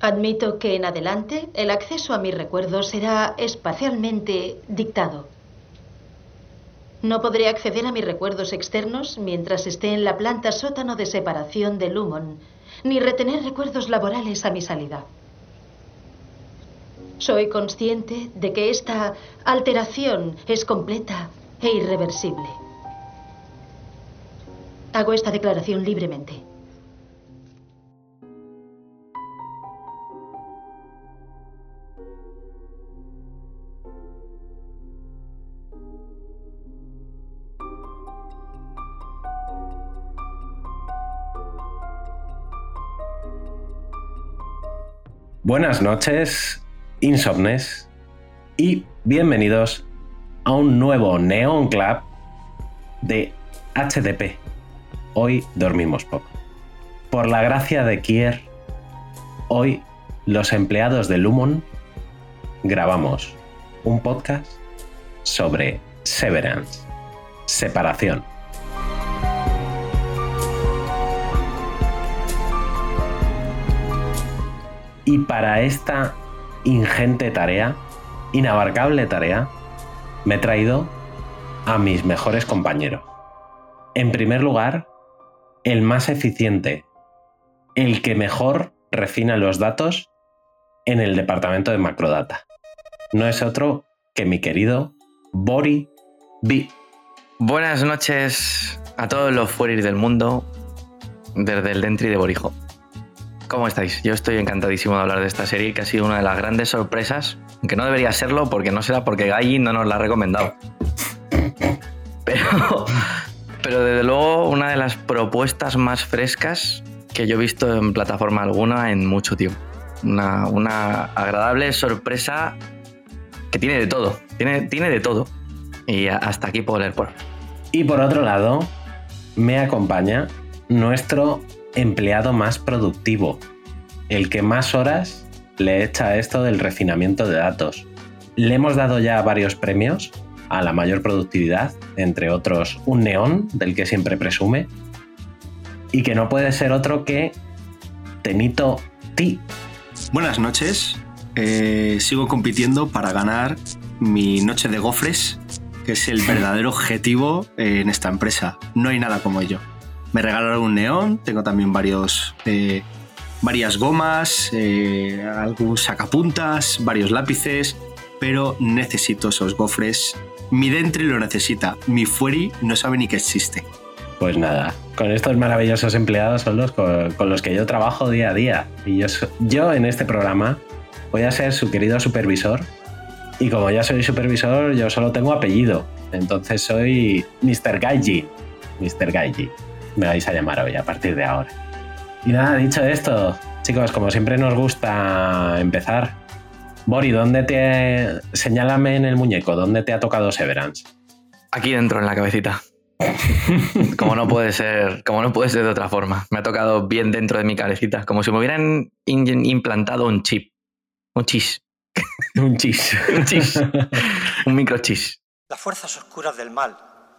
Admito que en adelante el acceso a mis recuerdos será espacialmente dictado. No podré acceder a mis recuerdos externos mientras esté en la planta sótano de separación de Lumon, ni retener recuerdos laborales a mi salida. Soy consciente de que esta alteración es completa e irreversible. Hago esta declaración libremente. Buenas noches, insomnes, y bienvenidos a un nuevo Neon Club de HDP. Hoy dormimos poco. Por la gracia de Kier, hoy los empleados de Lumon grabamos un podcast sobre Severance, separación. Y para esta ingente tarea, inabarcable tarea, me he traído a mis mejores compañeros. En primer lugar, el más eficiente, el que mejor refina los datos en el departamento de Macrodata. No es otro que mi querido Bori B. Buenas noches a todos los fueris del mundo desde el Dentri de Borijo. ¿Cómo estáis? Yo estoy encantadísimo de hablar de esta serie que ha sido una de las grandes sorpresas, aunque no debería serlo porque no será porque Galli no nos la ha recomendado. Pero, pero desde luego una de las propuestas más frescas que yo he visto en plataforma alguna en mucho tiempo. Una, una agradable sorpresa que tiene de todo, tiene, tiene de todo. Y hasta aquí puedo leer por. Y por otro lado, me acompaña nuestro empleado más productivo, el que más horas le echa a esto del refinamiento de datos. Le hemos dado ya varios premios a la mayor productividad, entre otros un neón, del que siempre presume, y que no puede ser otro que Tenito T. Buenas noches. Eh, sigo compitiendo para ganar mi noche de gofres, que es el verdadero objetivo en esta empresa. No hay nada como ello. Me regalaron un neón, tengo también varios, eh, varias gomas, eh, algún sacapuntas, varios lápices, pero necesito esos gofres. Mi Dentri lo necesita, mi Fueri no sabe ni que existe. Pues nada, con estos maravillosos empleados son los con, los que yo trabajo día a día. Y yo, yo en este programa voy a ser su querido supervisor. Y como ya soy supervisor, yo solo tengo apellido. Entonces soy Mr. Gaiji. Mr. Gaiji. Me vais a llamar hoy a partir de ahora. Y nada, dicho esto, chicos, como siempre nos gusta empezar. Bori, ¿dónde te. Señálame en el muñeco, ¿dónde te ha tocado Severance? Aquí dentro en la cabecita. como no puede ser, como no puede ser de otra forma. Me ha tocado bien dentro de mi cabecita, como si me hubieran in- implantado un chip, un chis, Un chis. un chis, un microchis. las fuerzas oscuras del mal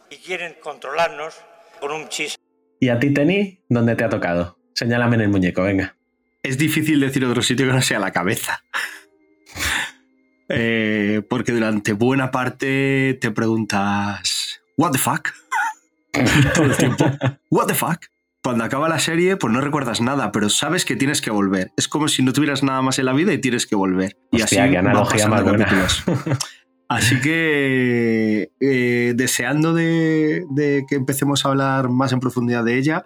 y quieren controlarnos con un chis. ¿Y a ti, Teni, dónde te ha tocado? Señálame en el muñeco, venga. Es difícil decir otro sitio que no sea la cabeza. Eh, porque durante buena parte te preguntas, ¿What the fuck? todo el tiempo. What the fuck? Cuando acaba la serie, pues no recuerdas nada, pero sabes que tienes que volver. Es como si no tuvieras nada más en la vida y tienes que volver. Y así qué analogía más buena. Así que eh, deseando de, de que empecemos a hablar más en profundidad de ella,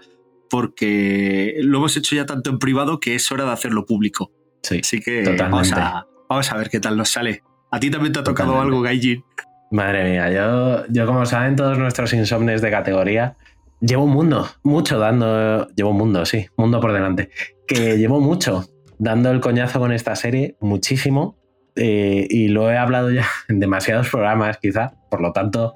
porque lo hemos hecho ya tanto en privado que es hora de hacerlo público. Sí, Así que vamos a, vamos a ver qué tal nos sale. ¿A ti también te ha tocado Totalmente. algo, Gaijin? Madre mía, yo, yo como saben todos nuestros insomnes de categoría, llevo un mundo, mucho dando, llevo un mundo, sí, mundo por delante, que llevo mucho dando el coñazo con esta serie, muchísimo, eh, y lo he hablado ya en demasiados programas quizá, por lo tanto,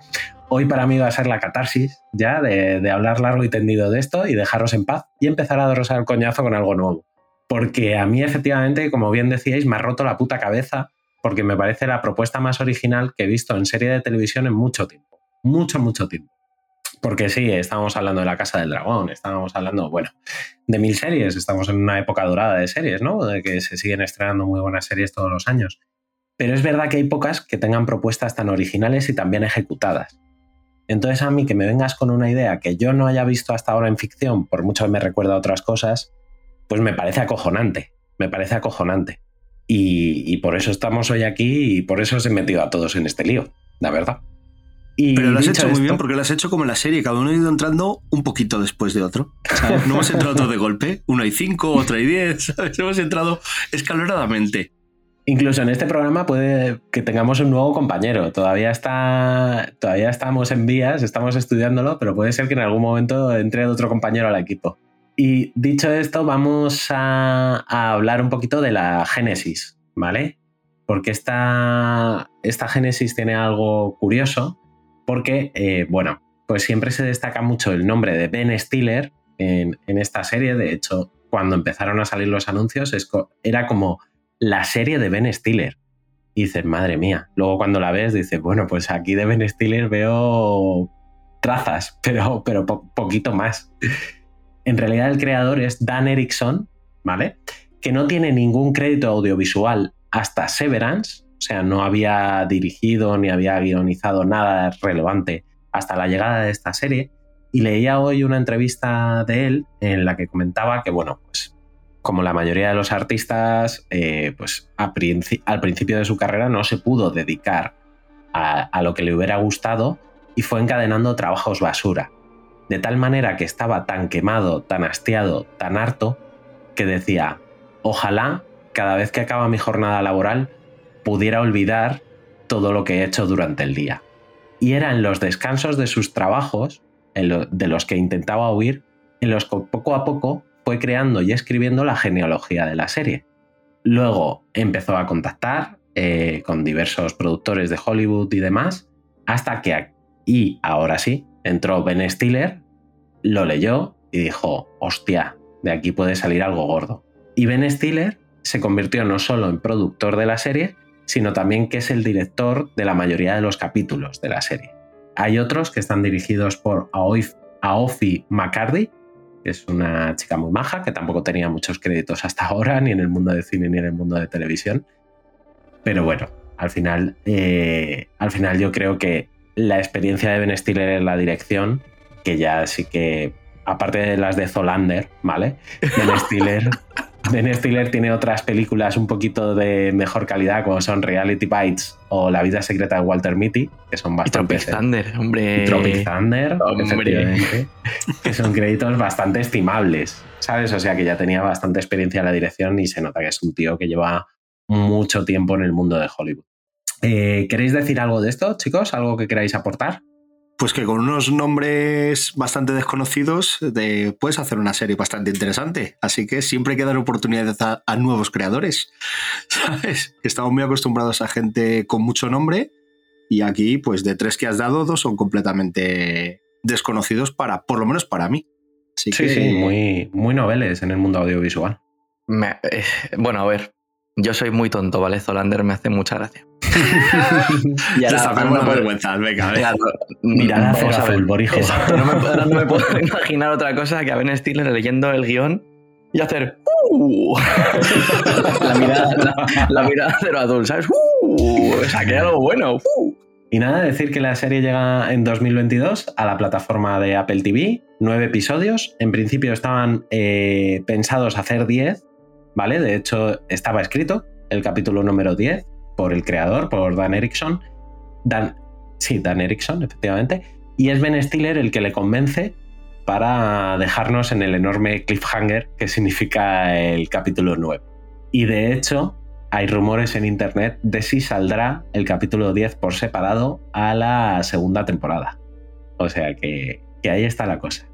hoy para mí va a ser la catarsis ya de, de hablar largo y tendido de esto y dejaros en paz y empezar a daros el coñazo con algo nuevo. Porque a mí efectivamente, como bien decíais, me ha roto la puta cabeza porque me parece la propuesta más original que he visto en serie de televisión en mucho tiempo. Mucho, mucho tiempo. Porque sí, estábamos hablando de la Casa del Dragón, estábamos hablando, bueno, de mil series, estamos en una época dorada de series, ¿no? De que se siguen estrenando muy buenas series todos los años. Pero es verdad que hay pocas que tengan propuestas tan originales y tan bien ejecutadas. Entonces a mí que me vengas con una idea que yo no haya visto hasta ahora en ficción, por mucho que me recuerda a otras cosas, pues me parece acojonante, me parece acojonante. Y, y por eso estamos hoy aquí y por eso os he metido a todos en este lío, la verdad. Y Pero lo has hecho muy bien porque lo has hecho como en la serie, cada uno ha ido entrando un poquito después de otro. ¿sabes? No hemos entrado todos de golpe, uno y cinco, otro y diez, ¿sabes? Hemos entrado escaloradamente. Incluso en este programa puede que tengamos un nuevo compañero. Todavía está, todavía estamos en vías, estamos estudiándolo, pero puede ser que en algún momento entre otro compañero al equipo. Y dicho esto, vamos a, a hablar un poquito de la génesis, ¿vale? Porque esta, esta génesis tiene algo curioso, porque, eh, bueno, pues siempre se destaca mucho el nombre de Ben Stiller en, esta serie. De hecho, cuando empezaron a salir los anuncios, era como la serie de Ben Stiller. Y dices, madre mía. Luego cuando la ves, dices, bueno, pues aquí de Ben Stiller veo trazas, pero, pero po- poquito más. En realidad el creador es Dan Erickson, ¿vale? Que no tiene ningún crédito audiovisual hasta Severance, o sea, no había dirigido ni había guionizado nada relevante hasta la llegada de esta serie. Y leía hoy una entrevista de él en la que comentaba que, bueno, pues como la mayoría de los artistas, eh, pues al principio de su carrera no se pudo dedicar a, a lo que le hubiera gustado y fue encadenando trabajos basura. De tal manera que estaba tan quemado, tan hastiado, tan harto, que decía, ojalá cada vez que acaba mi jornada laboral pudiera olvidar todo lo que he hecho durante el día. Y eran los descansos de sus trabajos, en de los que intentaba huir, en los que poco a poco fue creando y escribiendo la genealogía de la serie. Luego empezó a contactar eh, con diversos productores de Hollywood y demás, hasta que, y ahora sí, entró Ben Stiller, lo leyó y dijo, hostia, de aquí puede salir algo gordo. Y Ben Stiller se convirtió no solo en productor de la serie, sino también que es el director de la mayoría de los capítulos de la serie. Hay otros que están dirigidos por Aoif- Aofi McCarthy, que es una chica muy maja, que tampoco tenía muchos créditos hasta ahora, ni en el mundo de cine ni en el mundo de televisión. Pero bueno, al final, eh, al final yo creo que la experiencia de Ben Stiller en la dirección, que ya sí que, aparte de las de Zolander, ¿vale? Ben Stiller, Ben Stiller tiene otras películas un poquito de mejor calidad, como son Reality Bites o La vida secreta de Walter Mitty, que son bastante... Tropic Thunder, hombre. y Tropic Thunder, Hombre. efectivamente, que son créditos bastante estimables, ¿sabes? O sea que ya tenía bastante experiencia en la dirección y se nota que es un tío que lleva mucho tiempo en el mundo de Hollywood. Eh, ¿Queréis decir algo de esto, chicos? ¿Algo que queráis aportar? Pues que con unos nombres bastante desconocidos de- puedes hacer una serie bastante interesante. Así que siempre hay que dar oportunidades a, a nuevos creadores. ¿Sabes? Estamos muy acostumbrados a gente con mucho nombre y aquí, pues de tres que has dado, dos son completamente desconocidos para, por lo menos para mí. Así Sí, que sí, muy, muy noveles en el mundo audiovisual. Me- eh, bueno, a ver. Yo soy muy tonto, ¿vale? Zolander me hace mucha gracia. y ahora, está ahora dando no vergüenza, venga, venga. A ver. Exacto, no me, puedo- ahora no me puedo imaginar otra cosa que a Ben Stiller leyendo el guion y hacer "Uh". la, mirada, la, la mirada cero azul, ¿sabes? "Uh". que algo bueno. "Uh". Y nada, decir que la serie llega en 2022 a la plataforma de Apple TV, nueve episodios. En principio estaban eh, pensados hacer 10, ¿vale? De hecho, estaba escrito el capítulo número 10 por el creador, por Dan Erickson. Dan, sí, Dan Erickson, efectivamente. Y es Ben Stiller el que le convence para dejarnos en el enorme cliffhanger que significa el capítulo 9. Y de hecho, hay rumores en internet de si saldrá el capítulo 10 por separado a la segunda temporada. O sea que, ahí está la cosa.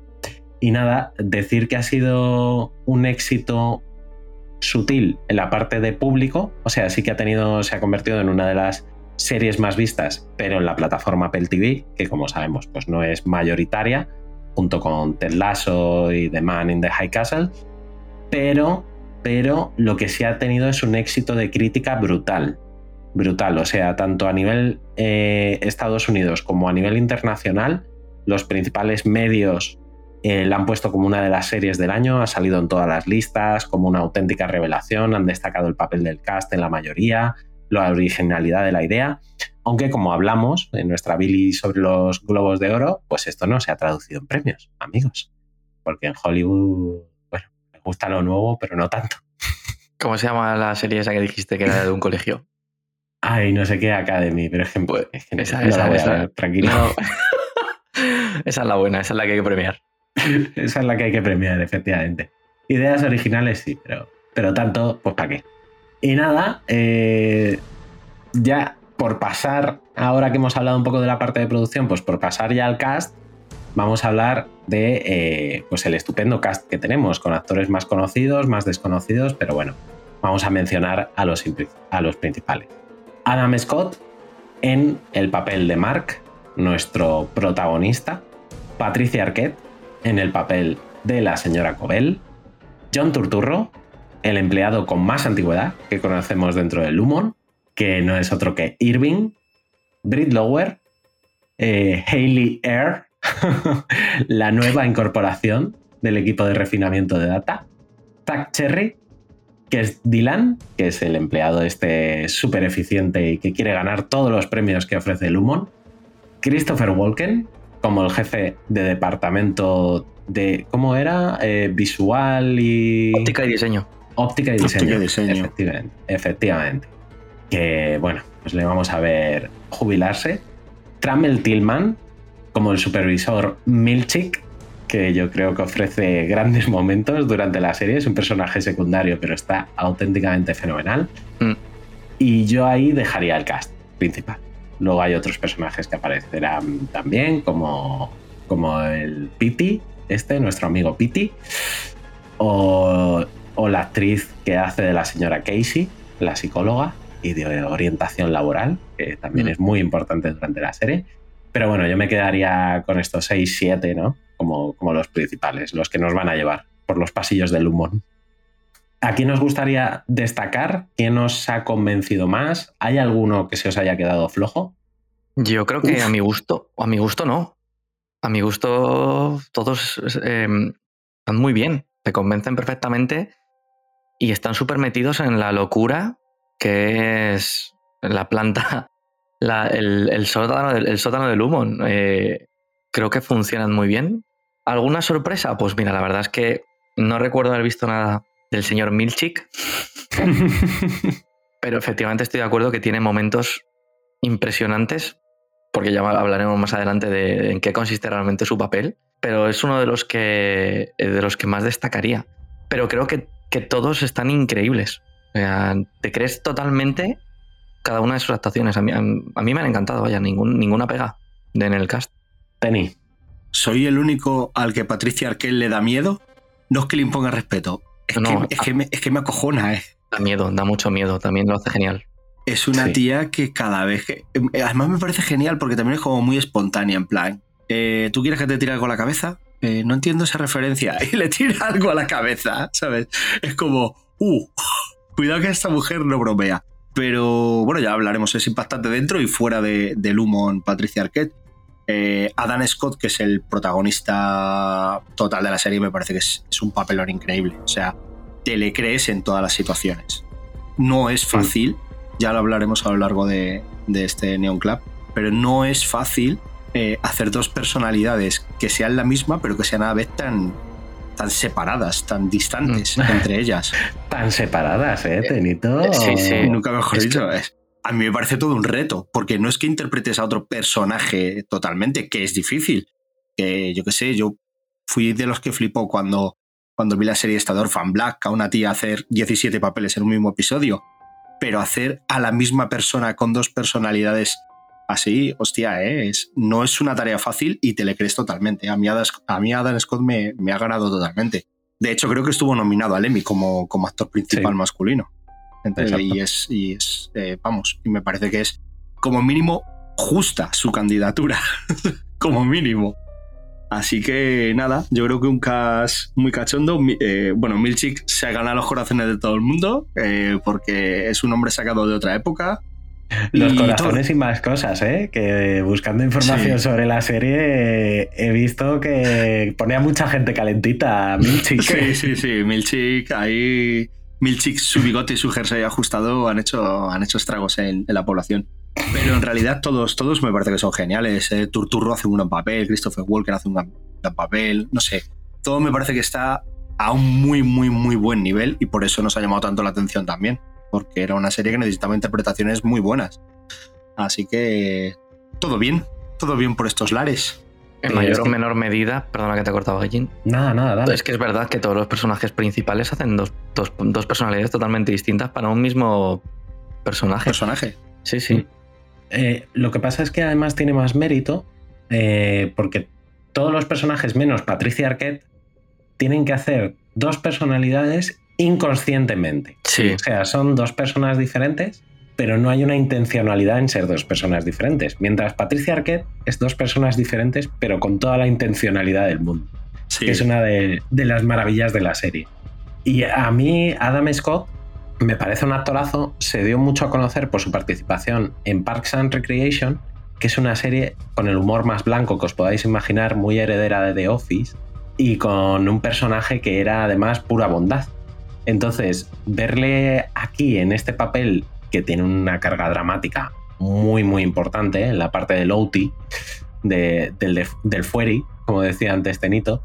Y nada, decir que ha sido un éxito sutil en la parte de público, o sea, sí que ha tenido, se ha convertido en una de las series más vistas, pero en la plataforma Apple TV, que como sabemos, pues no es mayoritaria, junto con Ted Lasso y The Man in the High Castle, pero pero lo que sí ha tenido es un éxito de crítica brutal. Brutal, o sea, tanto a nivel eh, Estados Unidos como a nivel internacional, los principales medios eh, la han puesto como una de las series del año, ha salido en todas las listas, como una auténtica revelación, han destacado el papel del cast en la mayoría, la originalidad de la idea, aunque como hablamos en nuestra Billy sobre los globos de oro, pues esto no se ha traducido en premios, amigos, porque en Hollywood gusta lo nuevo, pero no tanto. ¿Cómo se llama la serie esa que dijiste que era de un colegio? Ay, no sé qué Academy, pero es que esa, esa, esa, tranquilo. esa es la buena, esa es la que hay que premiar. esa es la que hay que premiar, efectivamente. Ideas originales sí, pero, pero tanto, pues para qué. Y nada, eh, ya por pasar, ahora que hemos hablado un poco de la parte de producción, pues por pasar ya al cast, vamos a hablar de eh, pues el estupendo cast que tenemos, con actores más conocidos, más desconocidos, pero bueno, vamos a mencionar a los, a los principales. Adam Scott en el papel de Mark, nuestro protagonista, Patricia Arquette en el papel de la señora Cobell, John Turturro, el empleado con más antigüedad que conocemos dentro del Lumon, que no es otro que Irving, Britt Lower, eh, Hayley Air, la nueva incorporación del equipo de refinamiento de data, Tack Cherry, que es Dylan, que es el empleado este súper eficiente y que quiere ganar todos los premios que ofrece Lumon, Christopher Walken, como el jefe de departamento de, ¿cómo era? Eh, visual y... Óptica y diseño. Óptica y diseño. Efectivamente, efectivamente. Que, bueno, pues le vamos a ver jubilarse. Trammell Tillman, como el supervisor Milchik, que yo creo que ofrece grandes momentos durante la serie. Es un personaje secundario, pero está auténticamente fenomenal. Mm. Y yo ahí dejaría el cast principal. Luego hay otros personajes que aparecerán también, como, como el Pity, este, nuestro amigo Pity, o, o la actriz que hace de la señora Casey, la psicóloga, y de orientación laboral, que también mm. es muy importante durante la serie. Pero bueno, yo me quedaría con estos 6, 7, ¿no? Como, como los principales, los que nos van a llevar por los pasillos del humor. ¿A quién nos gustaría destacar? ¿Quién nos ha convencido más? ¿Hay alguno que se os haya quedado flojo? Yo creo que a mi gusto, o a mi gusto no. A mi gusto todos em, están muy bien, te convencen perfectamente y están súper metidos en la locura que es la planta el, sótano del, el sótano del humo. Eh, creo que funcionan muy bien. ¿Alguna sorpresa? Pues mira, la verdad es que no recuerdo haber visto nada del señor Milchik. pero efectivamente estoy de acuerdo que tiene momentos impresionantes, porque ya hablaremos más adelante de en qué consiste realmente su papel, pero es uno de los que, de los que más destacaría. Pero creo que, que todos están increíbles. O sea, te crees totalmente cada una de sus actuaciones. A mí, a, mí me han encantado, vaya, ningún, ninguna pega de en el cast. Penny. ¿Soy el único al que Patricia Arquel le da miedo? No es que le imponga respeto, es, que, me, es que me acojona, eh. Da miedo, da mucho miedo, también lo hace genial. Es una tía que cada vez que... Eh, además me parece genial porque también es como muy espontánea, en plan, eh, ¿tú quieres que te tire algo a la cabeza? no entiendo esa referencia. Y le tira algo a la cabeza, ¿sabes? Es como, uh, cuidado que esta mujer no bromea. Pero bueno, ya hablaremos, es impactante dentro y fuera de, del humo en Patricia Arquette. Eh, Adam Scott, que es el protagonista total de la serie, me parece que es, un papelón increíble. O sea, te le crees en todas las situaciones. No es fácil, ya lo hablaremos a lo largo de, este Neon Club, pero no es fácil eh, hacer dos personalidades que sean la misma, pero que sean a la vez tan, tan separadas, tan distantes mm. entre ellas. tan separadas, ¿eh, Tenito? Sí, sí. Nunca mejor dicho. A mí me parece todo un reto, porque no es que interpretes a otro personaje totalmente, que es difícil. Que yo qué sé, yo fui de los que flipó cuando, cuando vi la serie esta de Fan Black, a una tía hacer 17 papeles en un mismo episodio. Pero hacer a la misma persona con dos personalidades así, hostia, ¿eh? es, no es una tarea fácil y te le crees totalmente. A mí, Adam, Scott me, me, ha ganado totalmente. De hecho, creo que estuvo nominado al Emmy como, como actor principal masculino. Y es, y es eh, vamos, y me parece que es como mínimo justa su candidatura. como mínimo. Así que nada, yo creo que un cast muy cachondo. Eh, bueno, Milchik se ha ganado los corazones de todo el mundo eh, porque es un hombre sacado de otra época. Los corazones y más cosas, ¿eh? Que buscando información sobre la serie he visto que ponía mucha gente calentita Milchik. Sí, sí, sí. Milchik, ahí. Milchik, su bigote y su jersey ajustado han hecho, han hecho estragos en, la población. Pero en realidad todos, todos me parece que son geniales. ¿eh? Turturro hace un gran papel, Christopher Walker hace un gran, papel, no sé. Todo me parece que está a un muy, muy, muy buen nivel y por eso nos ha llamado tanto la atención también porque era una serie que necesitaba interpretaciones muy buenas. Así que todo bien, todo bien por estos lares. En mayor o menor medida, perdona que te he cortado, Gallín. Nada, nada, dale. Es que es verdad que todos los personajes principales hacen dos, personalidades totalmente distintas para un mismo personaje. Personaje. Sí, sí. Eh, lo que pasa es que además tiene más mérito eh, porque todos los personajes, menos Patricia Arquette, tienen que hacer dos personalidades inconscientemente. Sí. O sea, son dos personas diferentes, pero no hay una intencionalidad en ser dos personas diferentes. Mientras Patricia Arquette es dos personas diferentes, pero con toda la intencionalidad del mundo. Sí. es una de, las maravillas de la serie. Y a mí, Adam Scott me parece un actorazo. Se dio mucho a conocer por su participación en Parks and Recreation, que es una serie con el humor más blanco que os podáis imaginar, muy heredera de The Office, y con un personaje que era además pura bondad. Entonces, verle aquí en este papel que tiene una carga dramática muy, muy importante en la parte del OT, del, del Fueri, como decía antes Tenito,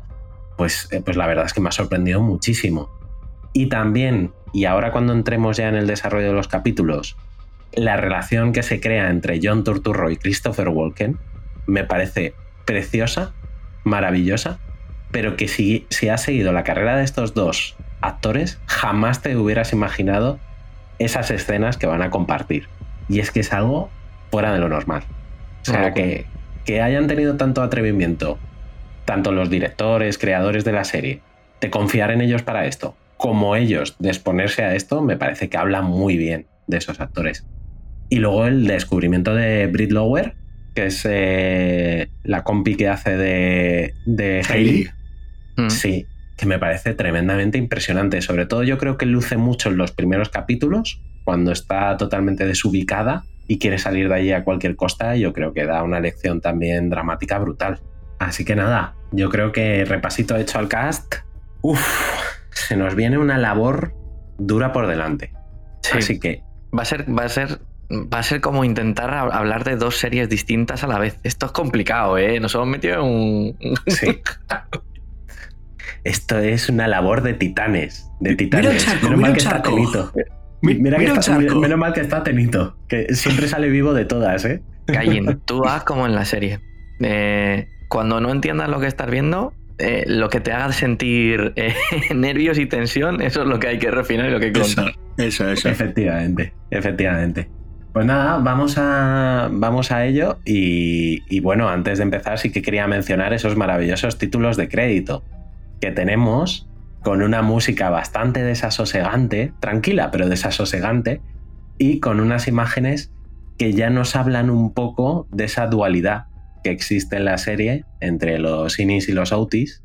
pues, eh, pues la verdad es que me ha sorprendido muchísimo. Y también, y ahora cuando entremos ya en el desarrollo de los capítulos, la relación que se crea entre John Turturro y Christopher Walken me parece preciosa, maravillosa, pero que si, si has seguido la carrera de estos dos actores, jamás te hubieras imaginado esas escenas que van a compartir. Y es que es algo fuera de lo normal. O sea, que, que hayan tenido tanto atrevimiento, tanto los directores, creadores de la serie, de confiar en ellos para esto, como ellos de exponerse a esto, me parece que habla muy bien de esos actores. Y luego el descubrimiento de Brit Lower, que es eh, la compi que hace de, de Hailey. Mm. Sí, que me parece tremendamente impresionante. Sobre todo yo creo que luce mucho en los primeros capítulos, cuando está totalmente desubicada y quiere salir de allí a cualquier costa, yo creo que da una lección también dramática brutal. Así que nada, yo creo que repasito hecho al cast, uff, se nos viene una labor dura por delante. Así que... Va a ser, va a ser va a ser como intentar hablar de dos series distintas a la vez. Esto es complicado, ¿eh? Nos hemos metido en un... Sí. Esto es una labor de titanes. De titanes. menos mal que está Tenito. Mira, que está, menos mal que está Tenito, que siempre sale vivo de todas, ¿eh? Cayin, tú haz como en la serie. Eh, cuando no entiendas lo que estás viendo, eh, lo que te haga sentir eh, nervios y tensión, eso es lo que hay que refinar y lo que hay que contar. Eso, eso. Efectivamente, efectivamente. Pues nada, vamos a, vamos a ello y, y, bueno, antes de empezar sí que quería mencionar esos maravillosos títulos de crédito que tenemos con una música bastante desasosegante, tranquila pero desasosegante, y con unas imágenes que ya nos hablan un poco de esa dualidad que existe en la serie entre los inis y los autis,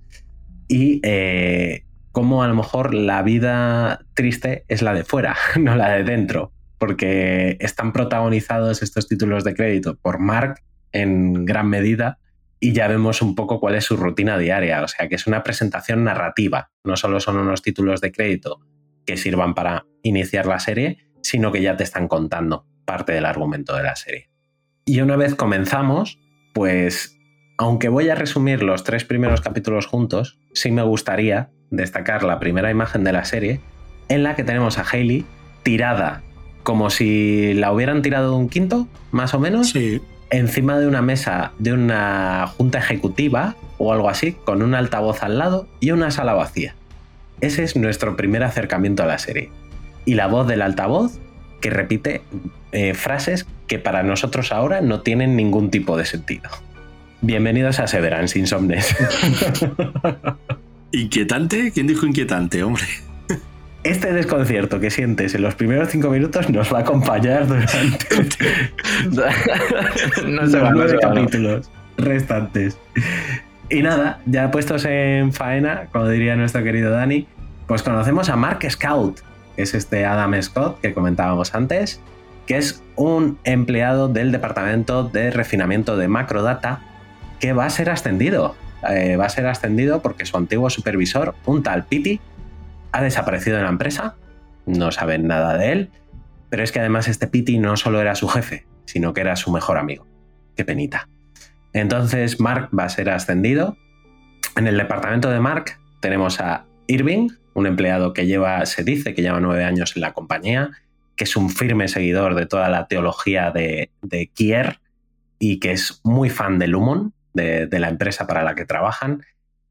y eh, cómo a lo mejor la vida triste es la de fuera, no la de dentro, porque están protagonizados estos títulos de crédito por Mark en gran medida y ya vemos un poco cuál es su rutina diaria. O sea, que es una presentación narrativa. No solo son unos títulos de crédito que sirvan para iniciar la serie, sino que ya te están contando parte del argumento de la serie. Y una vez comenzamos, pues aunque voy a resumir los tres primeros capítulos juntos, sí me gustaría destacar la primera imagen de la serie en la que tenemos a Hailey tirada como si la hubieran tirado de un quinto, más o menos, encima de una mesa de una junta ejecutiva o algo así, con un altavoz al lado y una sala vacía. Ese es nuestro primer acercamiento a la serie. Y la voz del altavoz que repite eh, frases que para nosotros ahora no tienen ningún tipo de sentido. Bienvenidos a Severance Insomnes. ¿Inquietante? ¿Quién dijo inquietante, hombre? Este desconcierto que sientes en los primeros cinco minutos nos va a acompañar durante no se los nueve capítulos restantes. Y nada, ya puestos en faena, como diría nuestro querido Dani, pues conocemos a Mark Scout, que es este Adam Scott que comentábamos antes, que es un empleado del departamento de refinamiento de macrodata que va a ser ascendido. Eh, va a ser ascendido porque su antiguo supervisor, un tal Pity, ha desaparecido de la empresa, no saben nada de él, pero es que además este Pity no solo era su jefe, sino que era su mejor amigo. Qué penita. Entonces Mark va a ser ascendido. En el departamento de Mark tenemos a Irving, un empleado que lleva, se dice que lleva nueve años en la compañía, que es un firme seguidor de toda la teología de, Kier y que es muy fan de Lumon, de la empresa para la que trabajan.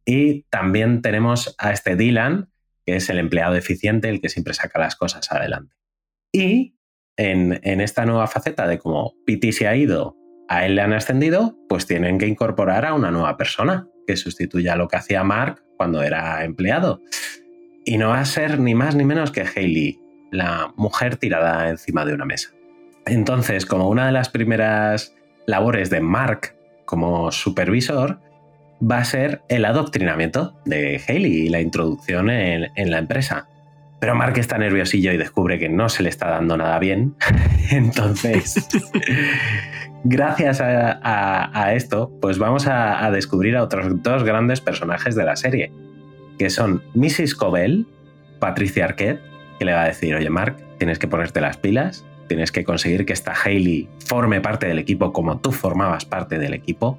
Y también tenemos a este Dylan, que es el empleado eficiente, el que siempre saca las cosas adelante. Y en, esta nueva faceta de cómo Pity se ha ido, a él le han ascendido, pues tienen que incorporar a una nueva persona que sustituya lo que hacía Mark cuando era empleado. Y no va a ser ni más ni menos que Hayley, la mujer tirada encima de una mesa. Entonces, como una de las primeras labores de Mark como supervisor, va a ser el adoctrinamiento de Haley y la introducción en, la empresa. Pero Mark está nerviosillo y descubre que no se le está dando nada bien. Entonces, gracias a, esto, pues vamos a, descubrir a otros dos grandes personajes de la serie, que son Mrs. Cobell, Patricia Arquette, que le va a decir, oye Mark, tienes que ponerte las pilas, tienes que conseguir que esta Haley forme parte del equipo como tú formabas parte del equipo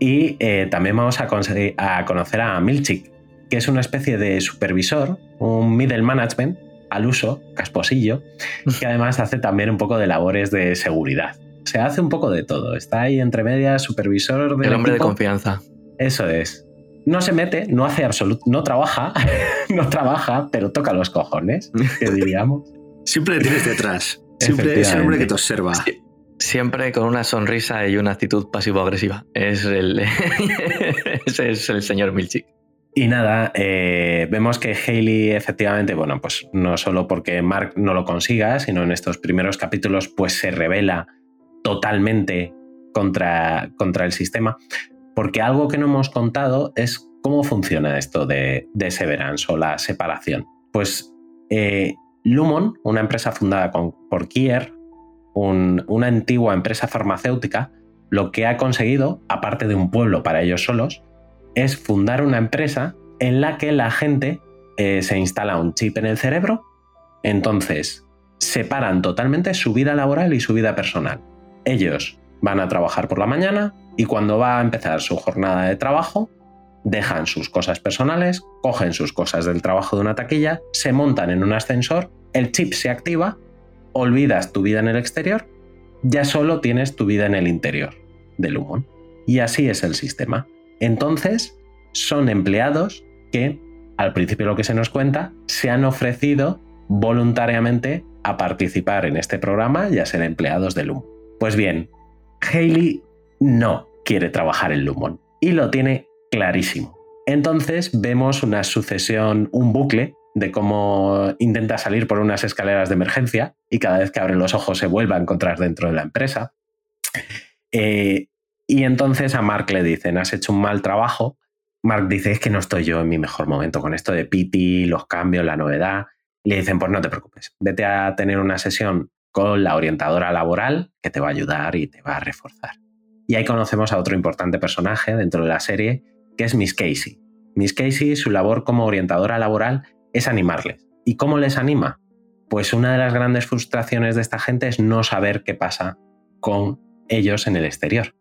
y eh, también vamos a, a conocer a Milchik, que es una especie de supervisor, un middle management al uso, casposillo, que además hace también un poco de labores de seguridad. Se hace un poco de todo. Está ahí entre medias, supervisor del El hombre de confianza. Eso es. No se mete, no hace absoluto, no trabaja, no trabaja, pero toca los cojones, que diríamos. Siempre le tienes detrás. Siempre es el hombre que te observa. Siempre con una sonrisa y una actitud pasivo-agresiva. Es el, ese es el señor Milchik. Y nada, eh, vemos que Haley efectivamente, bueno, pues no solo porque Mark no lo consiga, sino en estos primeros capítulos pues se revela totalmente contra, contra el sistema. Porque algo que no hemos contado es cómo funciona esto de, Severance o la separación. Pues eh, Lumon, una empresa fundada por Kier, una antigua empresa farmacéutica, lo que ha conseguido, aparte de un pueblo para ellos solos, es fundar una empresa en la que la gente eh, se instala un chip en el cerebro, entonces separan totalmente su vida laboral y su vida personal. Ellos van a trabajar por la mañana y cuando va a empezar su jornada de trabajo, dejan sus cosas personales, cogen sus cosas del trabajo de una taquilla, se montan en un ascensor, el chip se activa olvidas tu vida en el exterior, ya solo tienes tu vida en el interior del humón. Y así es el sistema. Entonces, son empleados que, al principio lo que se nos cuenta, se han ofrecido voluntariamente a participar en este programa y a ser empleados del Lumon. Pues bien, Hayley no quiere trabajar en Lumon y lo tiene clarísimo. Entonces vemos una sucesión, un bucle de cómo intenta salir por unas escaleras de emergencia y cada vez que abre los ojos se vuelve a encontrar dentro de la empresa. Eh, y entonces a Mark le dicen, has hecho un mal trabajo. Mark dice, es que no estoy yo en mi mejor momento con esto de Pity, los cambios, la novedad. le dicen, pues no te preocupes, vete a tener una sesión con la orientadora laboral que te va a ayudar y te va a reforzar. Y ahí conocemos a otro importante personaje dentro de la serie, que es Miss Casey. Miss Casey, su labor como orientadora laboral es animarles. ¿Y cómo les anima? Pues una de las grandes frustraciones de esta gente es no saber qué pasa con ellos en el exterior.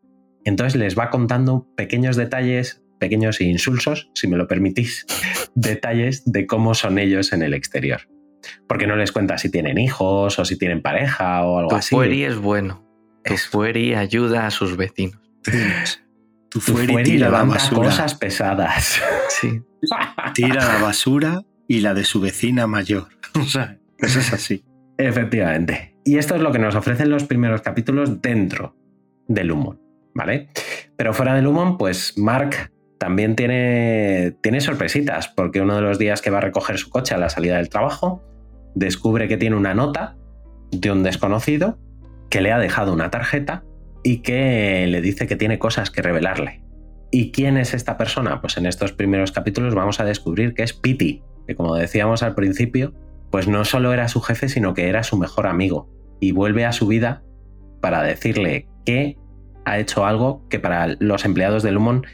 Entonces les va contando pequeños detalles, pequeños insulsos, si me lo permitís, detalles de cómo son ellos en el exterior. Porque no les cuenta si tienen hijos o si tienen pareja o algo Tu así. fueri es bueno. Tu fueri ayuda a sus vecinos. Tu Tu fueri tira la levanta basura. cosas pesadas. Sí. Tira la basura y la de su vecina mayor. O sea, eso es así. Efectivamente. Y esto es lo que nos ofrecen los primeros capítulos dentro del Lumon, ¿vale? Pero fuera del Lumon, pues Mark también tiene, tiene sorpresitas, porque uno de los días que va a recoger su coche a la salida del trabajo, descubre que tiene una nota de un desconocido que le ha dejado una tarjeta y que le dice que tiene cosas que revelarle. ¿Y quién es esta persona? Pues en estos primeros capítulos vamos a descubrir que es Pity, que como decíamos al principio, pues no solo era su jefe, sino que era su mejor amigo. Y vuelve a su vida para decirle que ha hecho algo que para los empleados de Lumon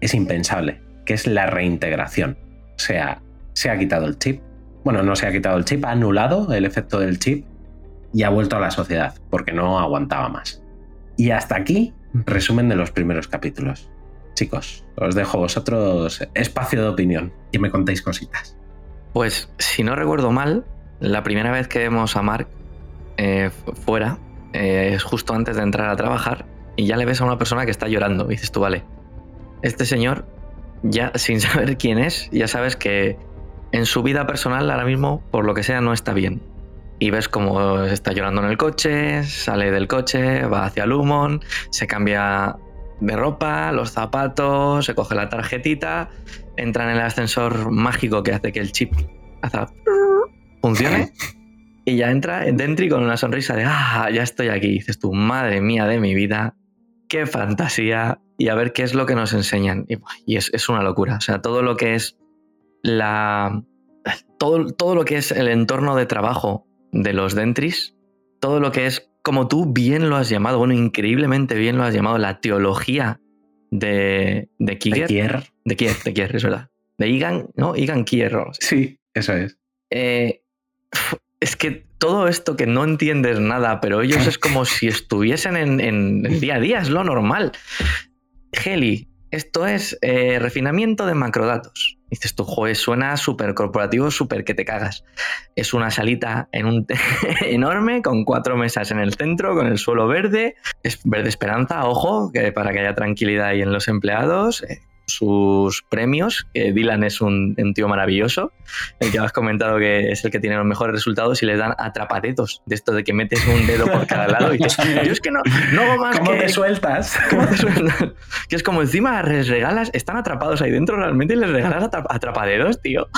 es impensable, que es la reintegración. O sea, se ha quitado el chip. Bueno, no se ha quitado el chip, ha anulado el efecto del chip y ha vuelto a la sociedad, porque no aguantaba más. Y hasta aquí, resumen de los primeros capítulos. Chicos, os dejo vosotros espacio de opinión y me contéis cositas. Pues si no recuerdo mal, la primera vez que vemos a Mark eh, fu- fuera eh, es justo antes de entrar a trabajar y ya le ves a una persona que está llorando. Y dices tú, vale, este señor, ya sin saber quién es, ya sabes que en su vida personal ahora mismo, por lo que sea, no está bien. Y ves cómo está llorando en el coche, sale del coche, va hacia Lumon, se cambia de ropa, los zapatos, se coge la tarjetita, entra en el ascensor mágico que hace que el chip haga funcione y ya entra dentro y con una sonrisa de ah, ya estoy aquí. Dices tú, madre mía de mi vida, qué fantasía y a ver qué es lo que nos enseñan. Y es, es una locura. O sea, todo lo que es la. Todo, todo lo que es el entorno de trabajo de los Dentris, todo lo que es, como tú bien lo has llamado, bueno, increíblemente bien lo has llamado, la teología de, de Kier. De Kier. De Kier, de Kier, es verdad. De Igan, ¿no? Igan Kier. o sea, Sí, eso es. eh, es que todo esto que no entiendes nada, pero ellos es como si estuviesen en, en el día a día, es lo normal. Heli, esto es eh, refinamiento de macrodatos. Dices tú, joder, suena súper corporativo, súper que te cagas. Es una salita en un enorme, con cuatro mesas en el centro, con el suelo verde. Es verde esperanza, ojo, que para que haya tranquilidad ahí en los empleados. eh, sus premios, que Dylan es un, un tío maravilloso, el que has comentado que es el que tiene los mejores resultados y les dan atrapadetos, de esto de que metes un dedo por cada lado y dices, yo es que no, no hago más ¿Cómo que... te sueltas? ¿Cómo te sueltas? Que es como encima les regalas, están atrapados ahí dentro realmente y les regalas atra- atrapaderos, tío.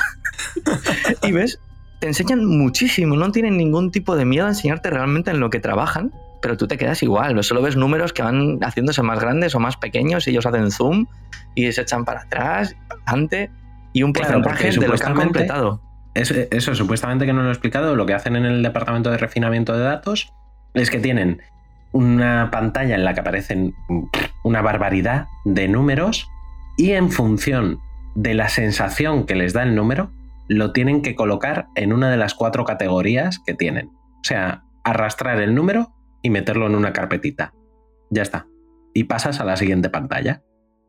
y ves, te enseñan muchísimo, no tienen ningún tipo de miedo a enseñarte realmente en lo que trabajan, pero tú te quedas igual, solo ves números que van haciéndose más grandes o más pequeños y ellos hacen zoom y se echan para atrás, para adelante y un Claro, porcentaje porque de lo que han completado. Eso, eso, supuestamente que no lo he explicado, lo que hacen en el departamento de refinamiento de datos es que tienen una pantalla en la que aparecen una barbaridad de números y en función de la sensación que les da el número, lo tienen que colocar en una de las cuatro categorías que tienen. O sea, arrastrar el número y meterlo en una carpetita. Ya está. Y pasas a la siguiente pantalla.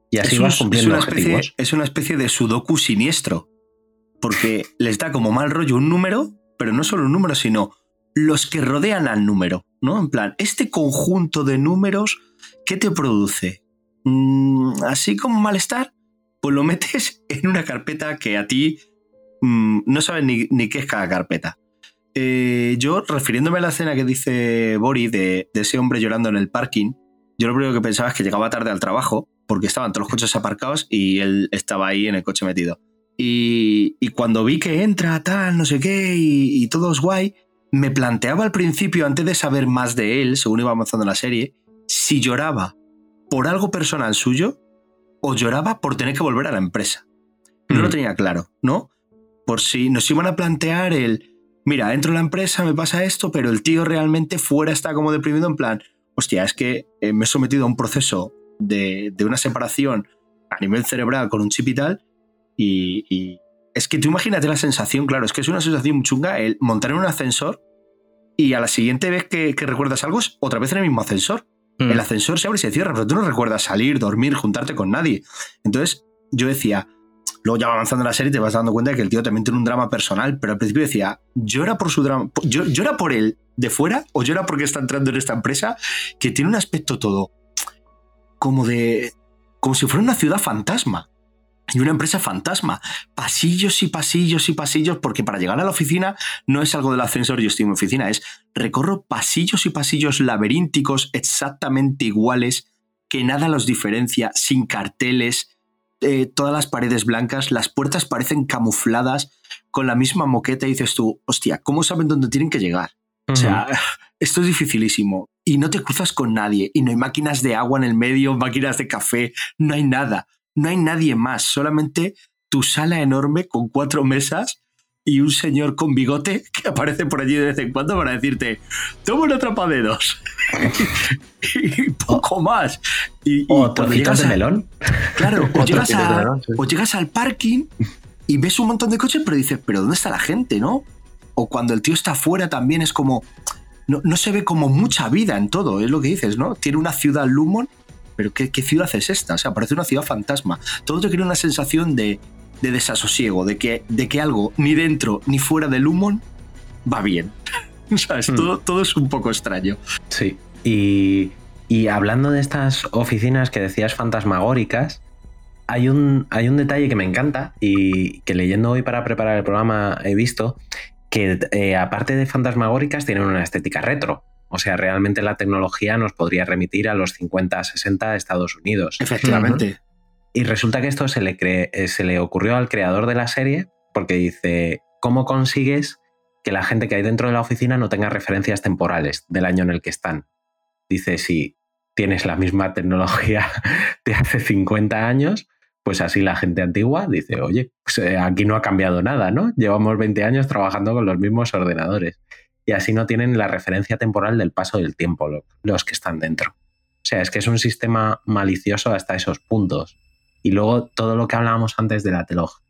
Y así es, vas es cumpliendo una especie, objetivos. es una especie de sudoku siniestro. Porque les da como mal rollo un número, pero no solo un número, sino los que rodean al número, ¿no? En plan, este conjunto de números, ¿qué te produce? Mm, así como malestar, pues lo metes en una carpeta que a ti mm, no sabes ni, ni qué es cada carpeta. Eh, yo, refiriéndome a la escena que dice Bori de, de ese hombre llorando en el parking, yo lo primero que pensaba es que llegaba tarde al trabajo porque estaban todos los coches aparcados y él estaba ahí en el coche metido. Y, y cuando vi que entra, tal, no sé qué, y, y todo es guay, me planteaba al principio, antes de saber más de él, según iba avanzando la serie, si lloraba por algo personal suyo o lloraba por tener que volver a la empresa. No lo Mm. tenía claro, ¿no? Por si nos iban a plantear el, mira, entro en la empresa, me pasa esto, pero el tío realmente fuera está como deprimido en plan, hostia, es que eh, me he sometido a un proceso de, de una separación a nivel cerebral con un chip y tal, y, y es que tú imagínate la sensación, claro, es que es una sensación muy chunga el montar en un ascensor y a la siguiente vez que, que recuerdas algo es otra vez en el mismo ascensor. El ascensor se abre y se cierra, pero tú no recuerdas salir, dormir, juntarte con nadie. Entonces yo decía, luego ya va avanzando la serie y te vas dando cuenta de que el tío también tiene un drama personal, pero al principio decía, era por su drama, era por él de fuera o era porque está entrando en esta empresa que tiene un aspecto todo como de, como si fuera una ciudad fantasma y una empresa fantasma. Pasillos y pasillos y pasillos, porque para llegar a la oficina no es algo del ascensor, yo estoy en mi oficina, es recorro pasillos y pasillos laberínticos exactamente iguales, que nada los diferencia, sin carteles, eh, todas las paredes blancas, las puertas parecen camufladas, con la misma moqueta, y dices tú, hostia, ¿cómo saben dónde tienen que llegar? O sea, esto es dificilísimo. Y no te cruzas con nadie, y no hay máquinas de agua en el medio, máquinas de café, no hay nada no hay nadie más, solamente tu sala enorme con cuatro mesas y un señor con bigote que aparece por allí de vez en cuando para decirte, toma una trapa de dos. y poco más. Y, o llegas de melón. Claro, o llegas, o llegas al parking y ves un montón de coches, pero dices, pero ¿dónde está la gente, no? O cuando el tío está afuera también es como... No, no, se ve como mucha vida en todo, es lo que dices, ¿no? Tiene una ciudad Lumon pero ¿qué, ciudad es esta? O sea, parece una ciudad fantasma. Todo te crea una sensación de, desasosiego, de que, de que algo ni dentro ni fuera del Lumon va bien. ¿Sabes? Hmm. Todo, todo es un poco extraño. Sí. Y, y hablando de estas oficinas que decías fantasmagóricas, hay un, hay un detalle que me encanta y que leyendo hoy para preparar el programa he visto que eh, aparte de fantasmagóricas tienen una estética retro. O sea, realmente la tecnología nos podría remitir a los 50, 60 Estados Unidos. Efectivamente. Y resulta que esto se le, eh, se le ocurrió al creador de la serie porque dice, ¿cómo consigues que la gente que hay dentro de la oficina no tenga referencias temporales del año en el que están? Dice, si tienes la misma tecnología de hace 50 años, pues así la gente antigua dice, oye, pues, eh, aquí no ha cambiado nada, ¿no? Llevamos 20 años trabajando con los mismos ordenadores y así no tienen la referencia temporal del paso del tiempo los que están dentro. O sea, es que es un sistema malicioso hasta esos puntos. Y luego todo lo que hablábamos antes de la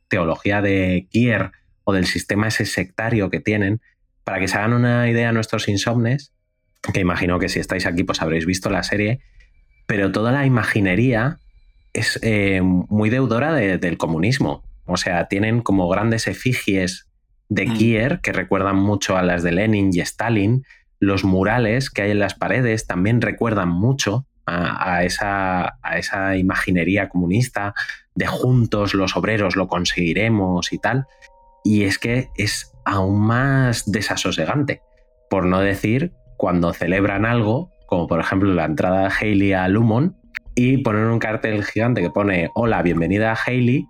teología de Kier o del sistema ese sectario que tienen, para que se hagan una idea nuestros insomnes, que imagino que si estáis aquí pues habréis visto la serie, pero toda la imaginería es eh, muy deudora del comunismo. O sea, tienen como grandes efigies de mm. Kier, que recuerdan mucho a las de Lenin y Stalin. Los murales que hay en las paredes también recuerdan mucho a, esa, a esa imaginería comunista de juntos los obreros lo conseguiremos y tal. Y es que es aún más desasosegante, por no decir cuando celebran algo, como por ejemplo la entrada de Haley a Lumon, y ponen un cartel gigante que pone Hola, bienvenida a Haley,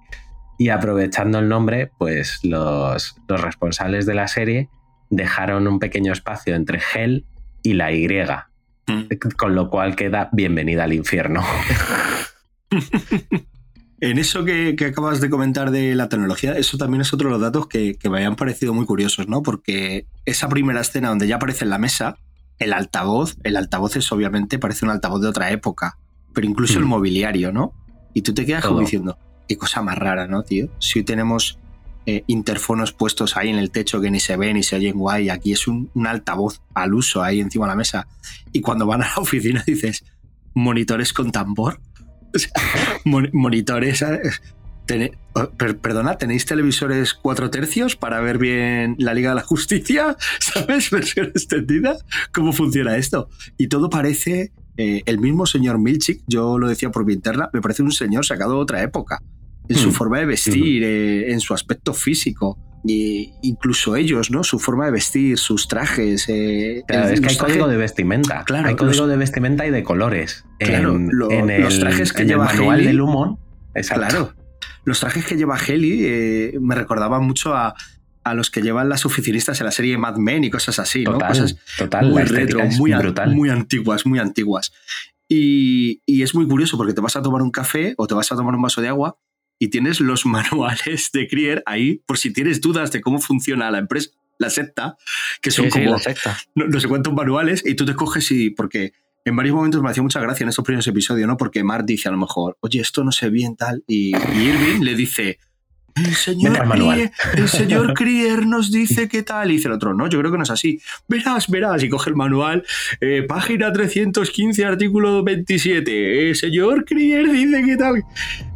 y aprovechando el nombre, pues los, responsables de la serie dejaron un pequeño espacio entre Hell y la Y, mm. con lo cual queda bienvenida al infierno. En eso que, acabas de comentar de la tecnología, eso también es otro de los datos que, me habían parecido muy curiosos, ¿no? Porque esa primera escena donde ya aparece en la mesa, el altavoz, el altavoz es obviamente, parece un altavoz de otra época, pero incluso el mm. mobiliario, ¿no? Y tú te quedas como diciendo, qué cosa más rara, ¿no, tío? Si hoy tenemos eh, interfonos puestos ahí en el techo que ni se ven ni se oyen guay, aquí es un, altavoz al uso ahí encima de la mesa. Y cuando van a la oficina dices, monitores con tambor. monitores. Oh, perdona, ¿tenéis televisores cuatro tercios para ver bien la Liga de la Justicia? ¿Sabes? Versión extendida. ¿Cómo funciona esto? Y todo parece eh, el mismo señor Milchik, yo lo decía por mi interna, me parece un señor sacado de otra época en su forma de vestir, eh, en su aspecto físico. Y incluso ellos, ¿no? Su forma de vestir, sus trajes. Eh, es que hay código de vestimenta. Claro, hay código de vestimenta y de colores. Claro, en, los trajes que lleva el manual. Claro. Los trajes que lleva Heli eh, me recordaban mucho a, a los que llevan las oficinistas en la serie Mad Men y cosas así, ¿no? Cosas total, muy retro, muy, muy antiguas, muy antiguas. Y, y, es muy curioso porque te vas a tomar un café o te vas a tomar un vaso de agua y tienes los manuales de Crier ahí por si tienes dudas de cómo funciona la empresa, la secta, que son como No, sé cuántos manuales y tú te coges y porque en varios momentos me hacía mucha gracia en estos primeros episodios, ¿no? Porque Mark dice a lo mejor, oye, esto no sé bien tal y, Irving le dice, El señor. Crier, el señor Crier nos dice qué tal. Y dice el otro, no, yo creo que no es así. Verás, verás. Y coge el manual, eh, página 315, artículo 27. El señor Crier dice qué tal.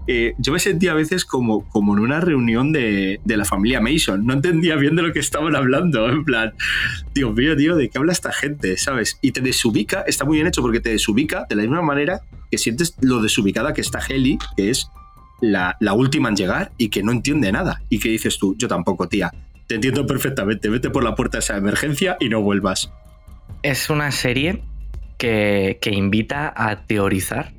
Eh, yo me sentía a veces como, como en una reunión de, de la familia Mason. No entendía bien de lo que estaban hablando. En plan, Dios mío, tío, ¿de qué habla esta gente? ¿Sabes? Y te desubica, está muy bien hecho porque te desubica de la misma manera que sientes lo desubicada que está Heli, que es la, la última en llegar y que no entiende nada. Y que dices tú, yo tampoco, tía. Te entiendo perfectamente. Vete por la puerta de esa emergencia y no vuelvas. Es una serie que, que invita a teorizar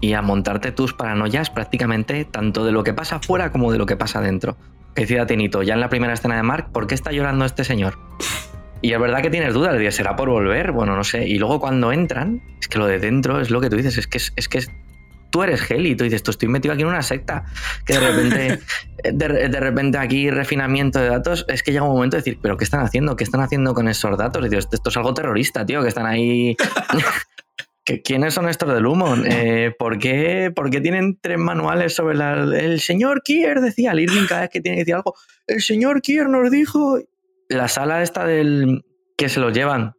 y a montarte tus paranoias prácticamente tanto de lo que pasa afuera como de lo que pasa dentro. Decía Tenito, ya en la primera escena de Mark, ¿por qué está llorando este señor? Y es verdad que tienes dudas, ¿será por volver? Bueno, no sé. Y luego cuando entran, es que lo de dentro es lo que tú dices, es que es, es que es- tú eres Heli, y tú dices, tú estoy metido aquí en una secta, que de repente, de, de repente aquí refinamiento de datos, es que llega un momento de decir, ¿pero qué están haciendo? ¿Qué están haciendo con esos datos? Y digo, esto, es algo terrorista, tío, que están ahí... ¿Qué- ¿Quiénes son estos del humo? Eh, ¿por, qué, por qué tienen tres manuales sobre la... El señor Kier decía, el Irving cada vez que tiene que decir algo, el señor Kier nos dijo... La sala esta del... que se los llevan,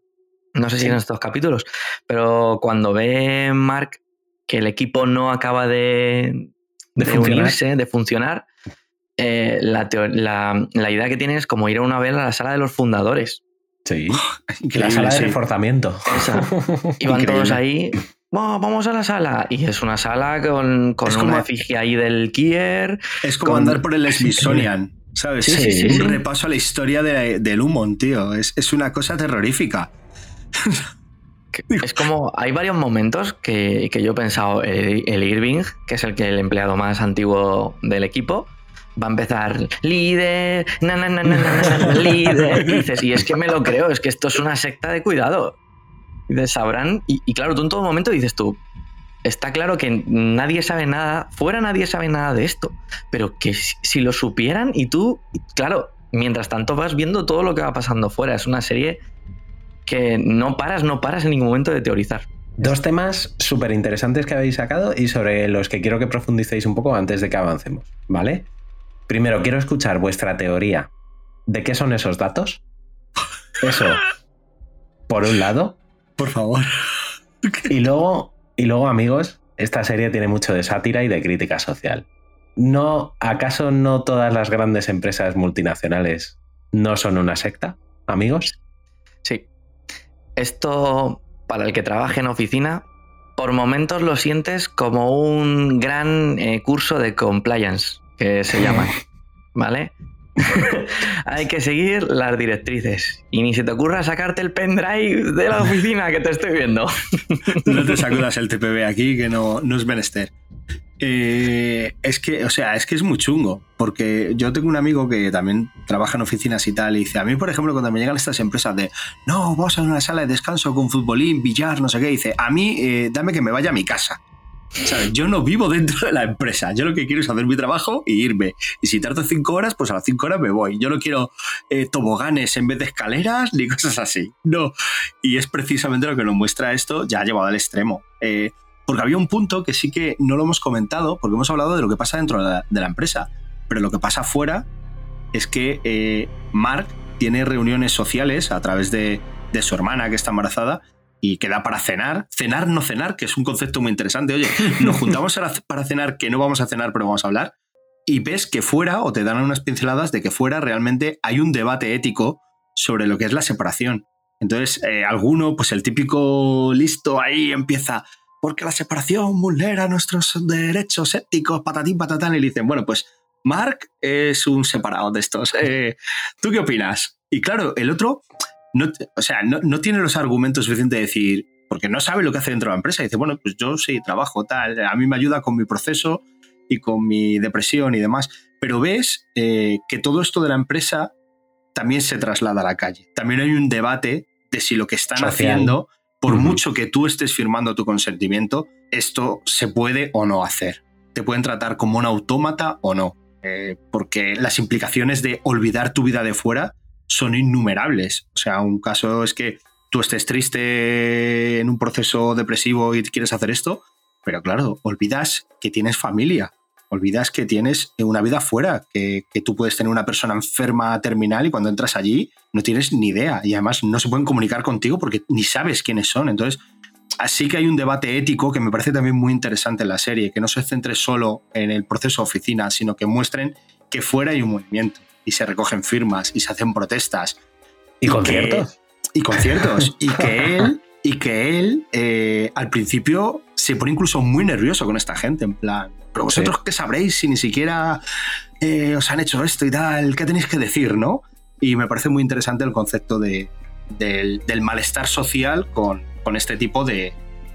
no sé si en estos capítulos, pero cuando ve Mark que el equipo no acaba de, De de unirse, de funcionar, eh, la, la- la idea que tiene es como ir a una vez a la sala de los fundadores. Sí. La Increíble, sala de sí. reforzamiento. Esa. Y van Increíble. todos ahí. "Va, vamos a la sala. Y es una sala con, con Es una como- efigie ahí del Kier. Es como Con- andar por el Smithsonian. ¿Sabes? Sí, sí, sí, un sí. repaso a la historia de, del Humon, tío. Es, es una cosa terrorífica. Es como, hay varios momentos que, que yo he pensado, el, el Irving, que es el que el empleado más antiguo del equipo, va a empezar líder, na, na, na, na, líder. Y dices, y es que me lo creo, es que esto es una secta de cuidado. Y dices, sabrán, y, y claro, tú en todo momento dices tú, está claro que nadie sabe nada, fuera nadie sabe nada de esto, pero que si, si lo supieran y tú, claro, mientras tanto vas viendo todo lo que va pasando fuera, es una serie que no paras, no paras en ningún momento de teorizar. Dos temas súper interesantes que habéis sacado y sobre los que quiero que profundicéis un poco antes de que avancemos, ¿vale? Primero, quiero escuchar vuestra teoría de qué son esos datos. Eso, por un lado. Por favor. Y luego, y luego, amigos, esta serie tiene mucho de sátira y de crítica social. ¿No, ¿Acaso no todas las grandes empresas multinacionales no son una secta, amigos? Esto, para el que trabaje en oficina, por momentos lo sientes como un gran eh, curso de compliance, que se llama. ¿Vale? Hay que seguir las directrices. Y ni se te ocurra sacarte el pendrive de la oficina que te estoy viendo. No te sacudas el TPB aquí, que no, no es menester. Eh, es que, o sea, es que es muy chungo, porque yo tengo un amigo que también trabaja en oficinas y tal, y dice, a mí, por ejemplo, cuando me llegan estas empresas de, no, vamos a una sala de descanso con futbolín, billar, no sé qué, dice, a mí, eh, dame que me vaya a mi casa. Yo no vivo dentro de la empresa, yo lo que quiero es hacer mi trabajo y irme. Y si tardo cinco horas, pues a las cinco horas me voy. Yo no quiero eh, toboganes en vez de escaleras ni cosas así. No. Y es precisamente lo que nos muestra esto, ya llevado al extremo. Eh, porque había un punto que sí que no lo hemos comentado, porque hemos hablado de lo que pasa dentro de la, de la empresa, pero lo que pasa afuera es que eh, Mark tiene reuniones sociales a través de, de su hermana que está embarazada y queda para cenar. Cenar, no cenar, que es un concepto muy interesante. Oye, nos juntamos para cenar, que no vamos a cenar, pero vamos a hablar. Y ves que fuera, o te dan unas pinceladas de que fuera realmente hay un debate ético sobre lo que es la separación. Entonces, eh, alguno, pues el típico listo ahí empieza, porque la separación vulnera nuestros derechos éticos, patatín, patatán, y le dicen, bueno, pues Mark es un separado de estos. Eh, ¿Tú qué opinas? Y claro, el otro, no, o sea, no, no tiene los argumentos suficientes de decir, porque no sabe lo que hace dentro de la empresa. Y dice, bueno, pues yo sí trabajo, tal, a mí me ayuda con mi proceso y con mi depresión y demás. Pero ves eh, que todo esto de la empresa también se traslada a la calle. También hay un debate de si lo que están Social. haciendo, por mucho que tú estés firmando tu consentimiento, esto se puede o no hacer. Te pueden tratar como un autómata o no. Eh, porque las implicaciones de olvidar tu vida de fuera son innumerables. O sea, un caso es que tú estés triste en un proceso depresivo y quieres hacer esto, pero claro, olvidas que tienes familia olvidas que tienes una vida fuera, que, que, tú puedes tener una persona enferma terminal y cuando entras allí no tienes ni idea y además no se pueden comunicar contigo porque ni sabes quiénes son. Entonces, así que hay un debate ético que me parece también muy interesante en la serie, que no se centre solo en el proceso oficina, sino que muestren que fuera hay un movimiento y se recogen firmas y se hacen protestas. Y, conciertos. y conciertos. y que él, y que él eh, al principio se pone incluso muy nervioso con esta gente, en plan, pero vosotros qué sabréis si ni siquiera eh, os han hecho esto y tal, ¿qué tenéis que decir, no? Y me parece muy interesante el concepto de, del, malestar social con, con este tipo de,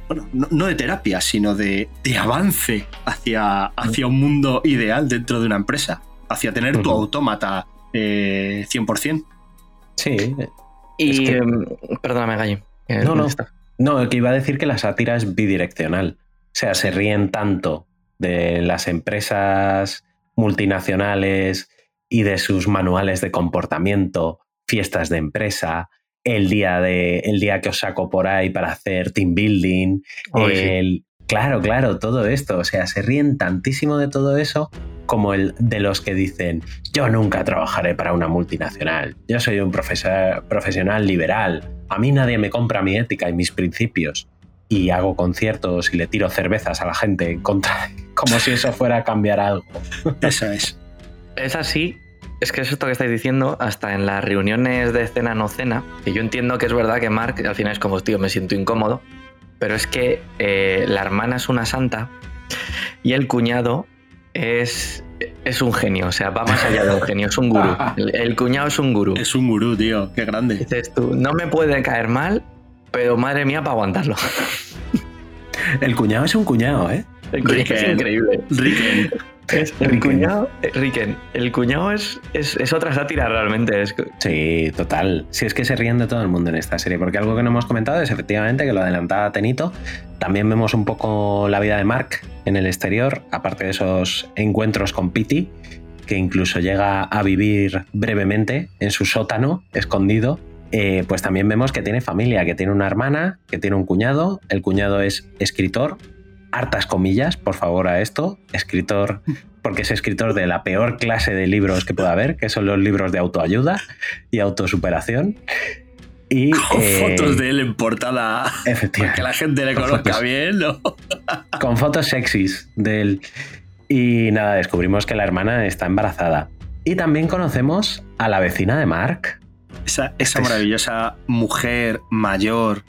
bueno, no, de terapia, sino de, de, avance hacia, hacia un mundo ideal dentro de una empresa, hacia tener tu autómata eh, 100%. Sí. Y, em, perdóname, Gallo. No, no. No, que iba a decir que la sátira es bidireccional. O sea, se ríen tanto de las empresas multinacionales y de sus manuales de comportamiento, fiestas de empresa, el día, de, el día que os saco por ahí para hacer team building, el, claro, claro, todo esto. O sea, se ríen tantísimo de todo eso como el de los que dicen, yo nunca trabajaré para una multinacional, yo soy un profesional liberal, a mí nadie me compra mi ética y mis principios. Y hago conciertos y le tiro cervezas a la gente en contra, como si eso fuera a cambiar algo. Eso es. Es así, es que es esto que estáis diciendo, hasta en las reuniones de cena no cena, que yo entiendo que es verdad que Mark al final es como, tío, me siento incómodo, pero es que eh, la hermana es una santa y el cuñado es, es un genio, o sea, va más allá de un genio, es un gurú. El, cuñado es un gurú. Es un gurú, tío, qué grande. Dices tú, no me puede caer mal, pero madre mía, para aguantarlo. El cuñado es un cuñado, ¿eh? El cuñado es increíble. Riken. el cuñado, eh, Riken, el cuñado es, es, otra sátira realmente. Sí, total. Si es que se ríen de todo el mundo en esta serie, porque algo que no hemos comentado es efectivamente que lo adelantaba Tenito. También vemos un poco la vida de Mark en el exterior, aparte de esos encuentros con Pity, que incluso llega a vivir brevemente en su sótano, escondido. Eh, pues también vemos que tiene familia, que tiene una hermana, que tiene un cuñado. El cuñado es escritor, hartas comillas, por favor, a esto. Escritor, porque es escritor de la peor clase de libros que pueda haber, que son los libros de autoayuda y autosuperación. Y, con eh, fotos de él en portada para que la gente le conozca bien, ¿no? con fotos sexys de él. Y nada, descubrimos que la hermana está embarazada. Y también conocemos a la vecina de Mark. Esa, esa maravillosa mujer mayor,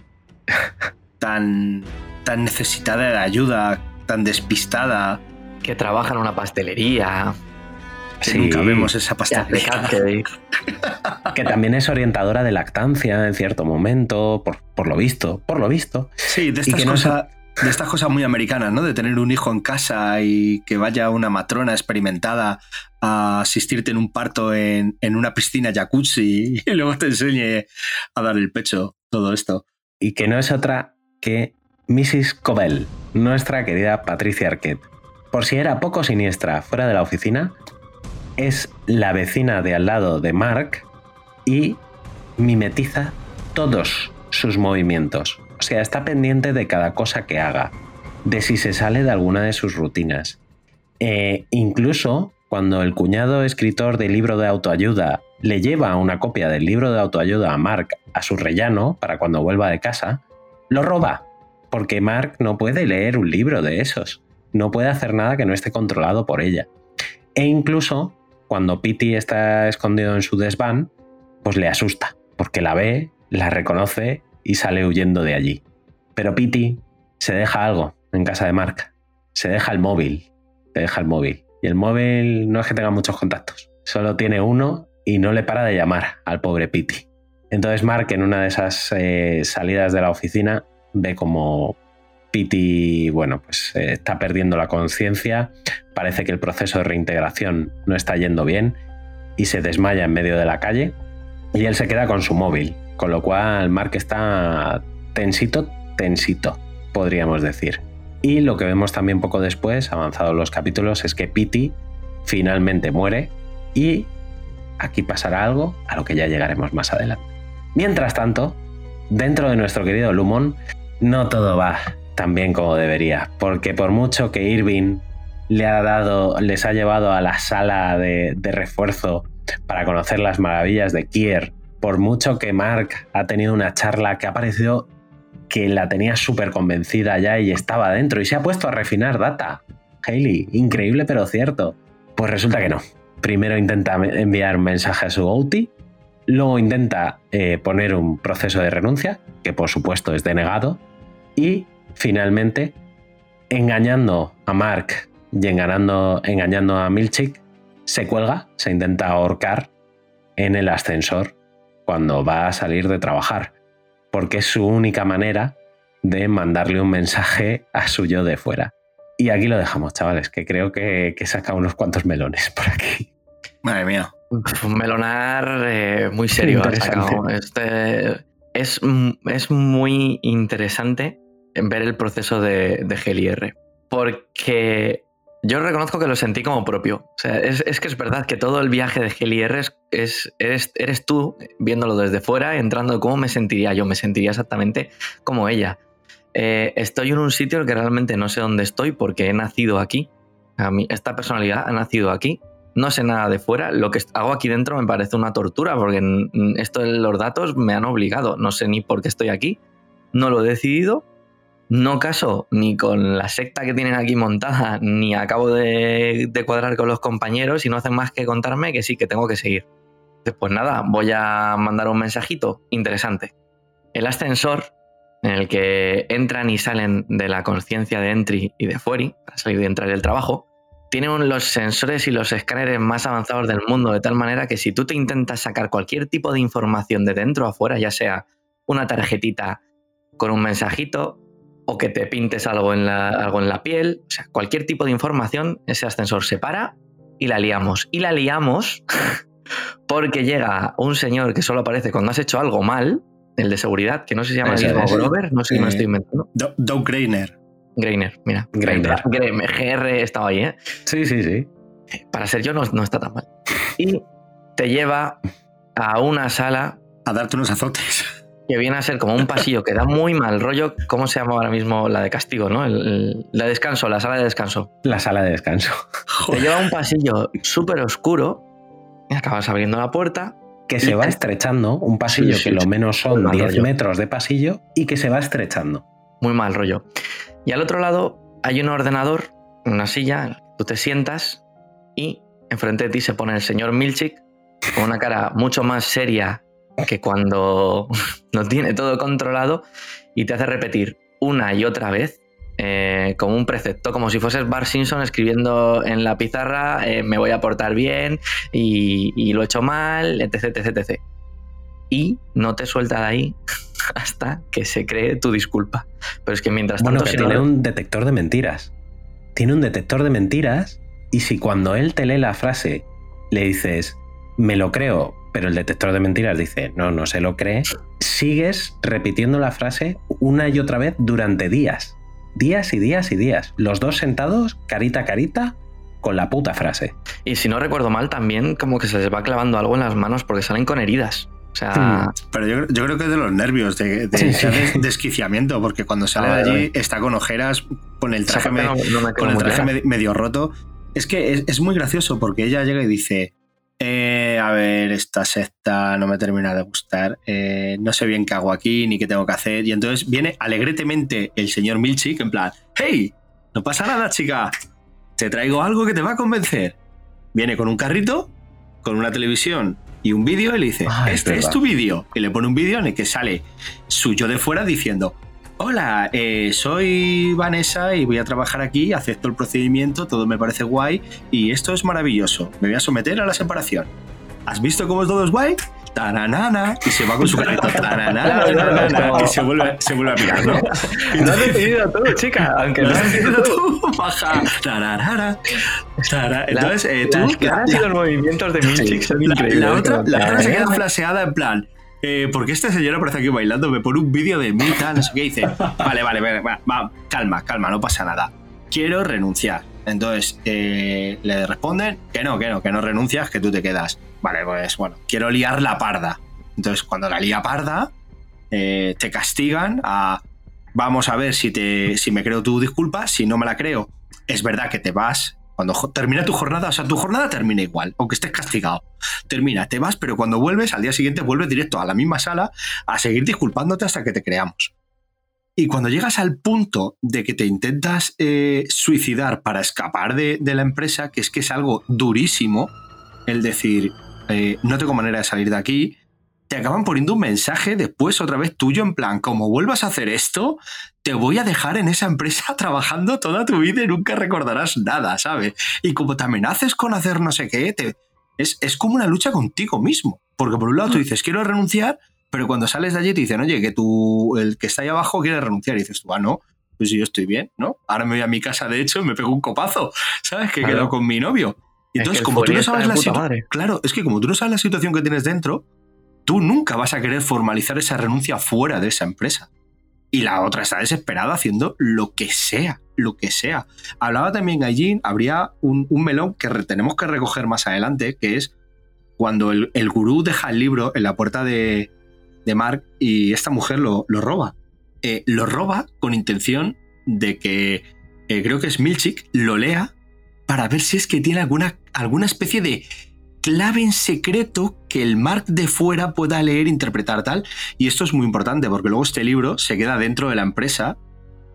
tan tan necesitada de ayuda, tan despistada. Que trabaja en una pastelería. Que nunca vemos esa pastelería. que también es orientadora de lactancia en cierto momento, por, lo visto, por lo visto. Sí, de estas, cosas, de estas cosas muy americanas, ¿no? De tener un hijo en casa y que vaya una matrona experimentada a asistirte en un parto en, en una piscina jacuzzi y luego te enseñe a dar el pecho, todo esto. Y que no es otra que Mrs. Cobell, nuestra querida Patricia Arquette. Por si era poco siniestra fuera de la oficina, es la vecina de al lado de Mark y mimetiza todos sus movimientos. O sea, está pendiente de cada cosa que haga, de si se sale de alguna de sus rutinas. E incluso cuando el cuñado escritor del libro de autoayuda le lleva una copia del libro de autoayuda a Mark a su rellano para cuando vuelva de casa, lo roba porque Mark no puede leer un libro de esos, no puede hacer nada que no esté controlado por ella. E incluso cuando Pity está escondido en su desván, pues le asusta, porque la ve, la reconoce y sale huyendo de allí. Pero Pity se deja algo en casa de Mark, se deja el móvil, se deja el móvil. Y el móvil no es que tenga muchos contactos, solo tiene uno y no le para de llamar al pobre Pity. Entonces Mark en una de esas eh, salidas de la oficina ve como Pity, bueno, pues eh, está perdiendo la conciencia, parece que el proceso de reintegración no está yendo bien y se desmaya en medio de la calle y él se queda con su móvil, con lo cual Mark está tensito, tensito, podríamos decir. Y lo que vemos también poco después, avanzados los capítulos, es que Pity finalmente muere y aquí pasará algo a lo que ya llegaremos más adelante. Mientras tanto, dentro de nuestro querido Lumon, no todo va tan bien como debería, porque por mucho que Irving le ha dado, les ha llevado a la sala de, refuerzo para conocer las maravillas de Kier. Por mucho que Mark ha tenido una charla que ha parecido que la tenía súper convencida ya y estaba dentro y se ha puesto a refinar data. Hailey, increíble pero cierto. Pues resulta que no. Primero intenta enviar un mensaje a su OT, luego intenta eh, poner un proceso de renuncia, que por supuesto es denegado, y finalmente, engañando a Mark y engañando, engañando a Milchik, se cuelga, se intenta ahorcar en el ascensor cuando va a salir de trabajar, porque es su única manera de mandarle un mensaje a su yo de fuera. Y aquí lo dejamos, chavales, que creo que, que saca unos cuantos melones por aquí. Madre mía. Un melonar eh, muy serio. Este, es, es, muy interesante ver el proceso de, de GLR. Porque yo reconozco que lo sentí como propio. O sea, es, es, que es verdad que todo el viaje de GLR es, es eres, eres, tú viéndolo desde fuera, entrando cómo me sentiría yo. Me sentiría exactamente como ella. Eh, estoy en un sitio que realmente no sé dónde estoy porque he nacido aquí. A mí, esta personalidad ha nacido aquí. No sé nada de fuera. Lo que hago aquí dentro me parece una tortura porque esto los datos me han obligado. No sé ni por qué estoy aquí. No lo he decidido. No caso ni con la secta que tienen aquí montada, ni acabo de, cuadrar con los compañeros y no hacen más que contarme que sí, que tengo que seguir. Pues nada, voy a mandar un mensajito interesante. El ascensor en el que entran y salen de la conciencia de Entry y de Fueri, para salir y entrar del trabajo, tienen los sensores y los escáneres más avanzados del mundo, de tal manera que si tú te intentas sacar cualquier tipo de información de dentro a afuera, ya sea una tarjetita con un mensajito o que te pintes algo en la, algo en la piel, o sea, cualquier tipo de información, ese ascensor se para y la liamos. Y la liamos porque llega un señor que solo aparece cuando has hecho algo mal, el de seguridad, que no sé si se llama el mismo Grover, no sé si me estoy inventando. Doug Greiner. Greiner, mira. Greiner. GR estaba ahí, ¿eh? Sí, sí, sí. Para ser yo no, no está tan mal. Y te lleva a una sala. A darte unos azotes. Que viene a ser como un pasillo que da muy mal rollo. ¿Cómo se llama ahora mismo la de castigo, no? El, la de descanso, la sala de descanso. La sala de descanso. Te lleva a un pasillo súper oscuro. Y acabas abriendo la puerta que se va estrechando, un pasillo que lo menos son 10 metros de pasillo y que se va estrechando. Muy mal rollo. Y al otro lado hay un ordenador, una silla, tú te sientas y enfrente de ti se pone el señor Milchik con una cara mucho más seria que cuando no tiene todo controlado y te hace repetir una y otra vez eh, como un precepto, como si fueses Bar Simpson escribiendo en la pizarra, eh, me voy a portar bien y, lo he hecho mal, etc, etc, etc. Y no te suelta de ahí hasta que se cree tu disculpa. Pero es que mientras tanto... tiene un detector de mentiras. Tiene un detector de mentiras y si cuando él te lee la frase le dices, me lo creo, pero el detector de mentiras dice, no, no se lo cree, sigues repitiendo la frase una y otra vez durante días días y días y días. Los dos sentados, carita a carita, con la puta frase. Y si no recuerdo mal, también como que se les va clavando algo en las manos porque salen con heridas. O sea... Hmm. Pero yo, creo que es de los nervios, de, de, desquiciamiento, porque cuando sale de allí está con ojeras, con el traje, con el traje medio roto. Es que es, es, muy gracioso porque ella llega y dice, eh, a ver, esta secta no me termina de gustar, eh, no sé bien qué hago aquí ni qué tengo que hacer. Y entonces viene alegretemente el señor Milchik en plan, hey, no pasa nada chica, te traigo algo que te va a convencer. Viene con un carrito, con una televisión y un vídeo y le dice, ah, este es, tu vídeo. Y le pone un vídeo en el que sale suyo de fuera diciendo, hola, eh, soy Vanessa y voy a trabajar aquí, acepto el procedimiento, todo me parece guay y esto es maravilloso. Me voy a someter a la separación. ¿Has visto cómo todo es guay? Taranana, y se va con su carrito. y se vuelve, se vuelve a mirar, ¿no? Lo has decidido tú, chica, aunque lo has decidido tú. Baja. Entonces, eh, tú. Las caras y los movimientos de Milchik son increíbles. La, otra, la otra se queda flaseada en plan. Eh, porque esta señora aparece aquí bailando, me pone un vídeo de mí, no sé qué, dice, vale, vale, vale, va, calma, calma, no pasa nada. Quiero renunciar. Entonces eh, le responden que no, que no, que no renuncias, que tú te quedas. Vale, pues bueno, quiero liar la parda. Entonces cuando la lía parda, eh, te castigan a, vamos a ver si, te, si me creo tu disculpa, si no me la creo, es verdad que te vas Cuando termina tu jornada, o sea, tu jornada termina igual, aunque estés castigado. Termina, te vas, pero cuando vuelves, al día siguiente vuelves directo a la misma sala a seguir disculpándote hasta que te creamos. Y cuando llegas al punto de que te intentas eh, suicidar para escapar de, de la empresa, que es que es algo durísimo, el decir, eh, no tengo manera de salir de aquí, te acaban poniendo un mensaje después otra vez tuyo en plan, como vuelvas a hacer esto, te voy a dejar en esa empresa trabajando toda tu vida y nunca recordarás nada, ¿sabes? Y como te amenaces con hacer no sé qué, te, es, es como una lucha contigo mismo. Porque por un lado tú dices, quiero renunciar, pero cuando sales de allí te dicen, oye, que tú, el que está ahí abajo quiere renunciar. Y dices tú, ah, no, pues yo estoy bien, ¿no? Ahora me voy a mi casa, de hecho, y me pego un copazo, ¿sabes? Que Claro. quedo con mi novio. Y Es entonces, que como tú no sabes la situación. Claro, es que como tú no sabes la situación que tienes dentro, tú nunca vas a querer formalizar esa renuncia fuera de esa empresa. Y la otra está desesperada haciendo lo que sea, lo que sea. Hablaba también Gaijin, habría un, un melón que tenemos que recoger más adelante, que es cuando el, el gurú deja el libro en la puerta de, de Mark y esta mujer lo, lo roba. Eh, lo roba con intención de que, eh, creo que es Milchik, lo lea para ver si es que tiene alguna, alguna especie de clave en secreto que el Mark de fuera pueda leer, interpretar tal. Y esto es muy importante porque luego este libro se queda dentro de la empresa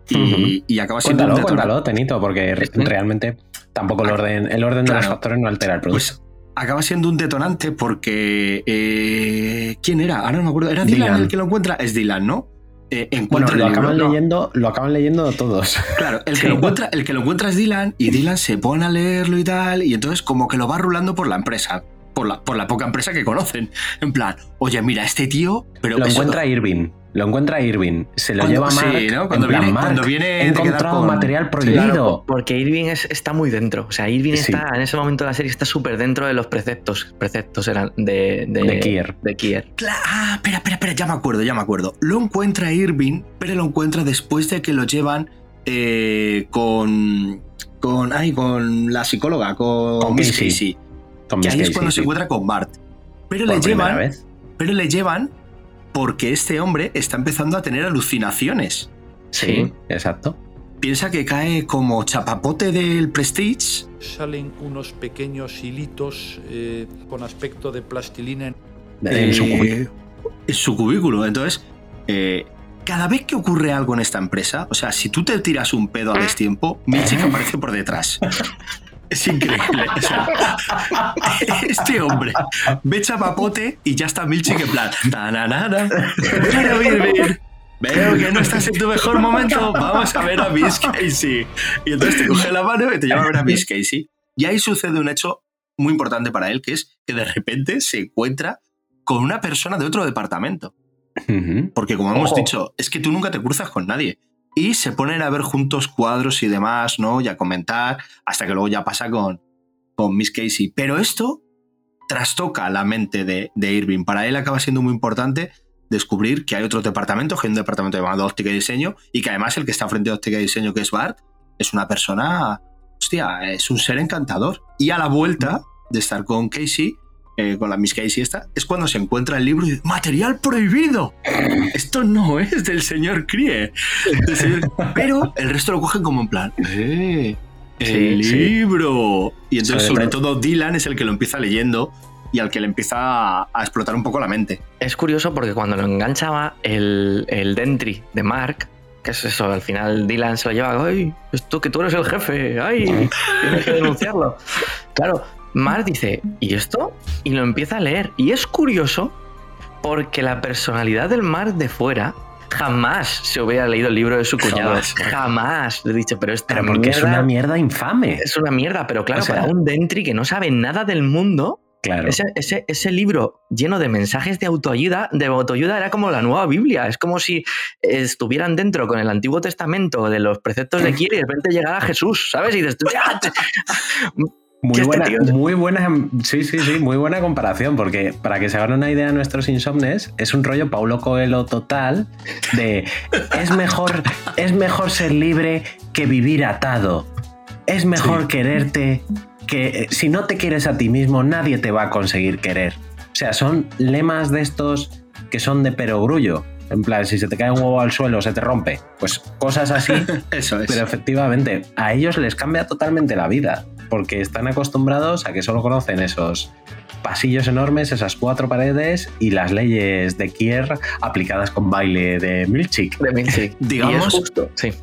y, y acaba siendo Cuéntalo, cuéntalo, Tenito, porque re- realmente tampoco el orden, el orden de los factores no altera el producto. Pues acaba siendo un detonante porque. eh, ¿Quién era? Ahora no me acuerdo. ¿Era Dylan, Dylan. el que lo encuentra? Es Dylan, ¿no? Eh, bueno, lo el libro. acaban, No, leyendo, lo acaban leyendo todos. Claro, el que, Sí. lo encuentra, el que lo encuentra es Dylan y Dylan se pone a leerlo y tal, y entonces como que lo va rulando por la empresa, por la, por la poca empresa que conocen. En plan, oye, mira, este tío, pero lo encuentra Irving. Lo encuentra Irving. Se lo Cuando- lleva a Mark. sí, ¿no? Cuando en plan, viene- Mark, cuando viene he encontrado con- material Sí, prohibido. Claro, porque Irving es- está muy dentro. O sea, Irving Sí. está en ese momento de la serie está súper dentro de los preceptos. Preceptos eran de, de, De Kier. De Kier. Ah, espera, espera, espera, ya me acuerdo, ya me acuerdo. Lo encuentra Irving, pero lo encuentra después de que lo llevan eh, con. con. Ay, con la psicóloga, con, Con Miss Casey. Casey. Con que Miss ahí es cuando sí. se encuentra con Bart. Pero Por le llevan. vez. Pero le llevan porque este hombre está empezando a tener alucinaciones. Sí, exacto. Piensa que cae como chapapote del Prestige. Salen unos pequeños hilitos eh, con aspecto de plastilina. En su eh, cubículo. en su cubículo. Entonces, eh, cada vez que ocurre algo en esta empresa, o sea, si tú te tiras un pedo a destiempo, Milchik aparece por detrás. Es increíble. O sea, este hombre ve chapapote y ya está Milchik en plan. "Tananana, Pero Irving, Veo que no estás en tu mejor momento. Vamos a ver a Miss Casey. Y entonces te coge la mano y te lleva a ver a Miss Casey. Y ahí sucede un hecho muy importante para él, que es que de repente se encuentra con una persona de otro departamento. Porque como hemos Ojo. dicho, es que tú nunca te cruzas con nadie. Y se ponen a ver juntos cuadros y demás, ¿no? Y a comentar, hasta que luego ya pasa con, con Miss Casey. Pero esto trastoca la mente de, de Irving. Para él acaba siendo muy importante descubrir que hay otro departamento, que hay un departamento llamado óptica y diseño, y que además el que está frente a óptica y diseño, que es Bart, es una persona, hostia, es un ser encantador. Y a la vuelta de estar con Casey, eh, con la Miss Casey esta, es cuando se encuentra el libro y dice, ¡material prohibido! Esto no es del señor Crie. Del señor- Pero el resto lo cogen como en plan, ¡eh! ¡El Sí, sí. libro! Y entonces, Sobre sobre todo- todo, Dylan es el que lo empieza leyendo y al que le empieza a, a explotar un poco la mente. Es curioso porque cuando lo enganchaba el, el Dentry de Mark, que es eso, al final Dylan se lo lleva, ¡ay! Esto que tú eres el jefe, ¡ay! Tienes que denunciarlo. Claro, Mark dice, ¿y esto? Y lo empieza a leer. Y es curioso porque la personalidad del Mark de fuera jamás se hubiera leído el libro de su cuñado. Jamás. Jamás. Le he dicho, pero esta Pero porque es mierda una mierda infame. es una mierda, pero claro, O sea- para un Dentry que no sabe nada del mundo, Claro. ese, ese- ese libro lleno de mensajes de autoayuda, de autoayuda era como la nueva Biblia. Es como si estuvieran dentro con el Antiguo Testamento de los preceptos de Kier y de repente llegara Jesús, ¿sabes? Y dices, "Ya, te-". Muy este buena, muy buena, sí, sí, sí, muy buena comparación, porque para que se hagan una idea nuestros insomnes, es un rollo Paulo Coelho total de es mejor, es mejor ser libre que vivir atado. Es mejor quererte que eh, si no te quieres a ti mismo, nadie te va a conseguir querer. O sea, son lemas de estos que son de perogrullo. En plan, si se te cae un huevo al suelo, se te rompe. Pues cosas así Eso es. pero efectivamente, a ellos les cambia totalmente la vida. porque están acostumbrados a que solo conocen esos pasillos enormes, esas cuatro paredes y las leyes de Kier aplicadas con baile de Milchik. De Milchik. Digamos,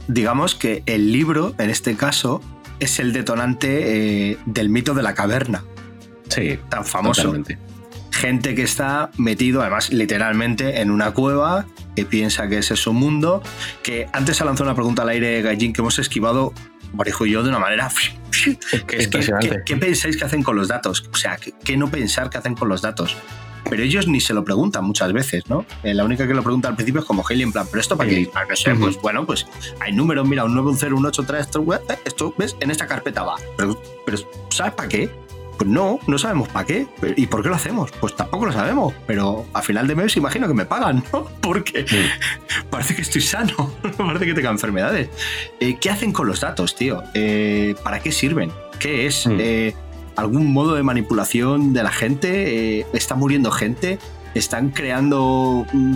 digamos que el libro, en este caso, es el detonante eh, del mito de la caverna. Sí. Tan famoso. Gente que está metido, además, literalmente en una cueva, que piensa que ese es su mundo. Que antes se lanzó una pregunta al aire, Gallín, que hemos esquivado Marijo y yo de una manera. ¿qué, pensáis que hacen con los datos? O sea, ¿qué, no pensar que hacen con los datos? Pero ellos ni se lo preguntan muchas veces, ¿no? Eh, la única que lo pregunta al principio es como Haley, en plan, ¿pero esto para qué? Ah, pues bueno, pues hay números, mira, un 9, un 0, un 8, 3, esto, esto, ¿ves? En esta carpeta va. Pero, pero ¿sabes para qué? Pues no, no sabemos para qué. ¿Y por qué lo hacemos? Pues tampoco lo sabemos. Pero a final de mes imagino que me pagan, ¿no? Porque parece que estoy sano, parece que tengo enfermedades. Eh, ¿Qué hacen con los datos, tío? Eh, ¿Para qué sirven? ¿Qué es? Eh, ¿Algún modo de manipulación de la gente? ¿Está muriendo gente? ¿Están creando mm,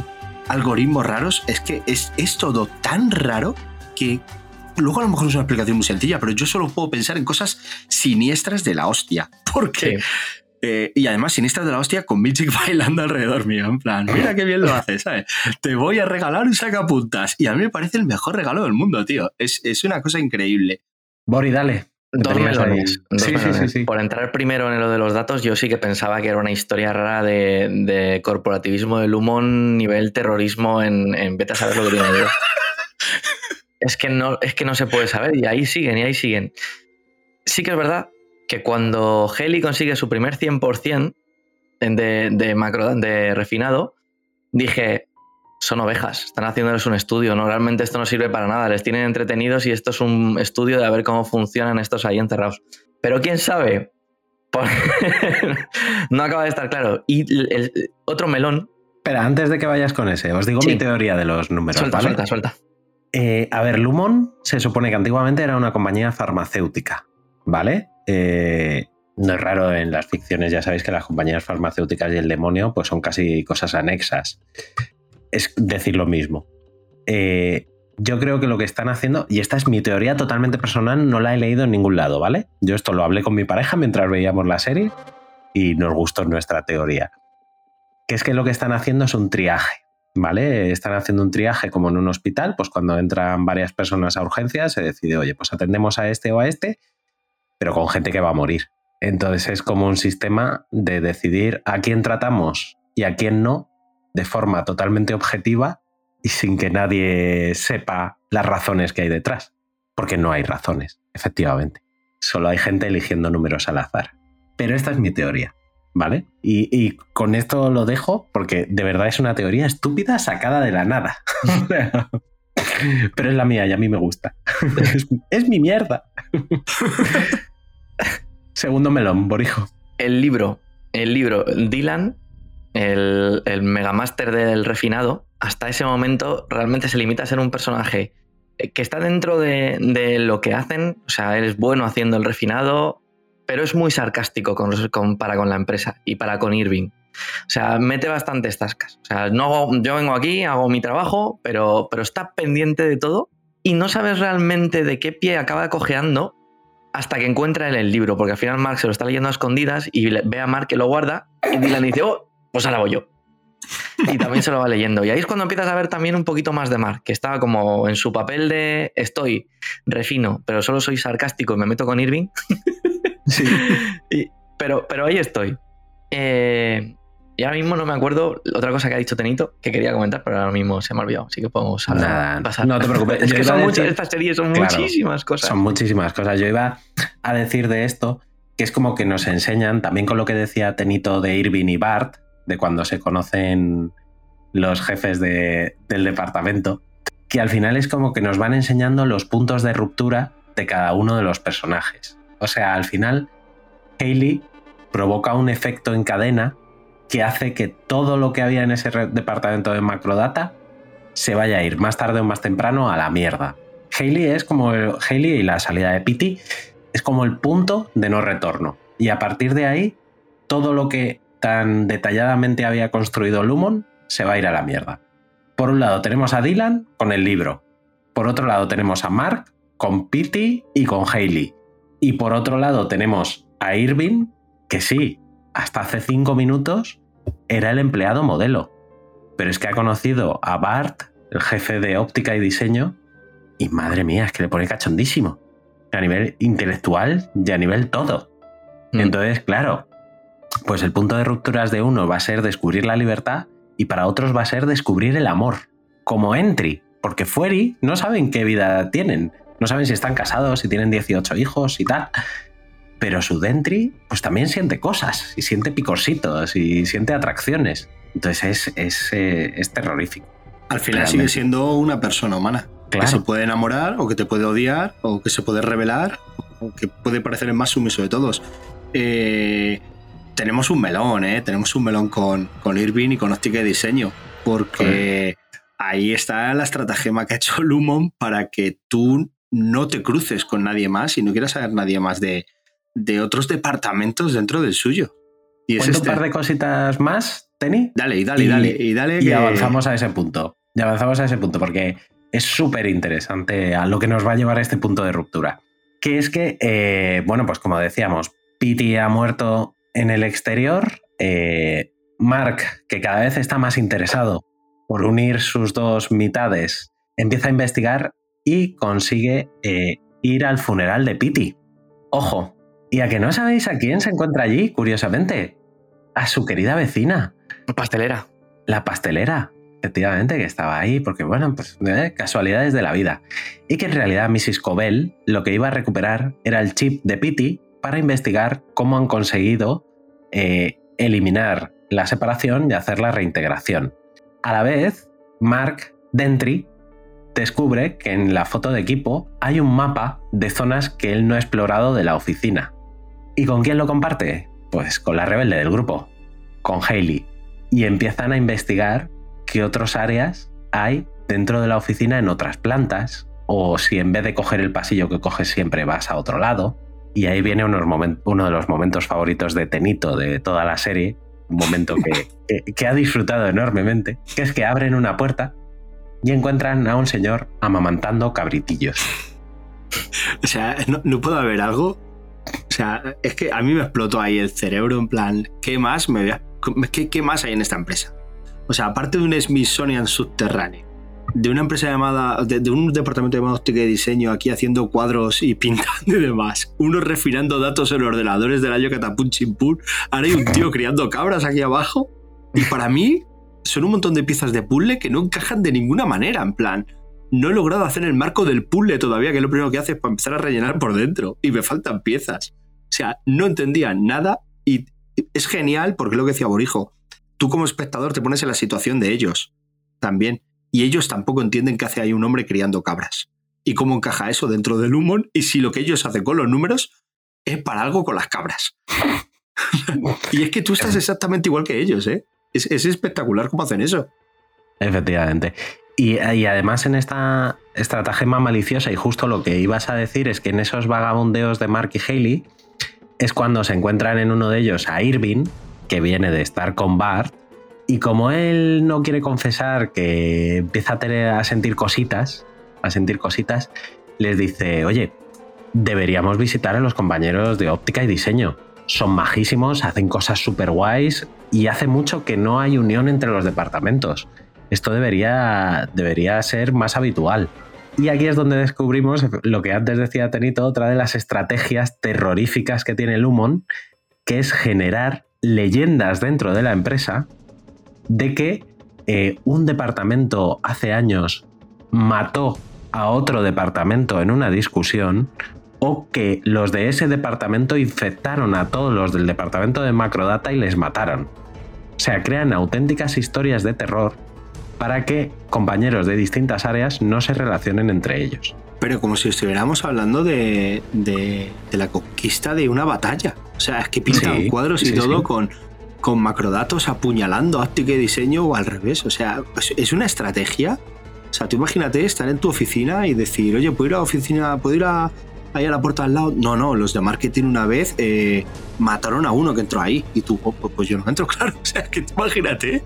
algoritmos raros? Es que es, es todo tan raro que luego a lo mejor es una explicación muy sencilla, pero yo solo puedo pensar en cosas siniestras de la hostia. Porque. Eh, y además siniestras de la hostia con Michik bailando alrededor mío. En plan, mira qué bien lo haces, ¿sabes? Te voy a regalar un sacapuntas. Y a mí me parece el mejor regalo del mundo, tío. Es, una cosa increíble. Bori, dale. Dos melones. sí, Sí, sí, Por entrar primero en lo de los datos, yo sí que pensaba que era una historia rara de, corporativismo del Lumon, nivel terrorismo en, en vete a saber lo que tiene yo. es que no, es que no se puede saber y ahí siguen y ahí siguen. Sí que es verdad que cuando Heli consigue su primer 100% de, de, macro, de refinado, dije, son ovejas, están haciéndoles un estudio, ¿no? Realmente esto no sirve para nada, les tienen entretenidos y esto es un estudio de a ver cómo funcionan estos ahí enterrados. Pero quién sabe, no acaba de estar claro. Y el, otro melón. Espera, antes de que vayas con ese, os digo mi teoría de los números. Suelta, suelta, suelta. Eh, a ver, Lumon se supone que antiguamente era una compañía farmacéutica, ¿vale? Eh, no es raro en las ficciones, ya sabéis que las compañías farmacéuticas y el demonio pues son casi cosas anexas. Es decir lo mismo. Eh, yo creo que lo que están haciendo, y esta es mi teoría totalmente personal, no la he leído en ningún lado, ¿vale? Yo esto lo hablé con mi pareja mientras veíamos la serie y nos gustó nuestra teoría. Que es que lo que están haciendo es un triaje. ¿Vale? Están haciendo un triaje como en un hospital, pues cuando entran varias personas a urgencias se decide, oye, pues atendemos a este o a este, pero con gente que va a morir. Entonces es como un sistema de decidir a quién tratamos y a quién no de forma totalmente objetiva y sin que nadie sepa las razones que hay detrás. Porque no hay razones, efectivamente. Solo hay gente eligiendo números al azar. Pero esta es mi teoría. ¿Vale? Y, con esto lo dejo porque de verdad es una teoría estúpida sacada de la nada. Pero es la mía y a mí me gusta. es, mi mierda. Segundo melón, Borijo. El libro, el libro, Dylan, el, el megamaster del refinado, hasta ese momento realmente se limita a ser un personaje que está dentro de, de, lo que hacen, o sea, él es bueno haciendo el refinado, pero es muy sarcástico con, para con la empresa y para con Irving. O sea, mete bastantes tascas. O sea, no yo vengo aquí, hago mi trabajo, pero, pero está pendiente de todo y no sabes realmente de qué pie acaba cojeando hasta que encuentra él el libro, porque al final Mark se lo está leyendo a escondidas y ve a Mark que lo guarda y Dylan dice, oh, pues ahora voy yo. Y también se lo va leyendo. Y ahí es cuando empiezas a ver también un poquito más de Mark, que estaba como en su papel de estoy, refino, pero solo soy sarcástico y me meto con Irving. Sí. pero, pero ahí estoy. Eh, y ahora mismo no me acuerdo otra cosa que ha dicho Tenito que quería comentar, pero ahora mismo se me ha olvidado. Así que podemos pasar. No te preocupes. es que son muchas, estas series son muchísimas cosas. Son muchísimas cosas. Yo iba a decir de esto que es como que nos enseñan, también con lo que decía Tenito de Irving y Bart, de cuando se conocen los jefes del departamento, que al final es como que nos van enseñando los puntos de ruptura de cada uno de los personajes. O sea, al final, Haley provoca un efecto en cadena que hace que todo lo que había en ese departamento de macrodata se vaya a ir más tarde o más temprano a la mierda. Haley es como el, y la salida de Pity es como el punto de no retorno. Y a partir de ahí, todo lo que tan detalladamente había construido Lumon se va a ir a la mierda. Por un lado tenemos a Dylan con el libro. Por otro lado tenemos a Mark con Pity y con Haley. Y por otro lado tenemos a Irving, que sí, hasta hace cinco minutos era el empleado modelo. Pero es que ha conocido a Bart, el jefe de óptica y diseño, y madre mía, es que le pone cachondísimo. A nivel intelectual y a nivel todo. Mm. Entonces, claro, pues el punto de rupturas de uno va a ser descubrir la libertad y para otros va a ser descubrir el amor. Como Entry, porque Fueri no saben qué vida tienen. No saben si están casados, si tienen 18 hijos y tal. Pero su Dentry, pues también siente cosas, y siente picorcitos, y siente atracciones. Entonces es, es, eh, es terrorífico. Al final Realmente. sigue siendo una persona humana. Claro. Que se puede enamorar, o que te puede odiar, o que se puede revelar, o que puede parecer el más sumiso de todos. Eh, tenemos un melón, ¿eh? Tenemos un melón con, con Irving y con óptica y diseño. Porque ahí está la estratagema que ha hecho Lumon para que tú no te cruces con nadie más y no quieras saber nadie más de, de otros departamentos dentro del suyo. Y es Cuento este. un par de cositas más, Teni. Dale, y dale, y dale, y dale. y que- avanzamos a ese punto. Y avanzamos a ese punto porque es súper interesante a lo que nos va a llevar a este punto de ruptura. Que es que, eh, bueno, pues como decíamos, Pity ha muerto en el exterior. eh, Mark, que cada vez está más interesado por unir sus dos mitades, empieza a investigar y consigue eh, ir al funeral de Pity. Ojo, y a que no sabéis a quién se encuentra allí, curiosamente, a su querida vecina. Pastelera. La pastelera, efectivamente, que estaba ahí, porque bueno, pues eh, casualidades de la vida. Y que en realidad Mrs. Cobell lo que iba a recuperar era el chip de Pity para investigar cómo han conseguido eh, eliminar la separación y hacer la reintegración. A la vez, Mark Dentry descubre que en la foto de equipo hay un mapa de zonas que él no ha explorado de la oficina. ¿Y con quién lo comparte? Pues con la rebelde del grupo, con Hailey. Y empiezan a investigar qué otras áreas hay dentro de la oficina en otras plantas, o si en vez de coger el pasillo que coges siempre vas a otro lado. Y ahí viene unos uno de los momentos favoritos de Tenito de toda la serie, un momento que, que- que ha disfrutado enormemente, que es que abren una puerta y encuentran a un señor amamantando cabritillos. O sea, no, no puedo haber algo. O sea, es que a mí me explotó ahí el cerebro en plan, ¿qué más me voy a- ¿qué, qué más hay en esta empresa? O sea, aparte de un Smithsonian subterráneo, de una empresa llamada, de, de un departamento llamado óptica y diseño aquí haciendo cuadros y pintando y demás, uno refinando datos en los ordenadores del año catapum chimpún, ahora hay un tío criando cabras aquí abajo, y para mí son un montón de piezas de puzzle que no encajan de ninguna manera, en plan, no he logrado hacer el marco del puzzle todavía, que es lo primero que hace es para empezar a rellenar por dentro. Y me faltan piezas. O sea, no entendía nada y es genial porque lo que decía Borijo. Tú como espectador te pones en la situación de ellos también. Y ellos tampoco entienden qué hace ahí un hombre criando cabras. Y cómo encaja eso dentro del humor y si lo que ellos hacen con los números es para algo con las cabras. y es que tú estás exactamente igual que ellos, ¿eh? Es, es espectacular cómo hacen eso. Efectivamente. Y, y además en esta estratagema maliciosa, y justo lo que ibas a decir es que en esos vagabundeos de Mark y Haley es cuando se encuentran en uno de ellos a Irving, que viene de estar con Bart, y como él no quiere confesar que empieza a, tener, a sentir cositas, a sentir cositas, les dice, oye, deberíamos visitar a los compañeros de óptica y diseño. Son majísimos, hacen cosas súper guays y hace mucho que no hay unión entre los departamentos. Esto debería, debería ser más habitual. Y aquí es donde descubrimos lo que antes decía Tenito, otra de las estrategias terroríficas que tiene Lumon, que es generar leyendas dentro de la empresa de que eh, un departamento hace años mató a otro departamento en una discusión o que los de ese departamento infectaron a todos los del departamento de Macrodata y les mataron. O sea, crean auténticas historias de terror para que compañeros de distintas áreas no se relacionen entre ellos. Pero como si estuviéramos hablando de, de- de la conquista de una batalla. O sea, es que pintan Sí, cuadros y sí, todo sí. con, con macrodatos apuñalando óptica y diseño o al revés. O sea, es, es una estrategia. O sea, tú imagínate estar en tu oficina y decir, oye, ¿puedo ir a la oficina? ¿Puedo ir a, ahí a la puerta al lado? No, no, los de marketing una vez eh, mataron a uno que entró ahí. Y tú, "Oh, pues, pues yo no entro, claro. O sea, que imagínate.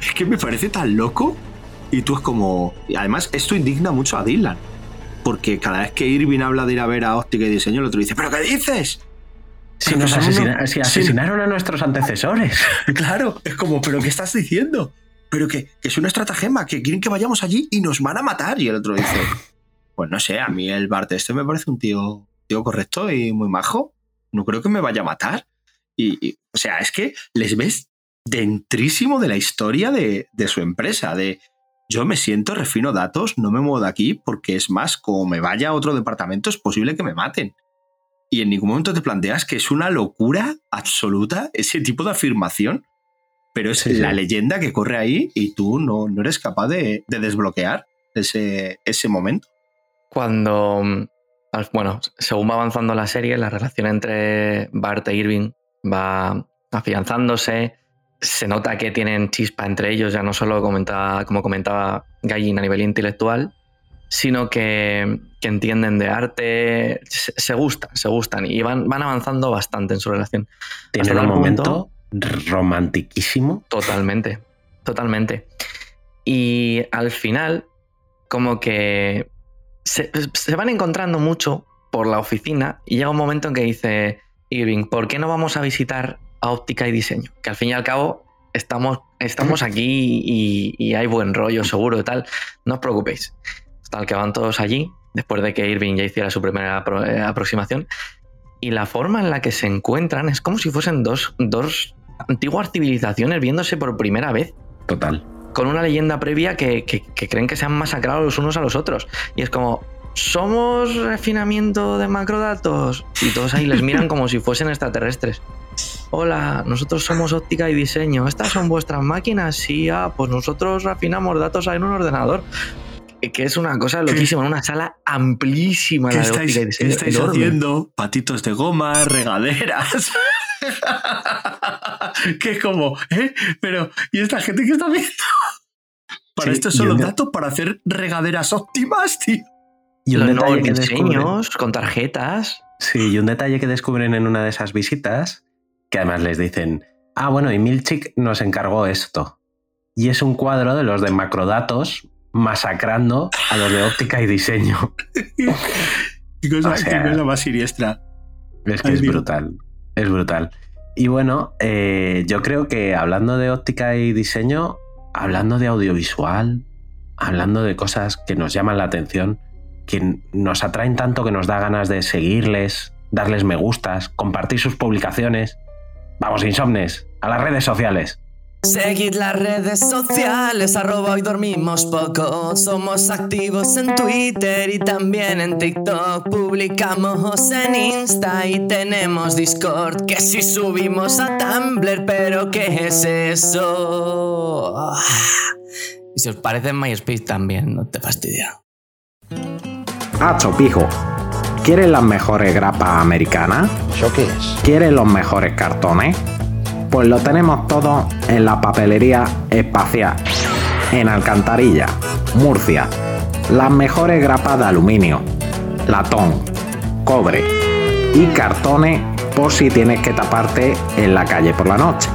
Es que me parece tan loco. Y tú es como. Y además, esto indigna mucho a Dylan. porque cada vez que Irving habla de ir a ver a óptica y diseño, el otro dice, ¿pero qué dices? Si, nos asesinaron a nuestros antecesores. Claro, es como, ¿pero qué estás diciendo? Pero que, es una estratagema, que quieren que vayamos allí y nos van a matar. Y el otro dice, pues no sé, a mí el Bart este me parece un tío, tío correcto y muy majo. No creo que me vaya a matar. Y, o sea, es que les ves dentrísimo de la historia de, de su empresa, de yo me siento, refino datos, no me muevo de aquí porque es más, como me vaya a otro departamento es posible que me maten. Y en ningún momento te planteas que es una locura absoluta ese tipo de afirmación, pero es la leyenda que corre ahí y tú no, no eres capaz de, desbloquear ese, ese momento. Cuando, bueno, según va avanzando la serie, la relación entre Bart e Irving va afianzándose, se nota que tienen chispa entre ellos, ya no solo comentaba, como comentaba Gallin a nivel intelectual, sino que, entienden de arte, se, gustan, se gustan y van, van avanzando bastante en su relación. Tienen un momento romantiquísimo. Totalmente, totalmente. Y al final, como que se, van encontrando mucho por la oficina y llega un momento en que dice Irving, ¿por qué no vamos a visitar a óptica y diseño? Que al fin y al cabo estamos, estamos aquí y, hay buen rollo seguro y tal. No os preocupéis. Tal que van todos allí, después de que Irving ya hiciera su primera eh, aproximación. Y la forma en la que se encuentran es como si fuesen dos, dos antiguas civilizaciones viéndose por primera vez. Total. Con una leyenda previa que, creen que se han masacrado los unos a los otros. Y es como, ¿somos refinamiento de macrodatos? Y todos ahí les miran como si fuesen extraterrestres. Hola, nosotros somos óptica y diseño. ¿Estas son vuestras máquinas? Sí, ah, pues nosotros refinamos datos en un ordenador. Que es una cosa loquísima, en una sala amplísima la de óptica y diseño. ¿Qué estáis haciendo? Patitos de goma, regaderas. que es como, ¿eh? Pero, ¿y esta gente que está viendo? Para esto son los datos para hacer regaderas óptimas, tío. Y un detalle que diseños con tarjetas. Sí, y un detalle que descubren en una de esas visitas que además les dicen, ah, bueno, y Milchik nos encargó esto. Y es un cuadro de los de macrodatos masacrando a los de óptica y diseño. qué cosa, más siniestra. Es que es brutal, es brutal. Y bueno, eh, yo creo que hablando de óptica y diseño, hablando de audiovisual, hablando de cosas que nos llaman la atención, que nos atraen tanto que nos da ganas de seguirles, darles me gustas, compartir sus publicaciones, Vamos, insomnes, a las redes sociales. Seguid las redes sociales, arroba hoy dormimos poco. Somos activos en Twitter y también en TikTok. Publicamos en Insta y tenemos Discord. Que si subimos a Tumblr, pero ¿qué es eso? Y si os parece en MySpace también, no te fastidia. Hacho, pijo. ¿Quieres las mejores grapas americanas? ¿Eso qué es? ¿Quieres los mejores cartones? Pues lo tenemos todo en la papelería espacial, en Alcantarilla, Murcia. Las mejores grapas de aluminio, latón, cobre y cartones por si tienes que taparte en la calle por la noche.